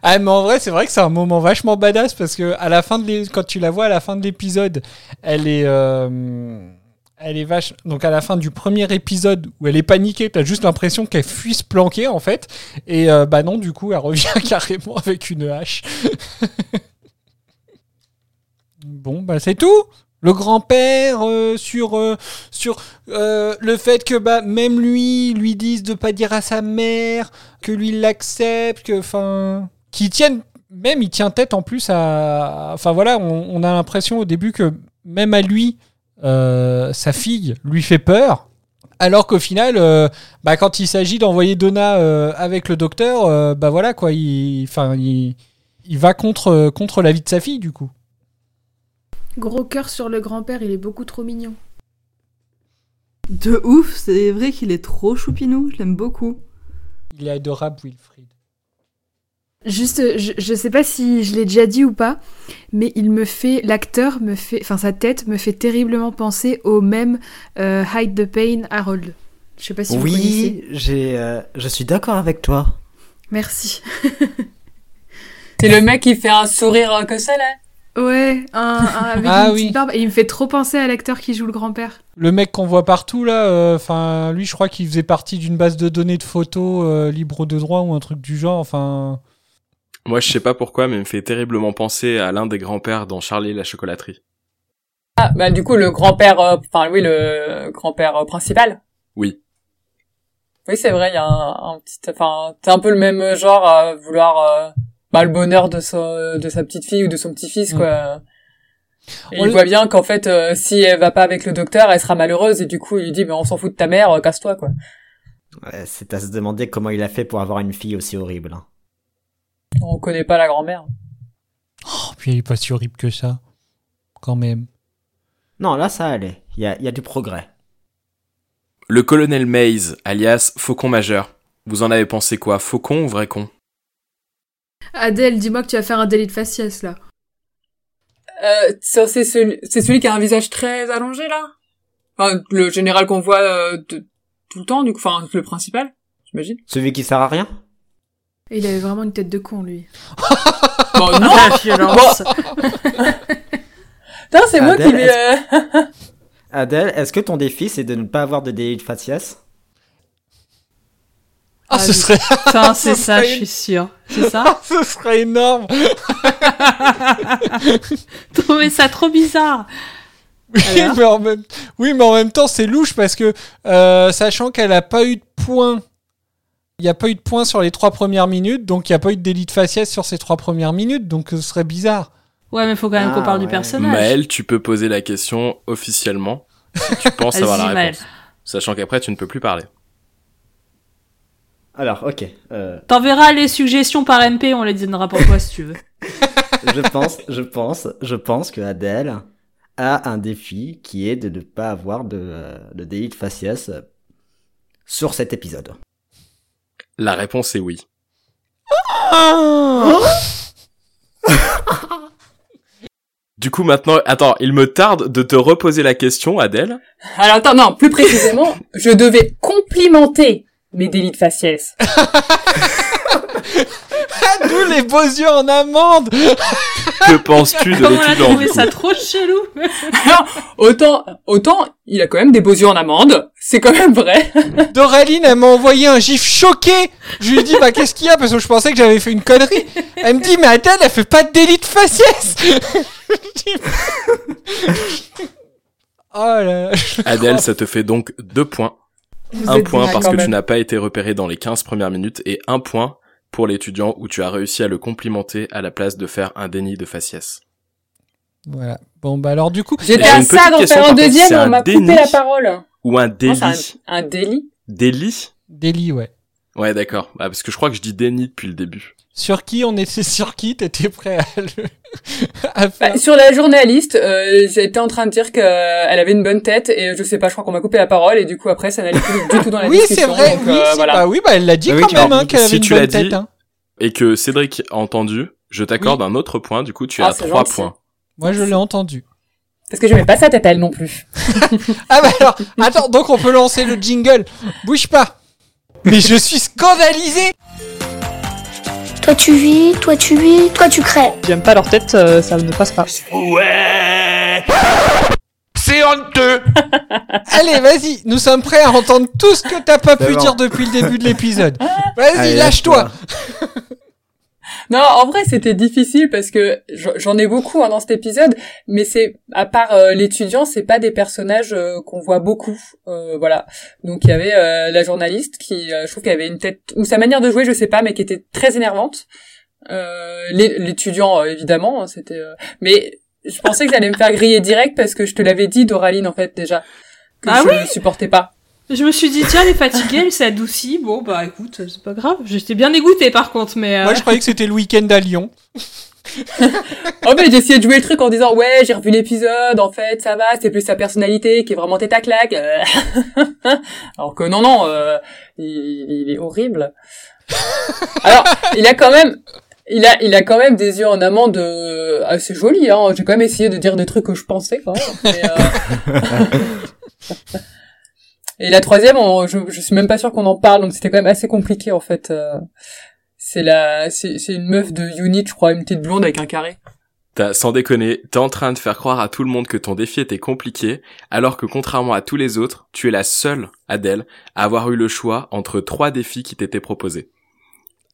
Ah mais en vrai c'est vrai que c'est un moment vachement badass parce que à la fin de quand tu la vois à la fin de l'épisode elle est euh, elle est vache donc à la fin du premier épisode où elle est paniquée t'as juste l'impression qu'elle fuit se planquer en fait et euh, bah non du coup elle revient carrément avec une hache bon bah c'est tout le grand-père euh, sur euh, sur euh, le fait que bah même lui lui dise de pas dire à sa mère que lui l'accepte que enfin qu'il tienne même il tient tête en plus à enfin voilà on, on a l'impression au début que même à lui sa fille lui fait peur alors qu'au final bah quand il s'agit d'envoyer Donna avec le docteur bah voilà quoi il enfin il, il va contre contre la vie de sa fille du coup Gros cœur sur le grand-père, il est beaucoup trop mignon. De ouf, c'est vrai qu'il est trop choupinou, je l'aime beaucoup. il est adorable Wilfried Juste, je, je sais pas si je l'ai déjà dit ou pas, mais il me fait, l'acteur me fait, enfin sa tête me fait terriblement penser au même euh, Hide the Pain Harold. Je sais pas si vous connaissez. Oui, j'ai, euh, je suis d'accord avec toi. Merci. C'est le mec qui fait un sourire que ça, là Ouais, un, un avec Ah une oui. petite barbe. Et il me fait trop penser à l'acteur qui joue le grand-père. Le mec qu'on voit partout là, euh, enfin lui je crois qu'il faisait partie d'une base de données de photos euh, libre de droit ou un truc du genre. Enfin, Moi, je sais pas pourquoi, mais il me fait terriblement penser à l'un des grands-pères dans Charlie et la chocolaterie. Ah, bah du coup, le grand-père, euh, enfin oui, le grand-père euh, principal. Oui. Oui, c'est vrai, il y a un, un petit... Enfin, t'es un peu le même genre à vouloir euh, bah, le bonheur de, sa de sa petite fille ou de son petit-fils, quoi. Et On il le- voit bien qu'en fait, euh, si elle va pas avec le docteur, elle sera malheureuse, et du coup, il lui dit, mais on s'en fout de ta mère, euh, casse-toi, quoi. Ouais, c'est à se demander comment il a fait pour avoir une fille aussi horrible. hein. On connaît pas la grand-mère. oh, puis il est pas si horrible que ça, quand même. Non, là ça allait. Il y a, il y a du progrès. Le colonel Maze, alias Faucon Majeur. Vous en avez pensé quoi? Faucon ou vrai con? Adèle, dis-moi que tu vas faire un délit de faciès là. Euh, ça, c'est celui, c'est celui qui a un visage très allongé, là Enfin, le général qu'on voit euh, de- tout le temps, du coup, enfin, le principal, j'imagine. Celui qui sert à rien? Il avait vraiment une tête de con lui. Bon, non La violence. Putain, c'est moi qui l'ai... euh, Adèle, est-ce que ton défi c'est de ne pas avoir de délit de faciès? Ah, ce serait, Putain, c'est Ce ça, serait je suis sûre. C'est ça ce serait énorme. Trouvez ça trop bizarre. Oui, mais en même, oui, mais en même temps, c'est louche parce que, euh, sachant qu'elle a pas eu de points, il n'y a pas eu de points sur les trois premières minutes, donc il n'y a pas eu de délit de faciès sur ces trois premières minutes, donc ce serait bizarre. Ouais, mais faut quand même qu'on Ah, parle du personnage. Maël, tu peux poser la question officiellement si tu penses avoir la réponse. Sachant qu'après, tu ne peux plus parler. Alors, ok. euh, T'enverras les suggestions par MP, on les donnera pour toi si tu veux. je pense, je pense, je pense que Adèle a un défi qui est de ne pas avoir de, euh, de délit de faciès sur cet épisode. La réponse est oui. Du coup, maintenant, attends, il me tarde de te reposer la question, Adèle. Alors, attends, non, plus précisément, je devais complimenter mes délits de faciès. Ah, D'où les beaux yeux en amande Que penses-tu de Comment on a l'étudiant trouvé ça trop chelou Alors, autant, autant, il a quand même des beaux yeux en amande, c'est quand même vrai. Doraline, elle m'a envoyé un gif choqué. Je lui ai dit, bah qu'est-ce qu'il y a? Parce que je pensais que j'avais fait une connerie. Elle me dit, mais Adèle, elle fait pas de délit de faciès. Oh là là. Adèle, ça te fait donc deux points. Vous un point parce que tu n'as pas été repéré dans les 15 premières minutes et un point pour l'étudiant où tu as réussi à le complimenter à la place de faire un déni de faciès. Voilà. Bon, bah alors du coup, J'étais J'ai à une ça d'en faire un deuxième, on m'a coupé la parole. Ou un Non, délit. un, un délit. Délit? Délit, ouais. Ouais, d'accord. Ah, parce que je crois que je dis déni depuis le début. Sur qui on était sur qui T'étais prêt à le à faire Bah, sur la journaliste, euh, j'étais en train de dire qu'elle avait une bonne tête et je sais pas, je crois qu'on m'a coupé la parole et du coup après ça n'allait plus du tout dans la Oui, discussion. c'est vrai. donc, oui, euh, si, voilà. bah oui, bah elle l'a dit Oui, quand même hein, qu'elle si avait une tu l'as bonne dit, tête. Hein. Et que Cédric a entendu, je t'accorde un autre point, du coup tu Ah, c'est trois gentil. points. Moi, je l'ai entendu. Parce que je mets pas sa tête à elle non plus. Ah bah alors, attends, donc on peut lancer le jingle. Bouge pas. Mais je suis scandalisé. Toi tu vis, toi tu vis, toi tu crèves. J'aime pas leur tête, euh, ça ne passe pas. Ouais C'est honteux Allez, vas-y, nous sommes prêts à entendre tout ce que t'as pas pu bon. dire depuis le début de l'épisode. Vas-y, lâche-toi. Non, en vrai, c'était difficile parce que j'en- ai beaucoup hein, dans cet épisode, mais c'est à part euh, l'étudiant, c'est pas des personnages euh, qu'on voit beaucoup, euh, voilà. Donc il y avait euh, la journaliste qui, je trouve qu'elle avait une tête ou sa manière de jouer, je sais pas, mais qui était très énervante. Euh, l'é- l'étudiant, évidemment, hein, c'était. euh, Mais je pensais que j'allais me faire griller direct parce que je te l'avais dit, Doraline, en fait déjà, que Ah je oui ne supportais pas. Je me suis dit, tiens, elle est fatiguée, elle s'est adoucie. Bon, bah écoute, c'est pas grave. J'étais bien dégoûtée par contre, mais. euh, Moi, je croyais que c'était le week-end à Lyon. Oh mais j'ai essayé de jouer le truc en disant ouais j'ai revu l'épisode en fait ça va c'est plus sa personnalité qui est vraiment tête à claque Euh, alors que non non euh, il, il est horrible alors il a quand même il a il a quand même des yeux en amont de assez jolis hein j'ai quand même essayé de dire des trucs que je pensais quand même mais, euh, et la troisième on- je, je suis même pas sûre qu'on en parle donc c'était quand même assez compliqué en fait euh, c'est la c'est une meuf de Unit je crois une petite blonde avec un carré T'as, sans déconner, t'es en train de faire croire à tout le monde que ton défi était compliqué, alors que contrairement à tous les autres, tu es la seule, Adèle, à avoir eu le choix entre trois défis qui t'étaient proposés.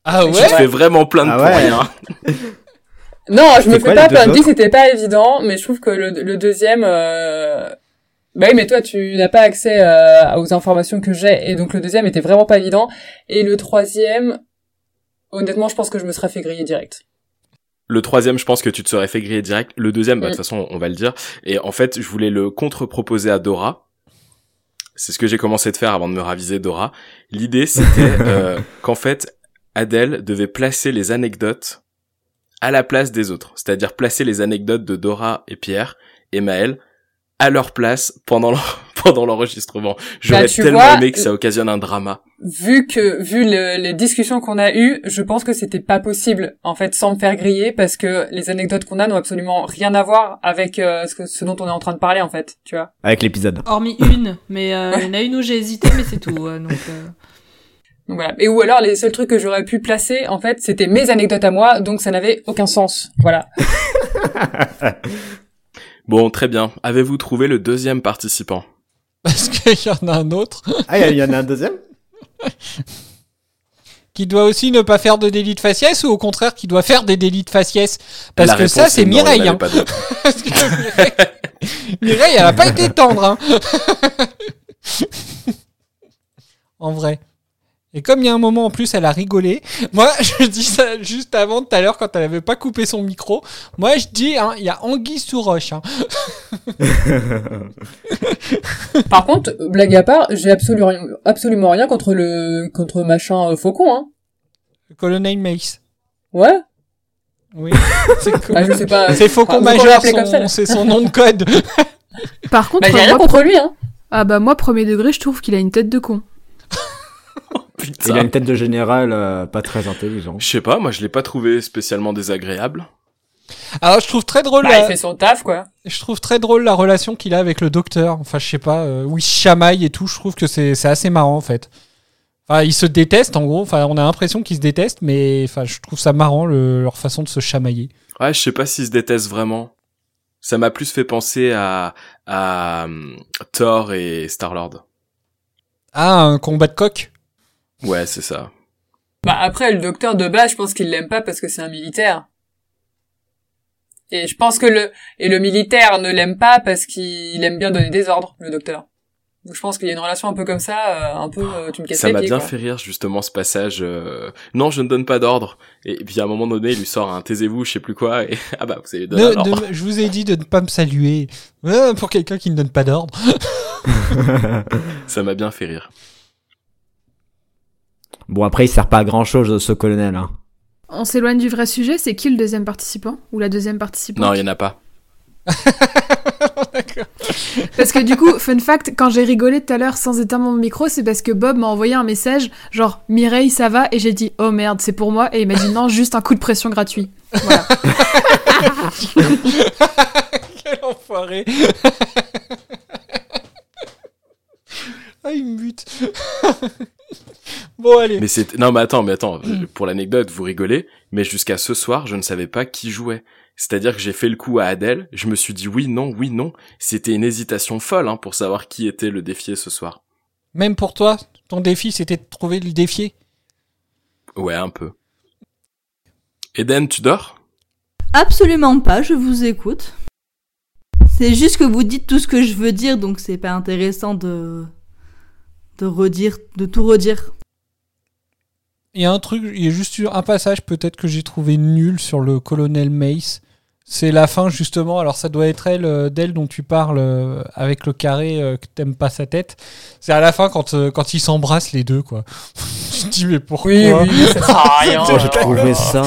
Ah Tu te fais vraiment plein de Ah pour ouais. rien. Non, je me fais quoi, pas. Dis, autres? c'était pas évident, mais je trouve que le, le deuxième, euh... bah oui, mais toi, tu n'as pas accès euh, aux informations que j'ai, et donc le deuxième était vraiment pas évident. Et le troisième, honnêtement, je pense que je me serais fait griller direct. Le troisième, je pense que tu te serais fait griller direct. Le deuxième, bah, de Mm. toute façon, on va le dire. Et en fait, je voulais le contre-proposer à Dora. C'est ce que j'ai commencé de faire avant de me raviser Dora. L'idée, c'était euh, qu'en fait, Adèle devait placer les anecdotes à la place des autres. C'est-à-dire placer les anecdotes de Dora et Pierre et Maël à leur place pendant pendant l'enregistrement. J'aurais Bah, tellement vois, aimé que ça occasionne un drama. Vu que, vu le- les discussions qu'on a eues, je pense que c'était pas possible, en fait, sans me faire griller, parce que les anecdotes qu'on a n'ont absolument rien à voir avec euh, ce, que, ce dont on est en train de parler, en fait, tu vois. Avec l'épisode. Hormis une, mais euh, il y en a une où j'ai hésité, mais c'est tout. euh, donc, euh, Donc voilà. Et ou alors les seuls trucs que j'aurais pu placer, en fait, c'était mes anecdotes à moi, donc ça n'avait aucun sens. Voilà. Bon, très bien. Avez-vous trouvé le deuxième participant? Parce qu'il y en a un autre Ah, il y en a un deuxième? Qui doit aussi ne pas faire de délit de faciès ou au contraire qui doit faire des délits de faciès? Parce La que ça, c'est Mireille. hein. Parce que Mireille, Mireille, elle a pas été tendre. Hein. en vrai. Et comme il y a un moment en plus, elle a rigolé. Moi, je dis ça juste avant tout à l'heure quand elle avait pas coupé son micro. Moi, je dis, hein, il y a anguille sous roche. Hein. Par contre, blague à part, j'ai absolument, absolument rien contre le, contre machin euh, faucon, hein. Colonel Mace. Ouais. Oui. C'est Ah, je sais pas. C'est Faucon Enfin, son- là. c'est son nom de code. Par contre, Bah, j'ai rien moi, contre lui, hein. Ah bah moi, premier degré, je trouve qu'il a une tête de con. Il a une tête de général euh, pas très intelligent. Je sais pas, moi je l'ai pas trouvé spécialement désagréable. Alors, je trouve très drôle. Bah, la- il fait son taf, quoi. Je trouve très drôle la relation qu'il a avec le docteur. Enfin, je sais pas, euh, où il se chamaille et tout. Je trouve que c'est c'est assez marrant en fait. Enfin, ils se détestent en gros. Enfin, on a l'impression qu'ils se détestent, mais enfin, je trouve ça marrant le- leur façon de se chamailler. Ouais, je sais pas s'ils se détestent vraiment. Ça m'a plus fait penser à, à hum, Thor et Star-Lord. Ah, un combat de coq? Ouais, c'est ça. Bah, après, le docteur de base, je pense qu'il l'aime pas parce que c'est un militaire. Et je pense que le, et le militaire ne l'aime pas parce qu'il aime bien donner des ordres, le docteur. Donc je pense qu'il y a une relation un peu comme ça, euh, un peu, euh, tu me casses Ça m'a bien quoi. fait rire justement ce passage. euh, Non, je ne donne pas d'ordre. Et puis à un moment donné, il lui sort un taisez-vous, je sais plus quoi. Et ah bah vous avez donné un ordre. de- Je vous ai dit de ne pas me saluer. Pour quelqu'un qui ne donne pas d'ordre. Ça m'a bien fait rire. Bon, après, il sert pas à grand chose, ce colonel. Hein. On s'éloigne du vrai sujet, c'est qui le deuxième participant Ou la deuxième participante? Non, il y en a pas. Parce que du coup, fun fact, quand j'ai rigolé tout à l'heure sans éteindre mon micro, c'est parce que Bob m'a envoyé un message genre Mireille, ça va Et j'ai dit oh merde, c'est pour moi. Et il m'a dit non, juste un coup de pression gratuit. Voilà. Quel enfoiré Ah, il me bute. Bon, allez. Mais c'est non mais attends mais attends pour l'anecdote vous rigolez mais jusqu'à ce soir je ne savais pas qui jouait. C'est-à-dire que j'ai fait le coup à Adèle je me suis dit oui non oui non. C'était une hésitation folle hein, pour savoir qui était le défié ce soir. Même pour toi, ton défi, c'était de trouver le défier. ouais un peu. Eden tu dors? Absolument pas, je vous écoute. C'est juste que vous dites tout ce que je veux dire, donc c'est pas intéressant de de redire, de tout redire. Il y a un truc, il y a juste un passage peut-être que j'ai trouvé nul sur le colonel Mace. C'est la fin justement. Alors ça doit être elle, euh, d'elle dont tu parles euh, avec le carré euh, que t'aimes pas sa tête. C'est à la fin quand euh, quand ils s'embrassent les deux quoi. je me dis mais pourquoi? Oui, oui, ça sert à rien. Moi, j'ai trouvé ça,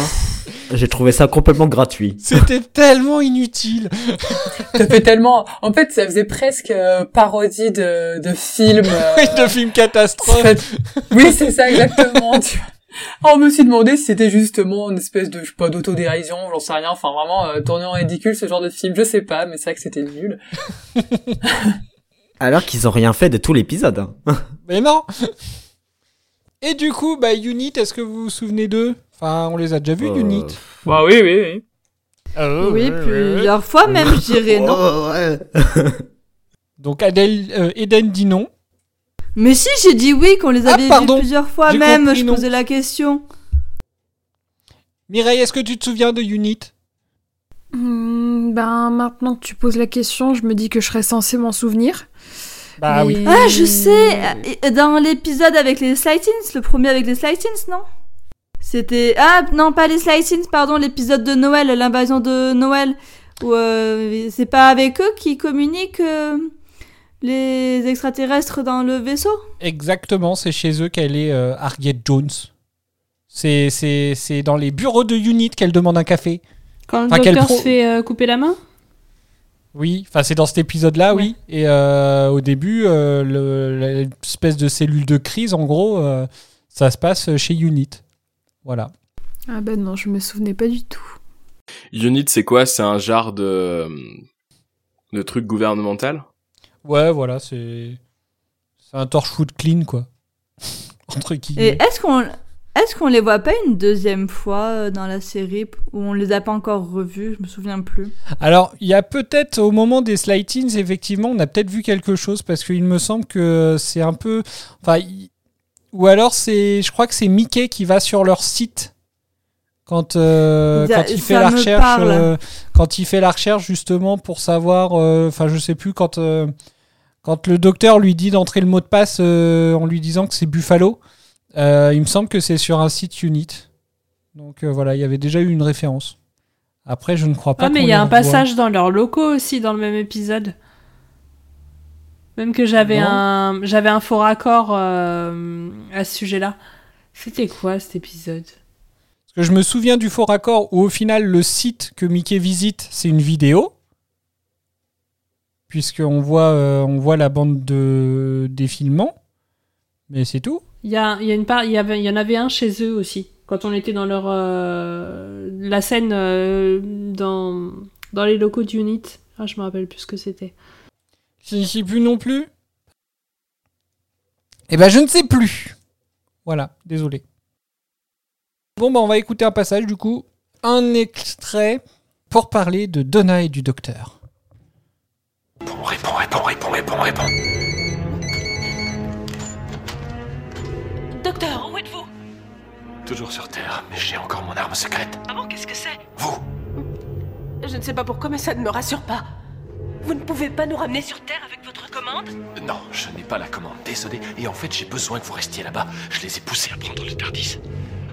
j'ai trouvé ça complètement gratuit. C'était tellement inutile. Ça fait tellement. En fait, ça faisait presque euh, parodie de, de film. euh, de film catastrophe. fait- Oui, c'est ça exactement. tu vois. Alors, on me suis demandé si c'était justement une espèce de, je sais pas, d'autodérision, j'en sais rien. Enfin, vraiment euh, tourné en ridicule ce genre de film. Je sais pas, mais c'est vrai que c'était nul. Alors qu'ils ont rien fait de tout l'épisode. hein. Mais non. Et du coup, bah Unit, est-ce que vous vous souvenez d'eux? Enfin, on les a déjà vus, Euh, Unit. Bah oui, oui, oui. oui, plusieurs fois même, je dirais non? Oh, ouais. Donc Adèle, euh, Eden dit non. Mais si, j'ai dit oui, qu'on les Ah, avait vus plusieurs fois même, compris, je non. posais la question. Mireille, est-ce que tu te souviens de Unit? Hmm, ben, maintenant que tu poses la question, je me dis que je serais censée m'en souvenir. Bah oui. Ah, je sais Dans l'épisode avec les Slightins, le premier avec les Slightins, non? C'était... Ah, non, pas les Slightins, pardon, l'épisode de Noël, l'invasion de Noël. Où euh, c'est pas avec eux qui communiquent euh, les extraterrestres dans le vaisseau? Exactement, c'est chez eux qu'elle est euh, Harriet Jones. C'est, c'est, c'est dans les bureaux de Unit qu'elle demande un café. Quand le Enfin, docteur pro- se fait euh, couper la main? Oui, enfin c'est dans cet épisode-là, oui. Et euh, au début, euh, le- l'espèce de cellule de crise, en gros, euh, ça se passe chez Unit. Voilà. Ah ben non, je me souvenais pas du tout. Unit c'est quoi? C'est un genre de de truc gouvernemental? Ouais, voilà, c'est c'est un Torchwood clean, quoi. Entre Et guillemets. est-ce qu'on est-ce qu'on les voit pas une deuxième fois euh, dans la série où on les a pas encore revus Je me souviens plus. Alors, il y a peut-être au moment des Slightins, effectivement, on a peut-être vu quelque chose parce qu'il me semble que c'est un peu. Enfin, ou alors c'est, je crois que c'est Mickey qui va sur leur site quand euh, Ça- quand il fait la recherche, euh, quand il fait la recherche justement pour savoir. euh, Enfin, je sais plus quand. euh, quand le docteur lui dit d'entrer le mot de passe euh, en lui disant que c'est Buffalo, euh, il me semble que c'est sur un site Unit. Donc euh, voilà, il y avait déjà eu une référence. Après, je ne crois pas. Ah, mais il y a un passage dans leurs locaux aussi dans le même épisode. Même que j'avais un j'avais un faux raccord euh, à ce sujet-là. C'était quoi cet épisode? Parce que je me souviens du faux raccord où au final le site que Mickey visite, c'est une vidéo. Puisqu'on voit, euh, on voit la bande de défilement. Mais c'est tout. Il y a, il y a une part, il y avait, il y en avait un chez eux aussi quand on était dans leur euh, la scène euh, dans dans les locaux d'Unit. Ah, je me rappelle plus ce que c'était. Je ne sais plus non plus. Eh ben je ne sais plus. Voilà, désolé. Bon bah on va écouter un passage du coup. Un extrait pour parler de Donna et du docteur. Réponds, réponds, réponds, réponds, réponds. Docteur, où êtes-vous Toujours sur Terre, mais j'ai encore mon arme secrète. Ah bon, qu'est-ce que c'est Vous Je ne sais pas pourquoi, mais ça ne me rassure pas. Vous ne pouvez pas nous ramener sur Terre avec votre commande Non, je n'ai pas la commande, désolé. Et en fait, j'ai besoin que vous restiez là-bas. Je les ai poussés à prendre le Tardis.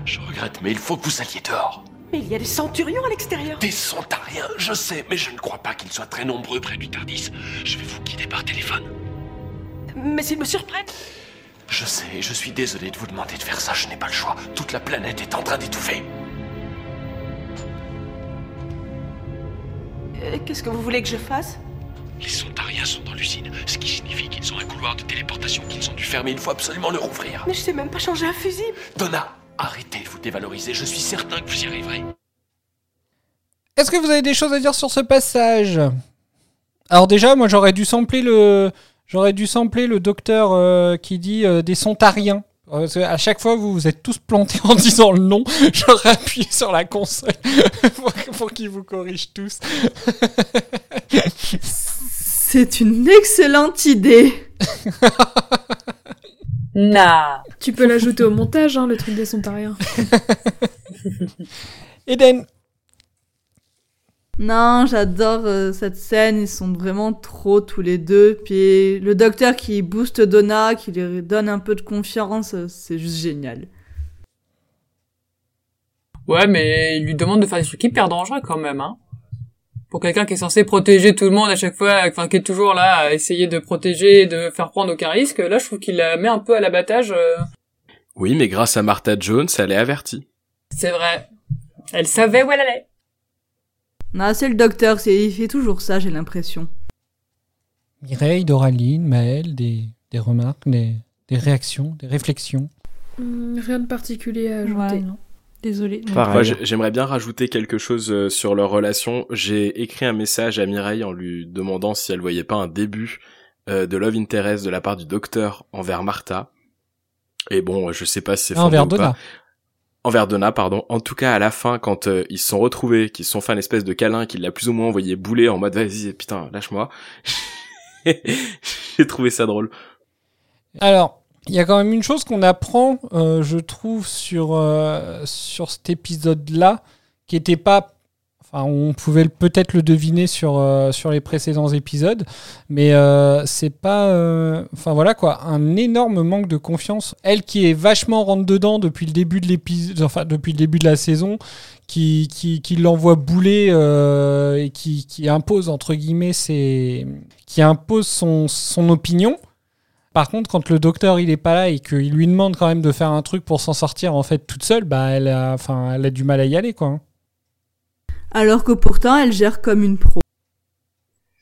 Je regrette, mais il faut que vous alliez dehors. Mais il y a des centurions à l'extérieur. Des centariens, je sais, mais je ne crois pas qu'ils soient très nombreux près du Tardis. Je vais vous guider par téléphone. Mais s'ils me surprennent Je sais, je suis désolé de vous demander de faire ça, je n'ai pas le choix. Toute la planète est en train d'étouffer. Euh, Qu'est-ce que vous voulez que je fasse? Les Sontariens sont dans l'usine, ce qui signifie qu'ils ont un couloir de téléportation qu'ils ont dû fermer. Il faut absolument le rouvrir. Mais je sais même pas changer un fusible. Donna, arrêtez de vous dévaloriser, je suis certain que vous y arriverez. Est-ce que vous avez des choses à dire sur ce passage? Alors déjà, moi j'aurais dû sampler le, j'aurais dû sampler le docteur euh, qui dit euh, des sontariens. Euh, à chaque fois, vous vous êtes tous plantés en disant le nom. J'aurais appuyé sur la console pour, pour qu'ils vous corrigent tous. C'est une excellente idée. Nah. Tu peux l'ajouter au montage, hein, le truc des sontariens. Eden. Non, j'adore euh, cette scène, ils sont vraiment trop tous les deux. Puis le docteur qui booste Donna, qui lui donne un peu de confiance, euh, c'est juste génial. Ouais, mais il lui demande de faire des trucs hyper dangereux quand même, hein. Pour quelqu'un qui est censé protéger tout le monde à chaque fois, enfin qui est toujours là à essayer de protéger et de faire prendre aucun risque, là je trouve qu'il la met un peu à l'abattage. euh. Oui, mais grâce à Martha Jones, elle est avertie. C'est vrai. Elle savait où elle allait. Non, c'est le docteur, c'est il fait toujours ça, j'ai l'impression. Mireille, Doraline, Maëlle, des, des remarques, des, des réactions, des réflexions. Hmm, rien de particulier à ajouter. Désolé. Moi, j'ai- j'aimerais bien rajouter quelque chose euh, sur leur relation. J'ai écrit un message à Mireille en lui demandant si elle voyait pas un début euh, de love interest de la part du docteur envers Martha. Et bon, je sais pas si c'est Ah, fondé envers ou pas. Donna. Envers Donna, pardon. En tout cas, à la fin, quand euh, ils se sont retrouvés, qu'ils se sont fait une espèce de câlin, qu'il l'a plus ou moins envoyé bouler en mode vas-y, putain, lâche-moi. J'ai trouvé ça drôle. Alors, il y a quand même une chose qu'on apprend, euh, je trouve, sur, euh, sur cet épisode-là, qui était pas. On pouvait peut-être le deviner sur, euh, sur les précédents épisodes, mais euh, c'est pas. euh, Enfin voilà quoi, un énorme manque de confiance. Elle qui est vachement rentre dedans depuis le début de enfin depuis le début de la saison, qui, qui, qui l'envoie bouler et qui, qui impose entre guillemets qui impose son, son opinion. Par contre, quand le docteur il est pas là et qu'il lui demande quand même de faire un truc pour s'en sortir en fait toute seule, bah elle a, enfin, elle a du mal à y aller quoi. Alors que pourtant, elle gère comme une pro.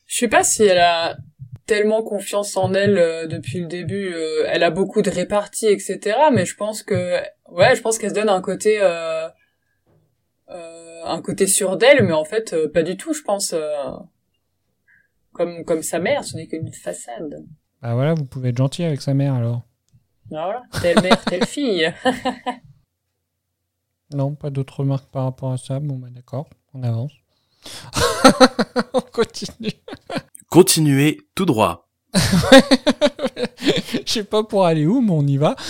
Je sais pas si elle a tellement confiance en elle euh, depuis le début. euh, elle a beaucoup de réparties, etc. Mais je pense que, ouais, je pense qu'elle se donne un côté, euh, euh, un côté sûr d'elle, mais en fait, euh, pas du tout. Je pense, euh, comme comme sa mère, ce n'est qu'une façade. Bah voilà, vous pouvez être gentil avec sa mère alors. Voilà, telle mère, telle fille. Non, pas d'autres remarques par rapport à ça. Bon bah d'accord, on avance. on continue. Continuez tout droit. Je sais pas pour aller où, mais on y va.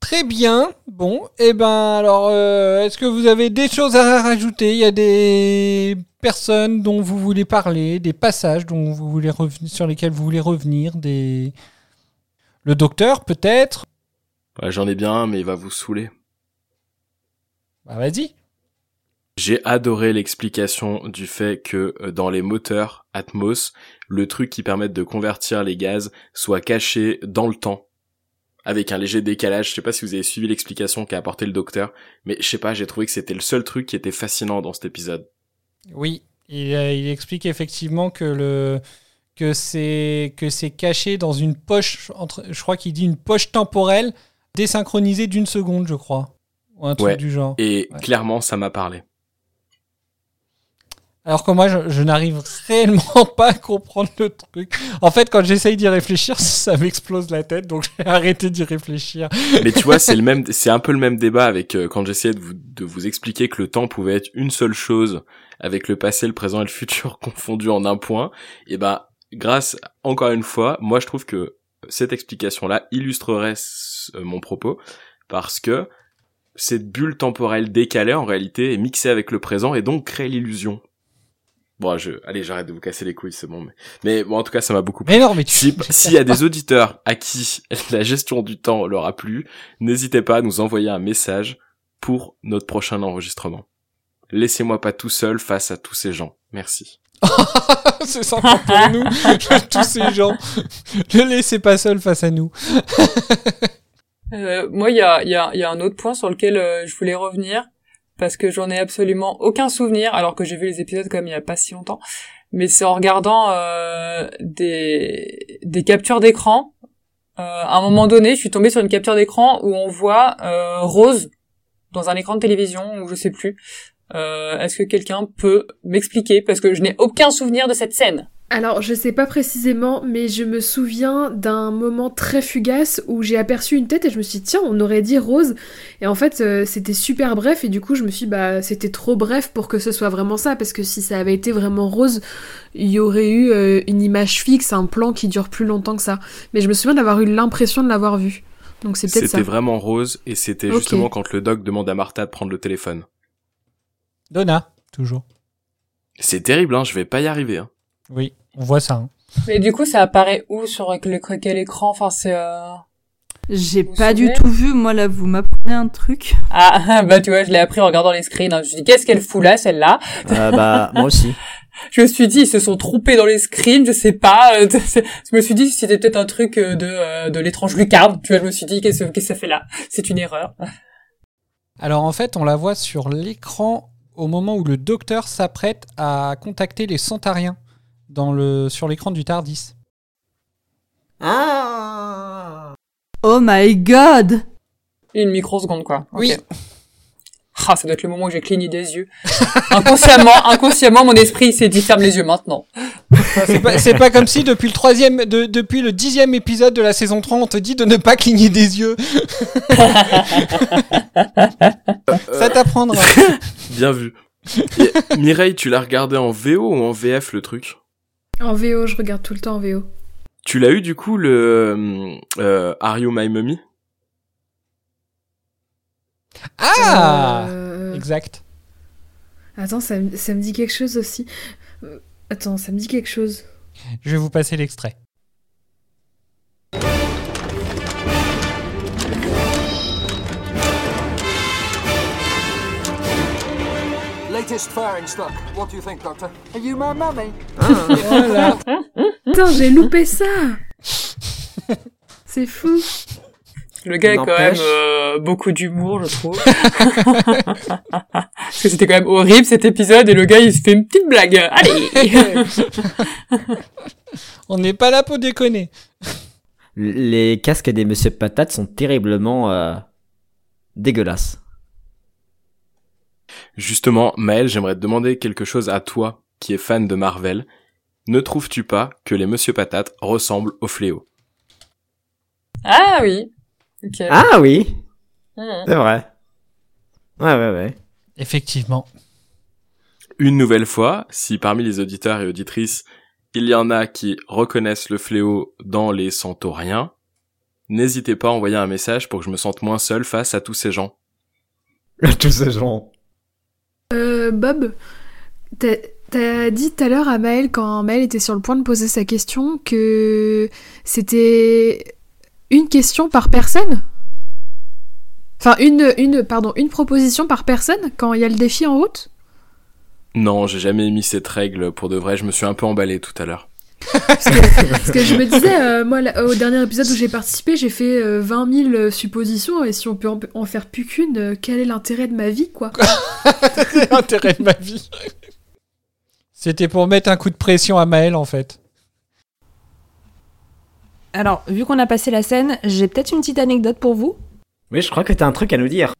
Très bien. Bon, et ben alors, euh, est-ce que vous avez des choses à rajouter? Il y a des personnes dont vous voulez parler, des passages dont vous voulez revenir, sur lesquels vous voulez revenir, des le docteur peut-être? Ouais, J'en ai bien un, mais il va vous saouler. Bah vas-y. J'ai adoré l'explication du fait que euh, dans les moteurs Atmos, le truc qui permet de convertir les gaz soit caché dans le temps. Avec un léger décalage, je sais pas si vous avez suivi l'explication qu'a apporté le docteur, mais je sais pas, j'ai trouvé que c'était le seul truc qui était fascinant dans cet épisode. Oui, il, euh, il explique effectivement que le que c'est que c'est caché dans une poche entre je crois qu'il dit une poche temporelle désynchronisée d'une seconde, je crois. Ou un truc Ouais. du genre. Et Ouais. clairement, ça m'a parlé. Alors que moi, je, je n'arrive réellement pas à comprendre le truc. En fait, quand j'essaye d'y réfléchir, ça m'explose la tête, donc j'ai arrêté d'y réfléchir. Mais tu vois, c'est le même, c'est un peu le même débat avec euh, quand j'essayais de vous, de vous expliquer que le temps pouvait être une seule chose avec le passé, le présent et le futur confondus en un point. Et ben, grâce, encore une fois, moi je trouve que cette explication-là illustrerait euh, mon propos parce que cette bulle temporelle décalée en réalité est mixée avec le présent et donc crée l'illusion. Bon, je, allez, j'arrête de vous casser les couilles, c'est bon. Mais, mais bon, en tout cas, ça m'a beaucoup plu. Mais non, mais tu- Si- s'il y a des auditeurs à qui la gestion du temps leur a plu, n'hésitez pas à nous envoyer un message pour notre prochain enregistrement. Laissez-moi pas tout seul face à tous ces gens. Merci. c'est sympa pour nous, tous ces gens. Ne laissez pas seul face à nous. Euh, moi, il y a, y, un autre point sur lequel euh, je voulais revenir parce que j'en ai absolument aucun souvenir, alors que j'ai vu les épisodes comme il y a pas si longtemps. Mais c'est en regardant euh, des, captures d'écran. À un moment donné, je suis tombée sur une capture d'écran où on voit Rose dans un écran de télévision ou je sais plus, Est-ce que quelqu'un peut m'expliquer? Parce que je n'ai aucun souvenir de cette scène. Alors, je sais pas précisément, mais je me souviens d'un moment très fugace où j'ai aperçu une tête et je me suis dit, tiens, on aurait dit rose. Et en fait, euh, c'était super bref et du coup, je me suis dit, bah, c'était trop bref pour que ce soit vraiment ça parce que si ça avait été vraiment rose, il y aurait eu euh, une image fixe, un plan qui dure plus longtemps que ça. Mais je me souviens d'avoir eu l'impression de l'avoir vu. Donc c'est peut-être ça. C'était vraiment rose et c'était justement quand le doc demande à Martha de prendre le téléphone. Donna, toujours. C'est terrible, hein, je vais pas y arriver. Hein. Oui, on voit ça. hein. Mais du coup, ça apparaît où sur quel écran? Enfin, c'est. Euh... J'ai pas du tout vu, moi là, vous m'apprenez un truc. Ah, bah tu vois, je l'ai appris en regardant les screens. hein. Je me suis dit, qu'est-ce qu'elle fout là, celle-là? Euh, bah, moi aussi. Je me suis dit, ils se sont trompés dans les screens, je sais pas. euh, je me suis dit, c'était peut-être un truc euh, de, de l'étrange lucarne. Tu vois, je me suis dit, qu'est-ce qu'est-ce que ça fait là? C'est une erreur. Alors en fait, on la voit sur l'écran au moment où le docteur s'apprête à contacter les Santariens dans le, sur l'écran du Tardis. Ah Oh my god Une microseconde, quoi. Oui. Ah, ça doit être le moment où j'ai cligné des yeux. inconsciemment, inconsciemment, mon esprit s'est dit, ferme les yeux maintenant. C'est pas, c'est pas comme si depuis le troisième, de- depuis le dixième épisode de la saison 3, on te dit de ne pas cligner des yeux. Ça t'apprendra. Bien vu. Mireille, tu l'as regardé en VO ou en VF le truc? En VO, je regarde tout le temps en VO. Tu l'as eu du coup le euh, Are You My Mummy? Ah Euh, Exact. Attends, ça, me- ça me dit quelque chose aussi. Euh, Attends, ça me dit quelque chose. Je vais vous passer l'extrait. Latest fire in stock. What do you think, Doctor? Are you my mummy? Voilà. Putain, j'ai loupé ça C'est fou Le gars a quand même euh, beaucoup d'humour, je trouve. Parce que c'était quand même horrible cet épisode et le gars il se fait une petite blague. Allez On n'est pas là pour déconner. Les casques des Monsieur Patate sont terriblement euh, dégueulasses. Justement, Maël, j'aimerais te demander quelque chose à toi, qui es fan de Marvel. Ne trouves-tu pas que les Monsieur Patates ressemblent au fléau? Ah oui. Ah oui, Mhm. c'est vrai. Ouais, ouais, ouais. Effectivement. Une nouvelle fois, si parmi les auditeurs et auditrices, il y en a qui reconnaissent le fléau dans les centauriens, n'hésitez pas à envoyer un message pour que je me sente moins seul face à tous ces gens. Tous ces gens. Euh, Bob, t'as dit tout à l'heure à Maël, quand Maël était sur le point de poser sa question, que c'était une question par personne? Enfin, une, une, proposition par personne quand il y a le défi en route? Non, j'ai jamais émis cette règle pour de vrai, je me suis un peu emballé tout à l'heure. Parce que je me disais, euh, moi, là, au dernier épisode où j'ai participé, j'ai fait euh, 20 000 suppositions, et si on peut en, en faire plus qu'une, euh, quel est l'intérêt de ma vie, quoi? L'intérêt de ma vie? C'était pour mettre un coup de pression à Maël en fait. Alors, vu qu'on a passé la scène, j'ai peut-être une petite anecdote pour vous. Oui, je crois que t'as un truc à nous dire.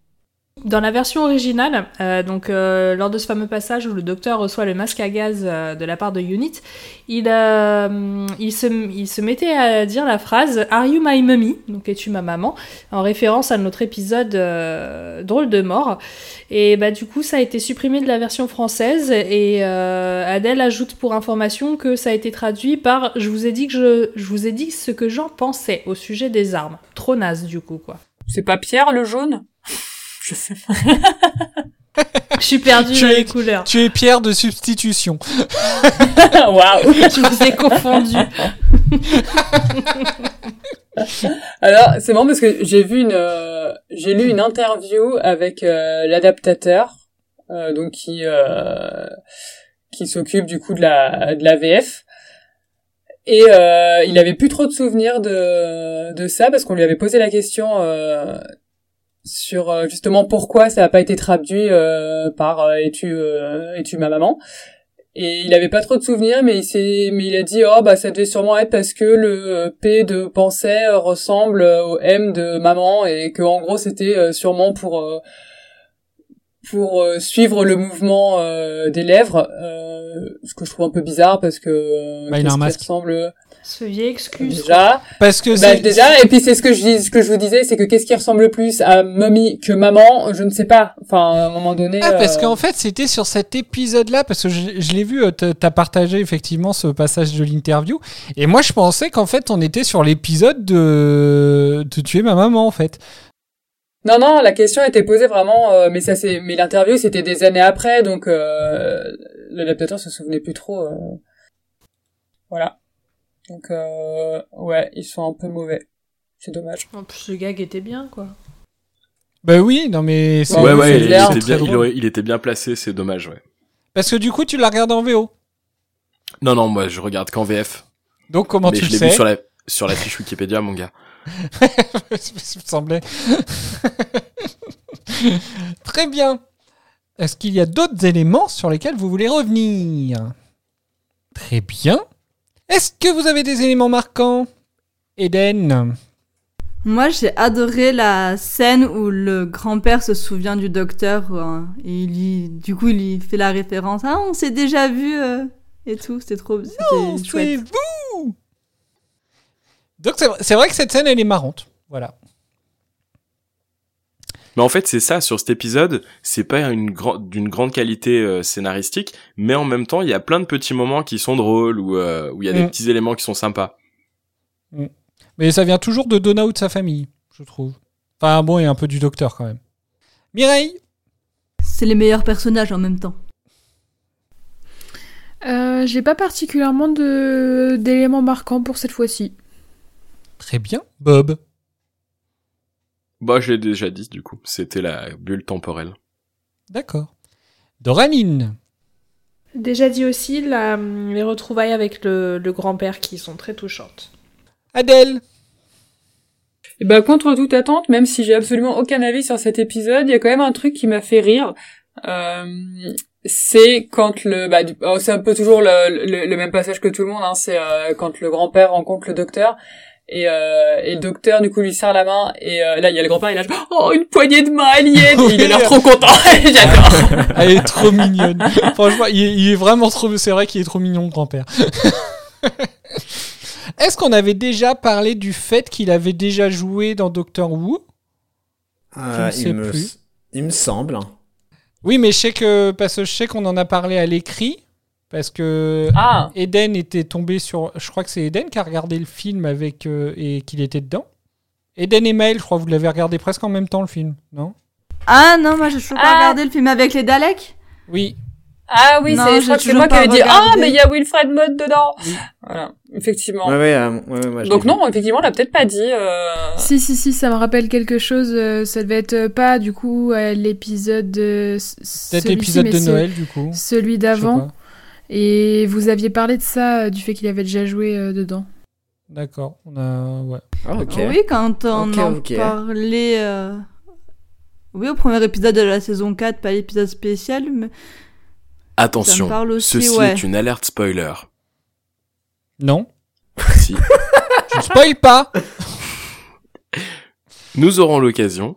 Dans la version originale, euh, donc euh, lors de ce fameux passage où le docteur reçoit le masque à gaz euh, de la part de Unit, il, euh, il, se, il se mettait à dire la phrase Are you my mummy Donc es-tu ma maman? En référence à notre épisode euh, Drôle de mort. Et bah du coup ça a été supprimé de la version française et euh, Adèle ajoute pour information que ça a été traduit par Je vous ai dit que je, je vous ai dit ce que j'en pensais au sujet des armes. Trop naze du coup quoi. C'est pas Pierre le jaune? Je sais pas. Je suis perdue Tu dans es- les couleurs. Tu es Pierre de substitution. Waouh Je vous ai confondu. Alors, c'est marrant parce que j'ai vu une, euh, j'ai lu une interview avec euh, l'adaptateur, euh, donc qui euh, qui s'occupe du coup de la de la VF. Et euh, il avait plus trop de souvenirs de de ça parce qu'on lui avait posé la question euh, sur euh, justement pourquoi ça n'a pas été traduit euh, par euh, es-tu euh, es-tu ma maman? Et il avait pas trop de souvenirs, mais il s'est, mais il a dit, oh, bah, ça devait sûrement être parce que le P de pensée ressemble au M de maman et que, en gros, c'était sûrement pour, pour suivre le mouvement des lèvres, ce que je trouve un peu bizarre parce que Bah, il a qu'est-ce un qui masque. ressemble Ce vieille excuse. déjà. Parce que Bah, déjà, et puis c'est ce que je dis, ce que je vous disais, c'est que qu'est-ce qui ressemble plus à mamie que maman, je ne sais pas. Enfin, à un moment donné. Ah, parce euh, qu'en fait, c'était sur cet épisode-là, parce que je, je l'ai vu, euh, t'as t'as partagé effectivement ce passage de l'interview, et moi je pensais qu'en fait on était sur l'épisode de... de tuer ma maman en fait. Non, non, la question était posée vraiment, euh, mais ça c'est, mais l'interview c'était des années après, donc euh, l'adaptateur se souvenait plus trop. euh. Voilà. Donc euh, ouais, ils sont un peu mauvais. C'est dommage. En plus, le gag était bien, quoi. Bah oui, non mais c'est ouais, c'est ouais, il, était bien, il, drôle. aurait- il était bien placé, c'est dommage, ouais. Parce que du coup, tu l'as regardé en VO. Non, non, moi, je regarde qu'en VF. Donc comment Mais tu je le vu sais sur la, sur la fiche Wikipédia, mon gars. Ça me semblait. Très bien. Est-ce qu'il y a d'autres éléments sur lesquels vous voulez revenir? Très bien. Est-ce que vous avez des éléments marquants? Eden Moi, j'ai adoré la scène où le grand-père se souvient du docteur euh, et il y- du coup, il y fait la référence. Ah, on s'est déjà vu euh, et tout. C'était trop, c'était chouette. vous Donc c'est c'est vrai que cette scène, elle est marrante. Voilà. Mais en fait, c'est ça, sur cet épisode, c'est pas une d'une grande qualité euh, scénaristique, mais en même temps, il y a plein de petits moments qui sont drôles, ou euh, où il y a des Mm. petits éléments qui sont sympas. Mais ça vient toujours de Donna ou de sa famille, je trouve. Enfin bon, et un peu du docteur quand même. Mireille? C'est les meilleurs personnages en même temps. Euh, J'ai pas particulièrement de d'éléments marquants pour cette fois-ci. Très bien. Bob? Bah, je l'ai déjà dit, du coup. C'était la bulle temporelle. D'accord. Doraline Déjà dit aussi, la- les retrouvailles avec le, le grand-père qui sont très touchantes. Adèle Et bah contre toute attente, même si j'ai absolument aucun avis sur cet épisode, il y a quand même un truc qui m'a fait rire. Euh, c'est quand le, bah, oh, c'est un peu toujours le, le, le même passage que tout le monde. Hein, c'est euh, quand le grand-père rencontre le docteur et, euh, et le docteur du coup lui serre la main et euh, là il y a le grand-père il a oh une poignée de main alien il a l'air trop content j'adore Elle est trop mignonne. Franchement, il est, il est vraiment trop. C'est vrai qu'il est trop mignon, le grand-père. Est-ce qu'on avait déjà parlé du fait qu'il avait déjà joué dans Doctor Who? Je ne Euh, sais il, me, plus. il me semble. Oui, mais je sais que parce que je sais qu'on en a parlé à l'écrit parce que Ah. Eden était tombé sur. Je crois que c'est Eden qui a regardé le film avec euh, et qu'il était dedans. Eden et Maël, je crois que vous l'avez regardé presque en même temps le film, non? Ah non, moi j'ai toujours pas Ah. regardé le film avec les Daleks. Oui. ah oui c'est je moi qui pas avais dit ah mais il y a Wilfred Mott dedans voilà effectivement Ouais, ouais, euh, ouais, ouais, moi, je donc non effectivement on l'a peut-être pas dit euh... Si, si, si, ça me rappelle quelque chose. euh, ça devait être pas, du coup, l'épisode Peut-être l'épisode de Noël, du coup. Celui d'avant. Et vous aviez parlé de ça, euh, du fait qu'il avait déjà joué euh, dedans. D'accord. On a. Ouais. Ah, ok. Oui, quand on en ok. parlait... euh, Oui, au premier épisode de la saison 4, pas l'épisode spécial, mais... Attention, parle aussi, ceci ouais. est une alerte spoiler. Non. si. Je spoil pas. Nous aurons l'occasion.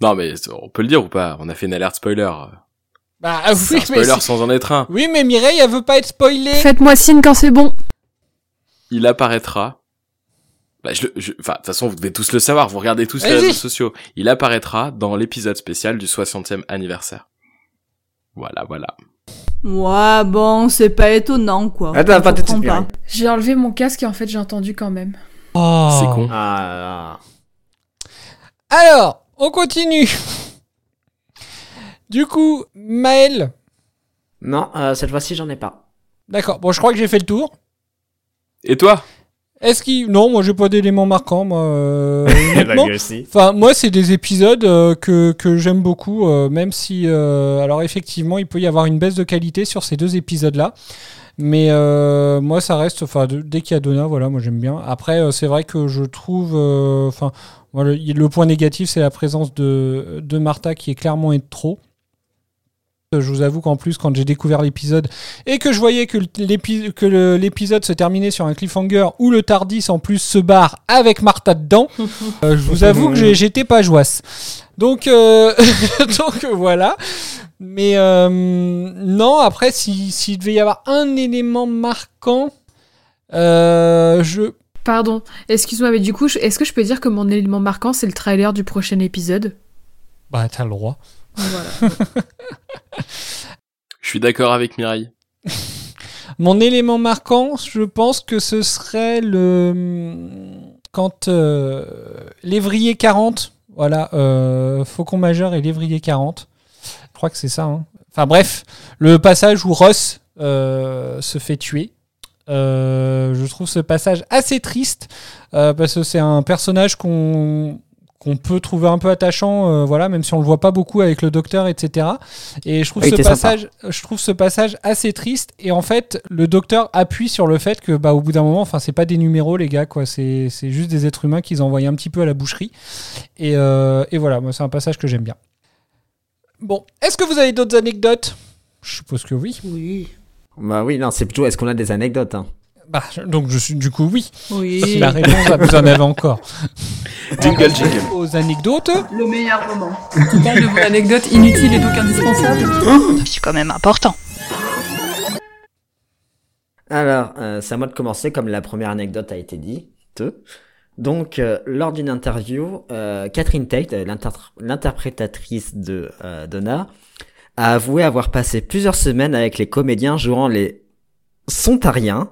Non, mais on peut le dire ou pas On a fait une alerte spoiler. Bah ah oui, un spoiler mais sans en être un. oui, mais Mireille, elle veut pas être spoilée. Faites-moi signe quand c'est bon. Il apparaîtra. Bah, je, le- je- enfin, de toute façon, vous devez tous le savoir. Vous regardez tous les réseaux sociaux. Il apparaîtra dans l'épisode spécial du 60e anniversaire. Voilà, voilà. Ouais, bon, c'est pas étonnant, quoi. Attends, On pas tout pas? J'ai enlevé mon casque et en fait j'ai entendu quand même. Oh. C'est con. Ah, Alors, on continue. Du coup, Maël. Non, euh, cette fois-ci, j'en ai pas. D'accord. Bon, je crois que j'ai fait le tour. Et toi? Est-ce qu'il non, moi j'ai pas d'éléments marquants, moi. euh, lui aussi. Enfin, moi, c'est des épisodes euh, que, que j'aime beaucoup, euh, même si, euh, alors effectivement, il peut y avoir une baisse de qualité sur ces deux épisodes-là. Mais euh, moi, ça reste, enfin, dès qu'il y a Donna, voilà, moi j'aime bien. Après, euh, c'est vrai que je trouve, enfin, le, le point négatif, c'est la présence de, de Martha qui est clairement est trop. Je vous avoue qu'en plus, quand j'ai découvert l'épisode et que je voyais que l'épisode se terminait sur un cliffhanger où le Tardis en plus se barre avec Martha dedans, euh, je vous avoue que j'étais pas joisse. Donc, euh, donc euh, voilà. Mais euh, non, après, s'il si, devait y avoir un élément marquant, je. Pardon, excuse-moi, mais du coup, est-ce que je peux dire que mon élément marquant, c'est le trailer du prochain épisode? Bah, t'as le droit. Voilà. Je suis d'accord avec Mireille. Mon élément marquant, je pense que ce serait le. Quand euh, l'évrier 40, voilà, euh, Faucon Majeur et l'évrier 40. Je crois que c'est ça. hein. Enfin bref, le passage où Ross euh, se fait tuer. Euh, je trouve ce passage assez triste euh, parce que c'est un personnage qu'on qu'on peut trouver un peu attachant, euh, voilà, même si on le voit pas beaucoup avec le docteur, etc. Et je trouve Il ce sympa. passage, je trouve ce passage assez triste. Et en fait, le docteur appuie sur le fait que, bah, au bout d'un moment, enfin, c'est pas des numéros, les gars, quoi. C'est c'est juste des êtres humains qu'ils envoient un petit peu à la boucherie. Et, euh, et voilà, moi, c'est un passage que j'aime bien. Bon, est-ce que vous avez d'autres anecdotes? Je suppose que oui. Oui. Bah oui, non, c'est plutôt est-ce qu'on a des anecdotes hein? Bah, donc je suis du coup oui. Oui. Si la réponse, vous en avez encore. Jingle, jingle. Aux anecdotes. Le meilleur moment. Tu parles de vos anecdotes inutiles et donc indispensables C'est quand même important. Alors, euh, c'est à moi de commencer, comme la première anecdote a été dit. Donc, euh, lors d'une interview, euh, Catherine Tate, l'inter- l'interprétatrice de euh, Donna, a avoué avoir passé plusieurs semaines avec les comédiens jouant les Sontariens,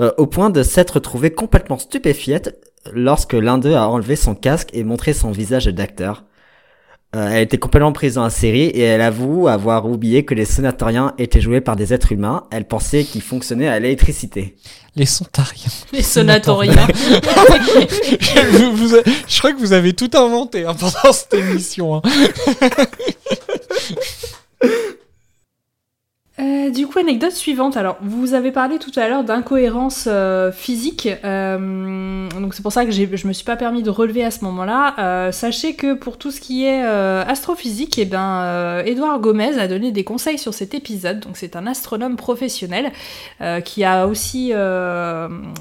euh, au point de s'être trouvée complètement stupéfiante lorsque l'un d'eux a enlevé son casque et montré son visage d'acteur. Euh, elle était complètement prise dans la série et elle avoue avoir oublié que les sonatoriens étaient joués par des êtres humains. Elle pensait qu'ils fonctionnaient à l'électricité. Les sontariens. Les sonatoriens. je, vous- je crois que vous avez tout inventé hein, pendant cette émission. hein. Euh, du coup, anecdote suivante. Alors, vous avez parlé tout à l'heure d'incohérence euh, physique. euh, donc, c'est pour ça que je me suis pas permis de relever à ce moment-là. Euh, sachez que pour tout ce qui est astrophysique, eh ben, Edouard Gomez a donné des conseils sur cet épisode. Donc, c'est un astronome professionnel qui a aussi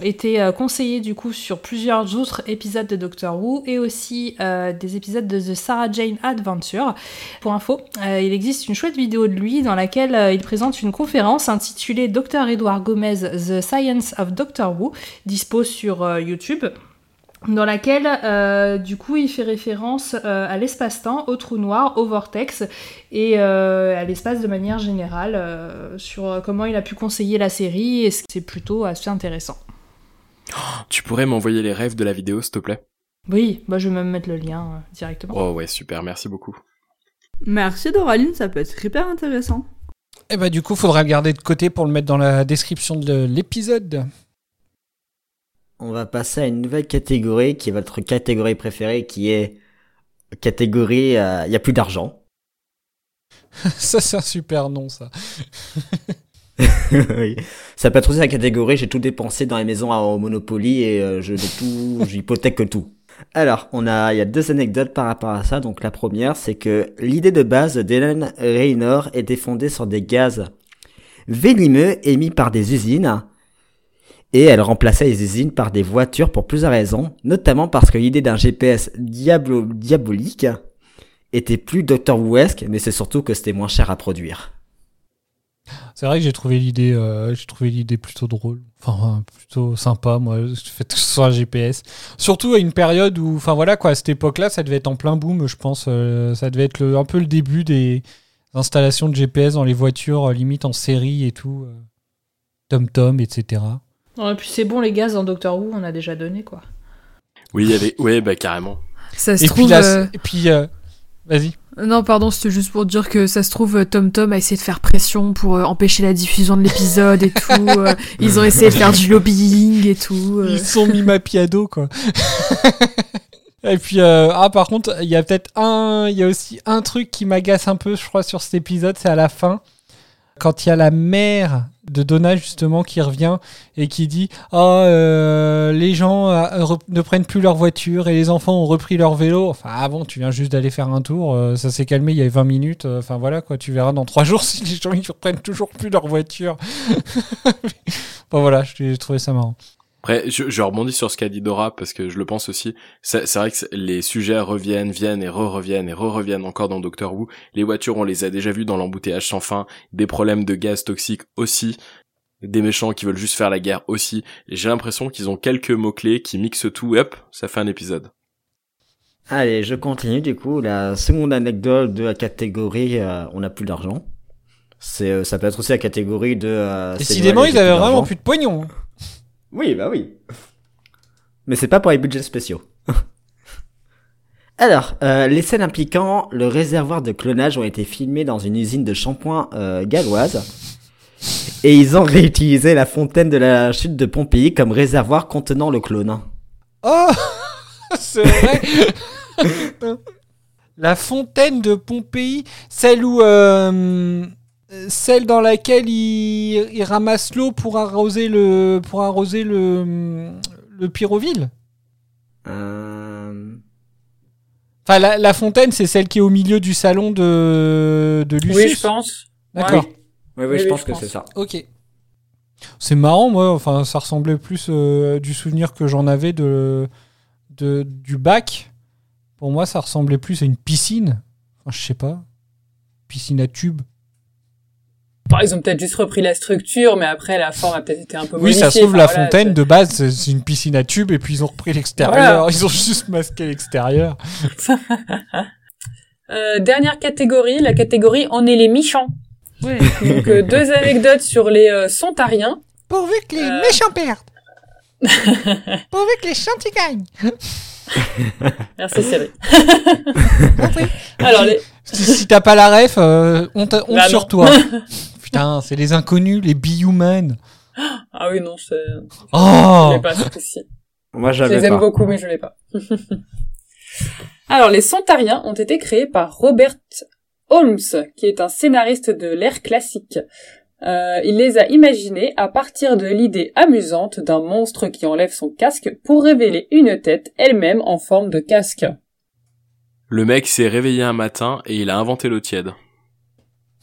été conseiller du coup sur plusieurs autres épisodes de Doctor Who et aussi des épisodes de The Sarah Jane Adventure. Pour info, il existe une chouette vidéo de lui dans laquelle il présente une conférence intitulée Dr Edouard Gomez The Science of Doctor Who, dispo sur euh, YouTube dans laquelle euh, du coup il fait référence euh, à l'espace-temps, au trou noir, au vortex et euh, à l'espace de manière générale euh, sur comment il a pu conseiller la série et c'est plutôt assez intéressant. Tu pourrais m'envoyer les rêves de la vidéo, s'il te plaît? Oui, bah je vais même mettre le lien directement. Oh ouais, super, merci beaucoup. Merci Doraline, ça peut être hyper intéressant. Et bah du coup, faudra le garder de côté pour le mettre dans la description de l'épisode. On va passer à une nouvelle catégorie qui est votre catégorie préférée, qui est catégorie euh, il y a plus d'argent. ça, c'est un super nom, ça. oui. Ça peut être aussi la catégorie j'ai tout dépensé dans les maisons à au Monopoly et euh, je tout, j'hypothèque tout. Alors, on a, il y a deux anecdotes par rapport à ça. Donc la première, c'est que l'idée de base d'Hélène Raynor était fondée sur des gaz venimeux émis par des usines. Et elle remplaçait les usines par des voitures pour plusieurs raisons, notamment parce que l'idée d'un GPS diabolique était plus Dr. Who-esque, mais c'est surtout que c'était moins cher à produire. C'est vrai que j'ai trouvé l'idée, euh, j'ai trouvé l'idée plutôt drôle, enfin euh, plutôt sympa, moi, le fait que ce soit un GPS. Surtout à une période où, enfin voilà quoi, à cette époque-là, ça devait être en plein boom, je pense. euh, ça devait être le- un peu le début des installations de GPS dans les voitures, euh, limite en série et tout, euh, TomTom, etc. Non, et puis c'est bon les gaz dans Doctor Who, on a déjà donné quoi. Oui, il y avait... Ouais, bah carrément. Ça se Et trouve. puis, là, euh, et puis, euh, vas-y. Non, pardon, c'était juste pour dire que ça se trouve, euh, Tom Tom a essayé de faire pression pour euh, empêcher la diffusion de l'épisode et tout. euh, ils ont essayé de faire du lobbying et tout. euh. Ils sont mis ma piado, quoi. Et puis, euh, ah, par contre, il y a peut-être un, il y a aussi un truc qui m'agace un peu, je crois, sur cet épisode, c'est à la fin, quand il y a la mère de Donna, justement, qui revient et qui dit, ah, euh, les gens euh, ne prennent plus leur voiture et les enfants ont repris leur vélo. Enfin, avant, tu viens juste d'aller faire un tour, euh, ça s'est calmé il y a 20 minutes. Enfin, voilà, quoi, tu verras dans 3 jours si les gens, ils reprennent toujours plus leur voiture. bon, voilà, j'ai trouvé ça marrant. Après, je, je rebondis sur ce qu'a dit Dora parce que je le pense aussi. C'est c'est vrai que les sujets reviennent, viennent et re-reviennent et re-reviennent encore dans Doctor Who. Les voitures, on les a déjà vues dans l'embouteillage sans fin. Des problèmes de gaz toxiques aussi. Des méchants qui veulent juste faire la guerre aussi. J'ai l'impression qu'ils ont quelques mots-clés qui mixent tout et hop, ça fait un épisode. Allez, je continue du coup. La seconde anecdote de la catégorie euh, on n'a plus d'argent. C'est, euh, ça peut être aussi la catégorie de. Euh, Décidément, ils avaient vraiment plus de pognon. Oui, bah oui. Mais c'est pas pour les budgets spéciaux. Alors, euh, les scènes impliquant le réservoir de clonage ont été filmées dans une usine de shampoing euh, galloise. Et ils ont réutilisé la fontaine de la chute de Pompéi comme réservoir contenant le clone. Oh C'est vrai La fontaine de Pompéi, celle où. euh, celle dans laquelle il, il ramasse l'eau pour arroser le. pour arroser le. le Pyroville Euh... Enfin, la, la fontaine, c'est celle qui est au milieu du salon de, de Lucius. Oui, je pense. D'accord. Oui. Oui, oui, je pense que c'est ça. Ok. C'est marrant, moi. Enfin, ça ressemblait plus euh, du souvenir que j'en avais de, de du bac. Pour moi, ça ressemblait plus à une piscine. Enfin, je sais pas. Piscine à tube. Bon, ils ont peut-être juste repris la structure, mais après la forme a peut-être été un peu Oui, modifiée. ça se trouve, Enfin, la voilà, fontaine de base, c'est- une piscine à tube et puis ils ont repris l'extérieur. Voilà. Ils ont juste masqué l'extérieur. Euh, dernière catégorie, la catégorie on est les méchants. Ouais. Donc euh, deux anecdotes sur les euh, sontariens. Pourvu que les Euh. méchants perdent. Pourvu que les gentils gagnent. Merci Cyril. Alors les Si, si t'as pas la ref, euh, honte, honte Bah, sur non. toi. Putain, c'est les inconnus, les Be-Human. Ah oui non, je Oh je l'ai pas ce coup-ci. Moi, Je les aime pas. beaucoup, mais je l'ai pas. Alors, les Sontariens ont été créés par Robert Holmes, qui est un scénariste de l'ère classique. Euh, il les a imaginés à partir de l'idée amusante d'un monstre qui enlève son casque pour révéler une tête elle-même en forme de casque. Le mec s'est réveillé un matin et il a inventé l'eau tiède.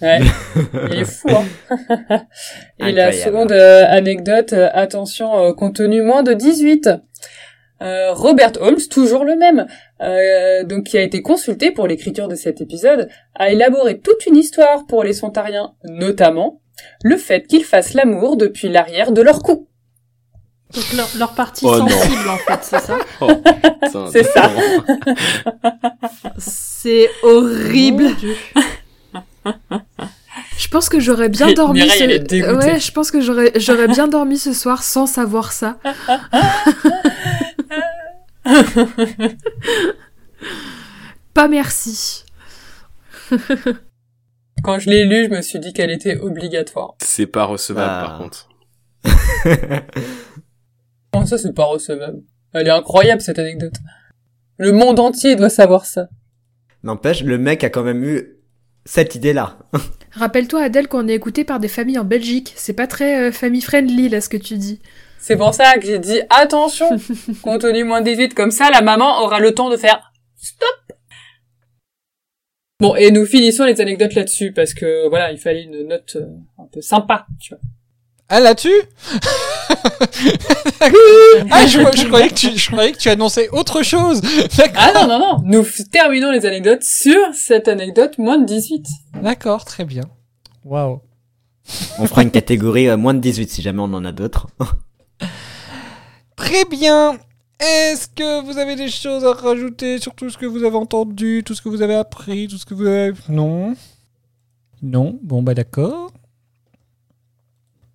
Ouais, il est fou, hein. Et la seconde euh, anecdote, euh, attention, euh, contenu moins de 18. Euh, Robert Holmes, toujours le même, euh, donc qui a été consulté pour l'écriture de cet épisode, a élaboré toute une histoire pour les Sontariens, notamment le fait qu'ils fassent l'amour depuis l'arrière de leur cou. Donc leur, leur partie Oh non. sensible, en fait, c'est ça Oh, C'est ça. C'est horrible. Je pense que j'aurais bien dormi. Mireille, ce... Ouais, je pense que j'aurais j'aurais bien dormi ce soir sans savoir ça. Pas merci. Quand je l'ai lu, je me suis dit qu'elle était obligatoire. C'est pas recevable Ah. par contre. Comment ça, c'est pas recevable? Elle est incroyable, cette anecdote. Le monde entier doit savoir ça. N'empêche, le mec a quand même eu cette idée-là. Rappelle-toi Adèle qu'on est écouté par des familles en Belgique. C'est pas très euh, family friendly là ce que tu dis. C'est pour ça que j'ai dit attention, contenu moins 18, comme ça la maman aura le temps de faire stop. Bon, et nous finissons les anecdotes là-dessus, parce que voilà, il fallait une note euh, un peu sympa, tu vois. Ah, là-dessus? Ah, je, je croyais que tu, je croyais que tu annonçais autre chose. Ah non, non, non, nous terminons les anecdotes sur cette anecdote moins de 18. D'accord, très bien. Waouh. On fera une catégorie euh, moins de 18 si jamais on en a d'autres. Très bien. Est-ce que vous avez des choses à rajouter sur tout ce que vous avez entendu, tout ce que vous avez appris, tout ce que vous avez... Non? Non Bon, bah d'accord.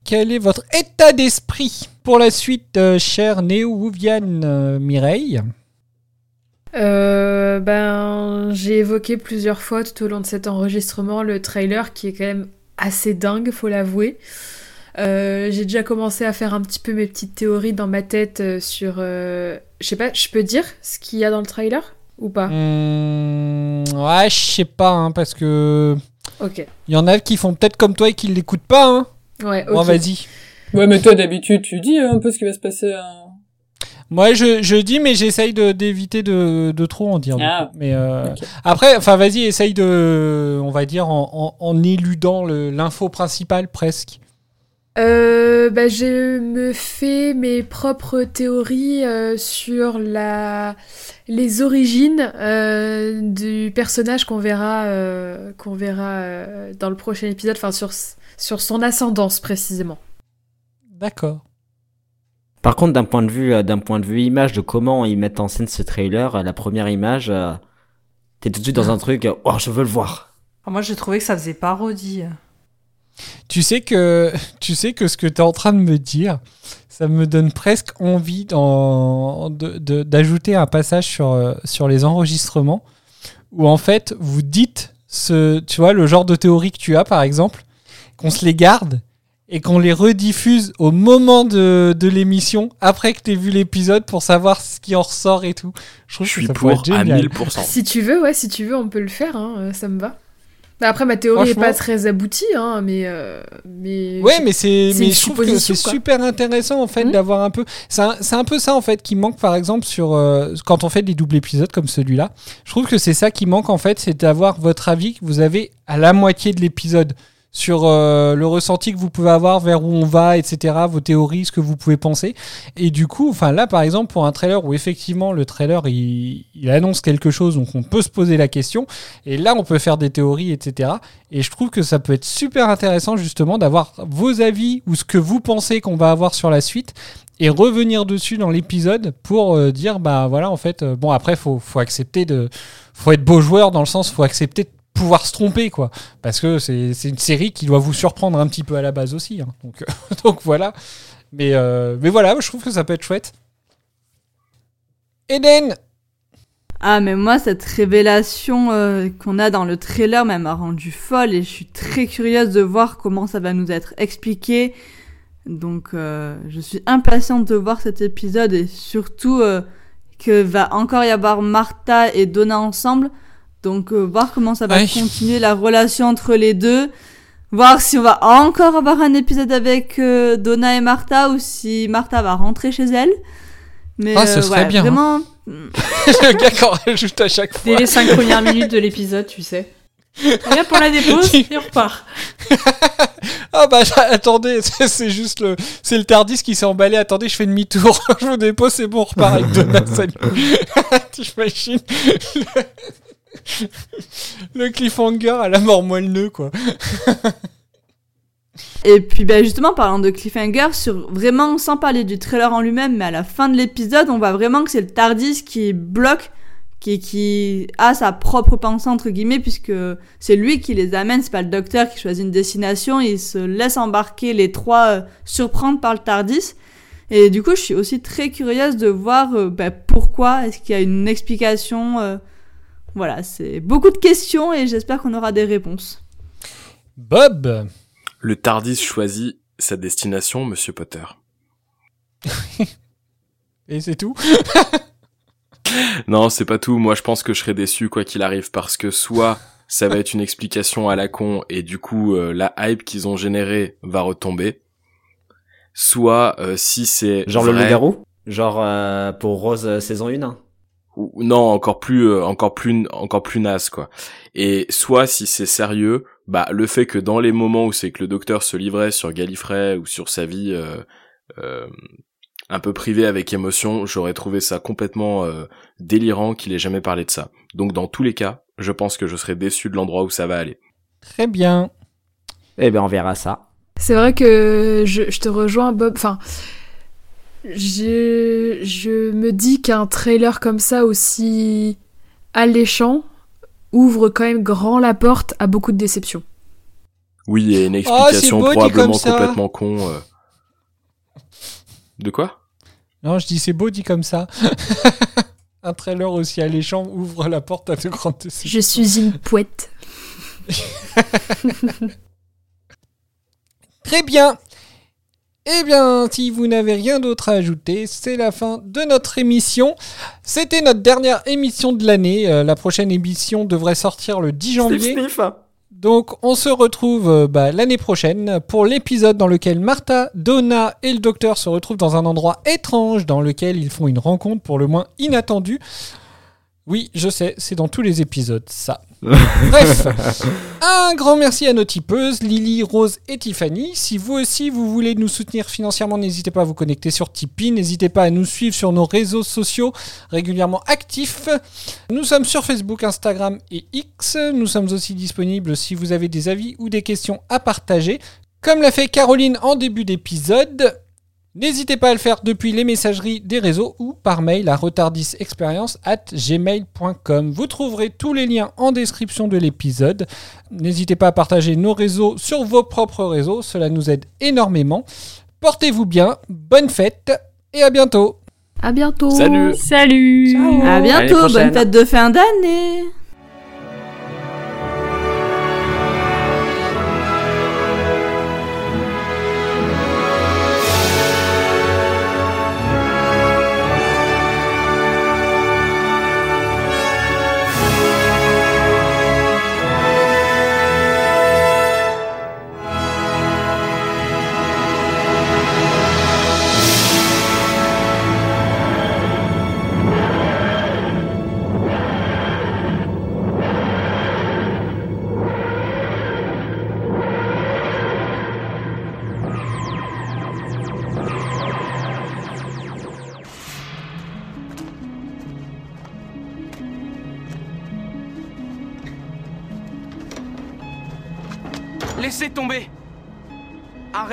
Quel est votre état d'esprit pour la suite, euh, chère Néo-Wouviane euh, Mireille Euh, ben, j'ai évoqué plusieurs fois tout au long de cet enregistrement le trailer qui est quand même assez dingue, faut l'avouer. Euh, j'ai déjà commencé à faire un petit peu mes petites théories dans ma tête sur. euh, je sais pas, je peux dire ce qu'il y a dans le trailer ou pas? Hmm, Ouais, je sais pas, hein, parce que... Ok. Il y en a qui font peut-être comme toi et qui l'écoutent pas, hein Ouais, Bon, vas-y. Ouais, mais toi, d'habitude, tu dis un peu ce qui va se passer. hein. Moi, je, je dis, mais j'essaye de- d'éviter de, de trop en dire. du Ah. coup. Mais euh, après, enfin, vas-y, essaye de, on va dire, en, en, en éludant le- l'info principale presque. Euh, bah, je me fais mes propres théories euh, sur la les origines euh, du personnage qu'on verra euh, qu'on verra euh, dans le prochain épisode, enfin sur sur son ascendance précisément. D'accord. Par contre, d'un point de vue, euh, d'un point de vue image de comment ils mettent en scène ce trailer, la première image, euh, t'es tout de suite dans un truc, oh, je veux le voir. Moi, j'ai trouvé que ça faisait parodie. Tu sais que tu sais que ce que tu es en train de me dire, ça me donne presque envie d'en- de- de- d'ajouter un passage sur, euh, sur les enregistrements où en fait vous dites ce, tu vois, le genre de théorie que tu as par exemple, qu'on se les garde et qu'on les rediffuse au moment de, de l'émission après que tu aies vu l'épisode pour savoir ce qui en ressort et tout. Je trouve Je que suis ça pour être à génial. 1000%. Si tu veux, ouais, si tu veux, on peut le faire, hein, euh, ça me va. Bah, après, ma théorie est Franchement- pas très aboutie, hein, mais mais mais Ouais, mais c'est mais je trouve que c'est super intéressant en fait d'avoir un peu c'est un, un peu ça en fait qui manque par exemple sur euh, quand on fait des doubles épisodes comme celui-là. Je trouve que c'est ça qui manque en fait, c'est d'avoir votre avis que vous avez à la moitié de l'épisode sur euh, le ressenti que vous pouvez avoir vers où on va, etc., vos théories, ce que vous pouvez penser. Et du coup, enfin là, par exemple, pour un trailer où effectivement le trailer il, annonce quelque chose, donc on peut se poser la question. Et là, on peut faire des théories, etc. Et je trouve que ça peut être super intéressant justement d'avoir vos avis ou ce que vous pensez qu'on va avoir sur la suite et revenir dessus dans l'épisode pour euh, dire bah voilà en fait euh, bon après faut faut accepter de faut être beau joueur dans le sens faut accepter de pouvoir se tromper quoi parce que c'est une série qui doit vous surprendre un petit peu à la base aussi hein. donc donc voilà mais euh, mais voilà je trouve que ça peut être chouette Eden Ah, mais moi, cette révélation euh, qu'on a dans le trailer m'a rendu folle et je suis très curieuse de voir comment ça va nous être expliqué. Donc, euh, je suis impatiente de voir cet épisode et surtout euh, que va encore y avoir Martha et Donna ensemble. Donc, euh, voir comment ça va Ouais. continuer la relation entre les deux. Voir si on va encore avoir un épisode avec euh, Donna et Martha ou si Martha va rentrer chez elle. Mais Ah, ce euh, serait ouais, bien, hein. Vraiment, le gars qu'on rajoute à chaque fois Dès les 5 premières minutes de l'épisode, tu sais. Regarde pour la dépose et on repart. Ah bah attendez, c'est juste le, c'est le Tardis qui s'est emballé. Attendez, je fais demi-tour, je vous dépose, c'est bon, on repart avec Donald. Salut. T'imagines? le... cliffhanger à la mort moelle-nœud quoi. Et puis ben justement, parlant de cliffhanger, sur vraiment sans parler du trailer en lui-même, mais à la fin de l'épisode, on voit vraiment que c'est le Tardis qui bloque, qui, qui a sa propre pensée entre guillemets, puisque c'est lui qui les amène, c'est pas le docteur qui choisit une destination, il se laisse embarquer les trois, euh, surprendre par le Tardis. Et du coup, je suis aussi très curieuse de voir euh, ben, pourquoi, est-ce qu'il y a une explication. euh, voilà, c'est beaucoup de questions et j'espère qu'on aura des réponses. Bob Le Tardis choisit sa destination, Monsieur Potter. Et c'est tout. Non, c'est pas tout. Moi, je pense que je serai déçu quoi qu'il arrive parce que soit ça va être une explication à la con et du coup euh, la hype qu'ils ont générée va retomber. Soit euh, si c'est Genre le loup-garou? Genre euh, pour Rose euh, saison 1 ou- non encore plus euh, encore plus encore plus naze quoi et soit si c'est sérieux bah le fait que dans les moments où c'est que le docteur se livrait sur Gallifrey ou sur sa vie euh, euh, un peu privée avec émotion j'aurais trouvé ça complètement euh, délirant qu'il ait jamais parlé de ça donc dans tous les cas je pense que je serais déçu de l'endroit où ça va aller Très bien. Eh ben on verra ça. C'est vrai que je, je te rejoins, Bob. Enfin, je, je me dis qu'un trailer comme ça aussi alléchant ouvre quand même grand la porte à beaucoup de déceptions. oui et une Oh, explication beau probablement complètement con euh. de quoi? Non, je dis c'est beau dit comme ça. Un trailer aussi alléchant ouvre la porte à de grandes déceptions. Je suis une poète. Très bien. Eh bien, si vous n'avez rien d'autre à ajouter, c'est la fin de notre émission. C'était notre dernière émission de l'année. Euh, la prochaine émission devrait sortir le 10 janvier. Donc, on se retrouve euh, bah, l'année prochaine pour l'épisode dans lequel Martha, Donna et le docteur se retrouvent dans un endroit étrange dans lequel ils font une rencontre pour le moins inattendue. Oui, je sais, c'est dans tous les épisodes, ça. Bref, un grand merci à nos tipeuses, Lily, Rose et Tiffany. Si vous aussi vous voulez nous soutenir financièrement, n'hésitez pas à vous connecter sur Tipeee, n'hésitez pas à nous suivre sur nos réseaux sociaux régulièrement actifs. Nous sommes sur Facebook, Instagram et X. Nous sommes aussi disponibles si vous avez des avis ou des questions à partager. Comme l'a fait Caroline en début d'épisode, N'hésitez pas à le faire depuis les messageries des réseaux ou par mail à retardisexperience at gmail.com. Vous trouverez tous les liens en description de l'épisode. N'hésitez pas à partager nos réseaux sur vos propres réseaux, cela nous aide énormément. Portez-vous bien, bonne fête et à bientôt. À bientôt. Salut. Salut. À bientôt, bonne fête de fin d'année.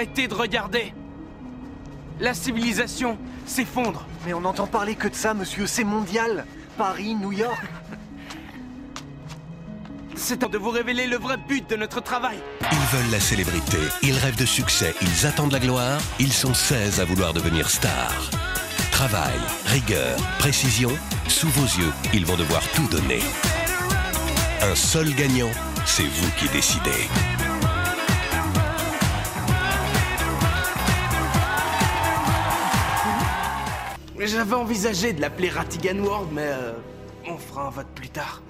Arrêtez de regarder. La civilisation s'effondre. Mais on n'entend parler que de ça, monsieur, c'est mondial. Paris, New York. C'est temps de vous révéler le vrai but de notre travail. Ils veulent la célébrité, ils rêvent de succès, ils attendent la gloire, ils sont 16 à vouloir devenir stars. Travail, rigueur, précision, sous vos yeux, ils vont devoir tout donner. Un seul gagnant, c'est vous qui décidez. J'avais envisagé de l'appeler Ratigan World, mais euh, on fera un vote plus tard.